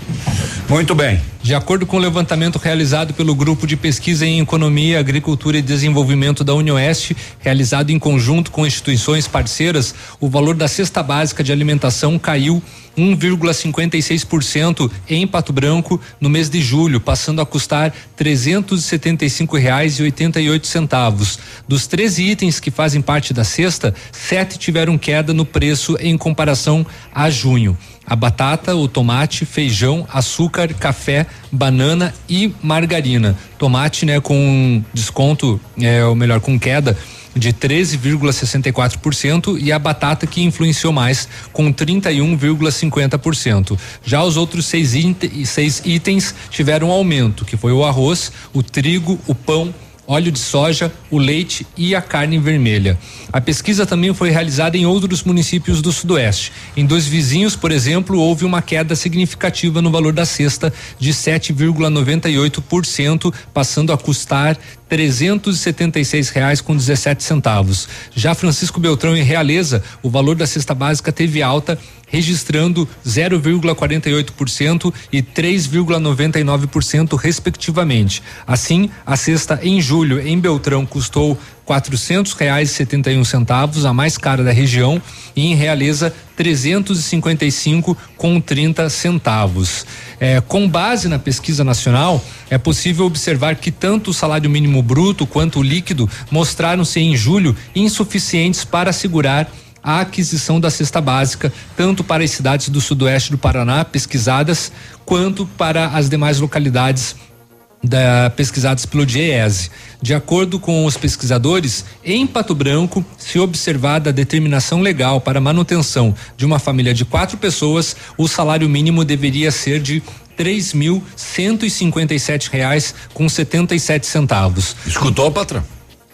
Muito bem. De acordo com o levantamento realizado pelo Grupo de Pesquisa em Economia, Agricultura e Desenvolvimento da Unioeste, realizado em conjunto com instituições parceiras, o valor da cesta básica de alimentação caiu 1,56% em Pato Branco no mês de julho, passando a custar 375 reais e 88 centavos. Dos 13 itens que fazem parte da cesta, sete tiveram queda no preço em comparação a junho. A batata, o tomate, feijão, açúcar, café, banana e margarina. Tomate, né, com desconto, é, ou melhor, com queda de 13,64% e a batata que influenciou mais com 31,50%. Já os outros seis, seis itens tiveram aumento, que foi o arroz, o trigo, o pão, óleo de soja, o leite e a carne vermelha. A pesquisa também foi realizada em outros municípios do Sudoeste. Em dois vizinhos, por exemplo, houve uma queda significativa no valor da cesta de 7,98%, passando a custar trezentos e setenta e seis reais com 17 centavos. Já Francisco Beltrão em Realeza, o valor da cesta básica teve alta registrando 0,48% e 3,99% respectivamente. Assim, a cesta em julho em Beltrão custou quatrocentos reais setenta e um centavos, a mais cara da região, e em Realeza trezentos e cinquenta e cinco com trinta centavos. É, com base na pesquisa nacional, é possível observar que tanto o salário mínimo bruto quanto o líquido mostraram-se em julho insuficientes para assegurar a aquisição da cesta básica, tanto para as cidades do sudoeste do Paraná pesquisadas, quanto para as demais localidades da, pesquisadas pelo DIEESE. De acordo com os pesquisadores, em Pato Branco, se observada a determinação legal para manutenção de uma família de quatro pessoas, o salário mínimo deveria ser de três mil cento e cinquenta e sete reais com setenta e sete centavos. Escutou, patrão?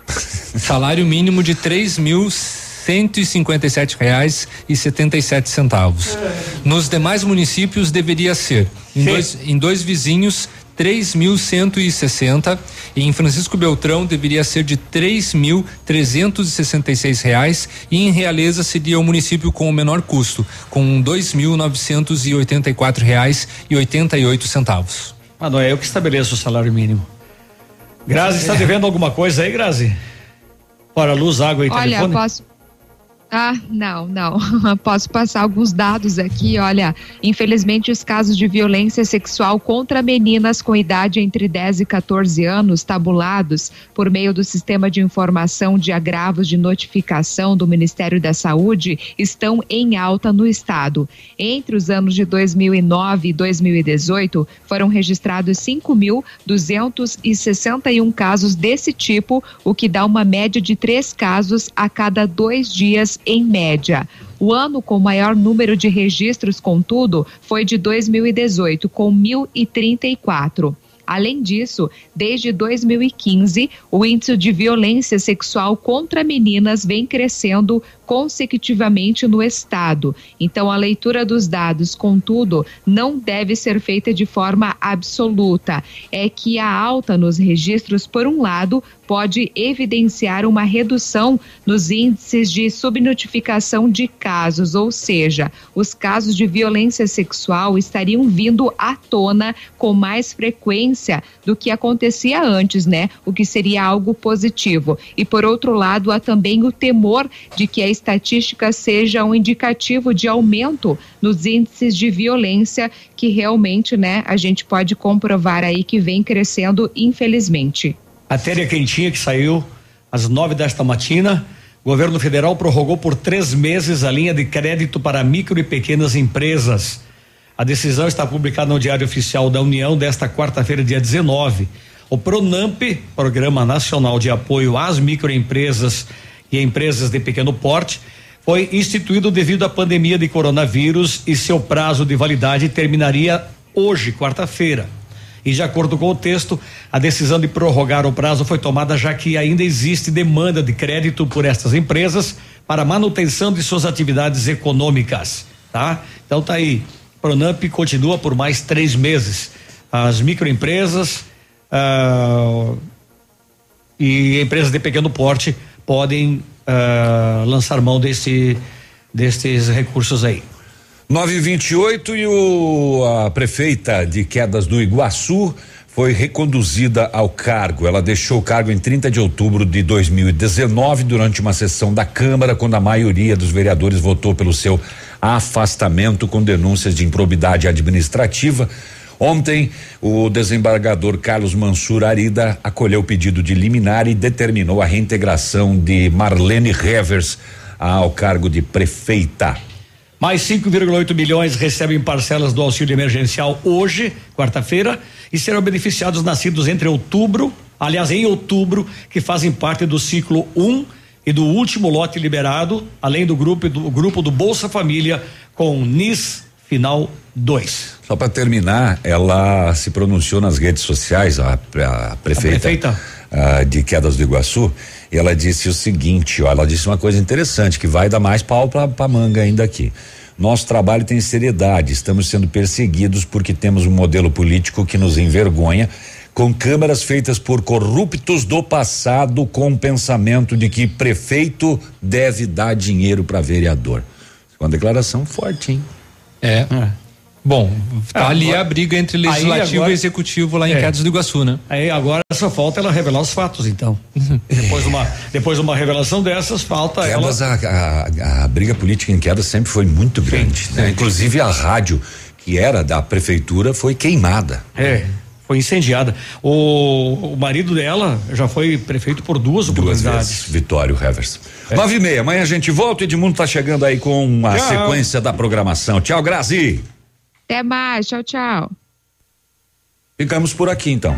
Salário mínimo de três mil cento e cinquenta e sete reais e setenta e sete centavos. Nos demais municípios deveria ser em dois, em dois vizinhos três mil cento e sessenta e em Francisco Beltrão deveria ser de três mil trezentos e sessenta e seis reais e em Realeza seria o município com o menor custo com dois mil novecentos e oitenta e quatro reais e oitenta e oito centavos. Ah, não é eu que estabeleço o salário mínimo. Grazi, está devendo alguma coisa aí, Grazi? Fora luz, água e Olha, telefone? Olha, posso ah, não, não. Posso passar alguns dados aqui. Olha, infelizmente, os casos de violência sexual contra meninas com idade entre 10 e 14 anos, tabulados por meio do Sistema de Informação de Agravos de Notificação do Ministério da Saúde, estão em alta no estado. Entre os anos de 2009 e 2018, foram registrados 5.261 casos desse tipo, o que dá uma média de três casos a cada dois dias em média. O ano com maior número de registros, contudo, foi de 2018, com 1.034. Além disso, desde 2015, o índice de violência sexual contra meninas vem crescendo consecutivamente no estado. Então, a leitura dos dados, contudo, não deve ser feita de forma absoluta. É que a alta nos registros, por um lado, pode evidenciar uma redução nos índices de subnotificação de casos, ou seja, os casos de violência sexual estariam vindo à tona com mais frequência do que acontecia antes, né? O que seria algo positivo. E por outro lado, há também o temor de que a estatística seja um indicativo de aumento nos índices de violência que realmente, né, a gente pode comprovar aí que vem crescendo, infelizmente. Matéria quentinha que saiu às nove desta matina. O governo federal prorrogou por três meses a linha de crédito para micro e pequenas empresas. A decisão está publicada no Diário Oficial da União desta quarta-feira, dia 19. O Pronamp, Programa Nacional de Apoio às Microempresas e Empresas de Pequeno Porte, foi instituído devido à pandemia de coronavírus e seu prazo de validade terminaria hoje, quarta-feira. E de acordo com o texto, a decisão de prorrogar o prazo foi tomada já que ainda existe demanda de crédito por estas empresas para manutenção de suas atividades econômicas, tá? Então tá aí. Pronamp continua por mais três meses. As microempresas ah, e empresas de pequeno porte podem ah, lançar mão desse, destes recursos aí. 928 e o a prefeita de Quedas do Iguaçu foi reconduzida ao cargo. Ela deixou o cargo em 30 de outubro de 2019 durante uma sessão da Câmara, quando a maioria dos vereadores votou pelo seu afastamento com denúncias de improbidade administrativa. Ontem, o desembargador Carlos Mansur Arida acolheu o pedido de liminar e determinou a reintegração de Marlene Revers ao cargo de prefeita. Mais 5,8 milhões recebem parcelas do auxílio emergencial hoje, quarta-feira, e serão beneficiados nascidos entre outubro, aliás, em outubro, que fazem parte do ciclo 1 um e do último lote liberado, além do grupo do grupo do Bolsa Família com NIS final 2. Só para terminar, ela se pronunciou nas redes sociais, a, a prefeita, a prefeita. Uh, de Quedas do Iguaçu, e ela disse o seguinte, ó, ela disse uma coisa interessante que vai dar mais pau para manga ainda aqui. Nosso trabalho tem seriedade, estamos sendo perseguidos porque temos um modelo político que nos envergonha, com câmaras feitas por corruptos do passado com o pensamento de que prefeito deve dar dinheiro para vereador. Uma declaração forte, hein? É. é. Bom, tá ah, ali agora, a briga entre legislativo agora, e executivo lá em é, Quedas do Iguaçu, né? Aí agora só falta ela revelar os fatos, então. depois, de uma, depois de uma revelação dessas, falta Quedas, ela. A, a, a, briga política em Quedas sempre foi muito grande, sim, né? Sim. Inclusive a rádio, que era da prefeitura, foi queimada. É. Foi incendiada. O, o marido dela já foi prefeito por duas, duas oportunidades. Vezes, Vitório Revers. É. Nove e meia, amanhã a gente volta. Edmundo tá chegando aí com a tchau. sequência da programação. Tchau, Grazi. Até mais, tchau, tchau. Ficamos por aqui então.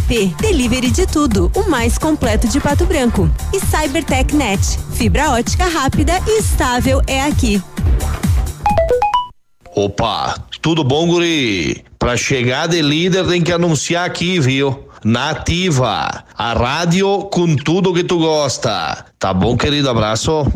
app. Delivery de tudo, o mais completo de Pato Branco. E Cybertech Net. Fibra ótica rápida e estável é aqui. Opa, tudo bom, guri? Pra chegar de líder tem que anunciar aqui, viu? Nativa, a rádio com tudo que tu gosta. Tá bom, querido? Abraço.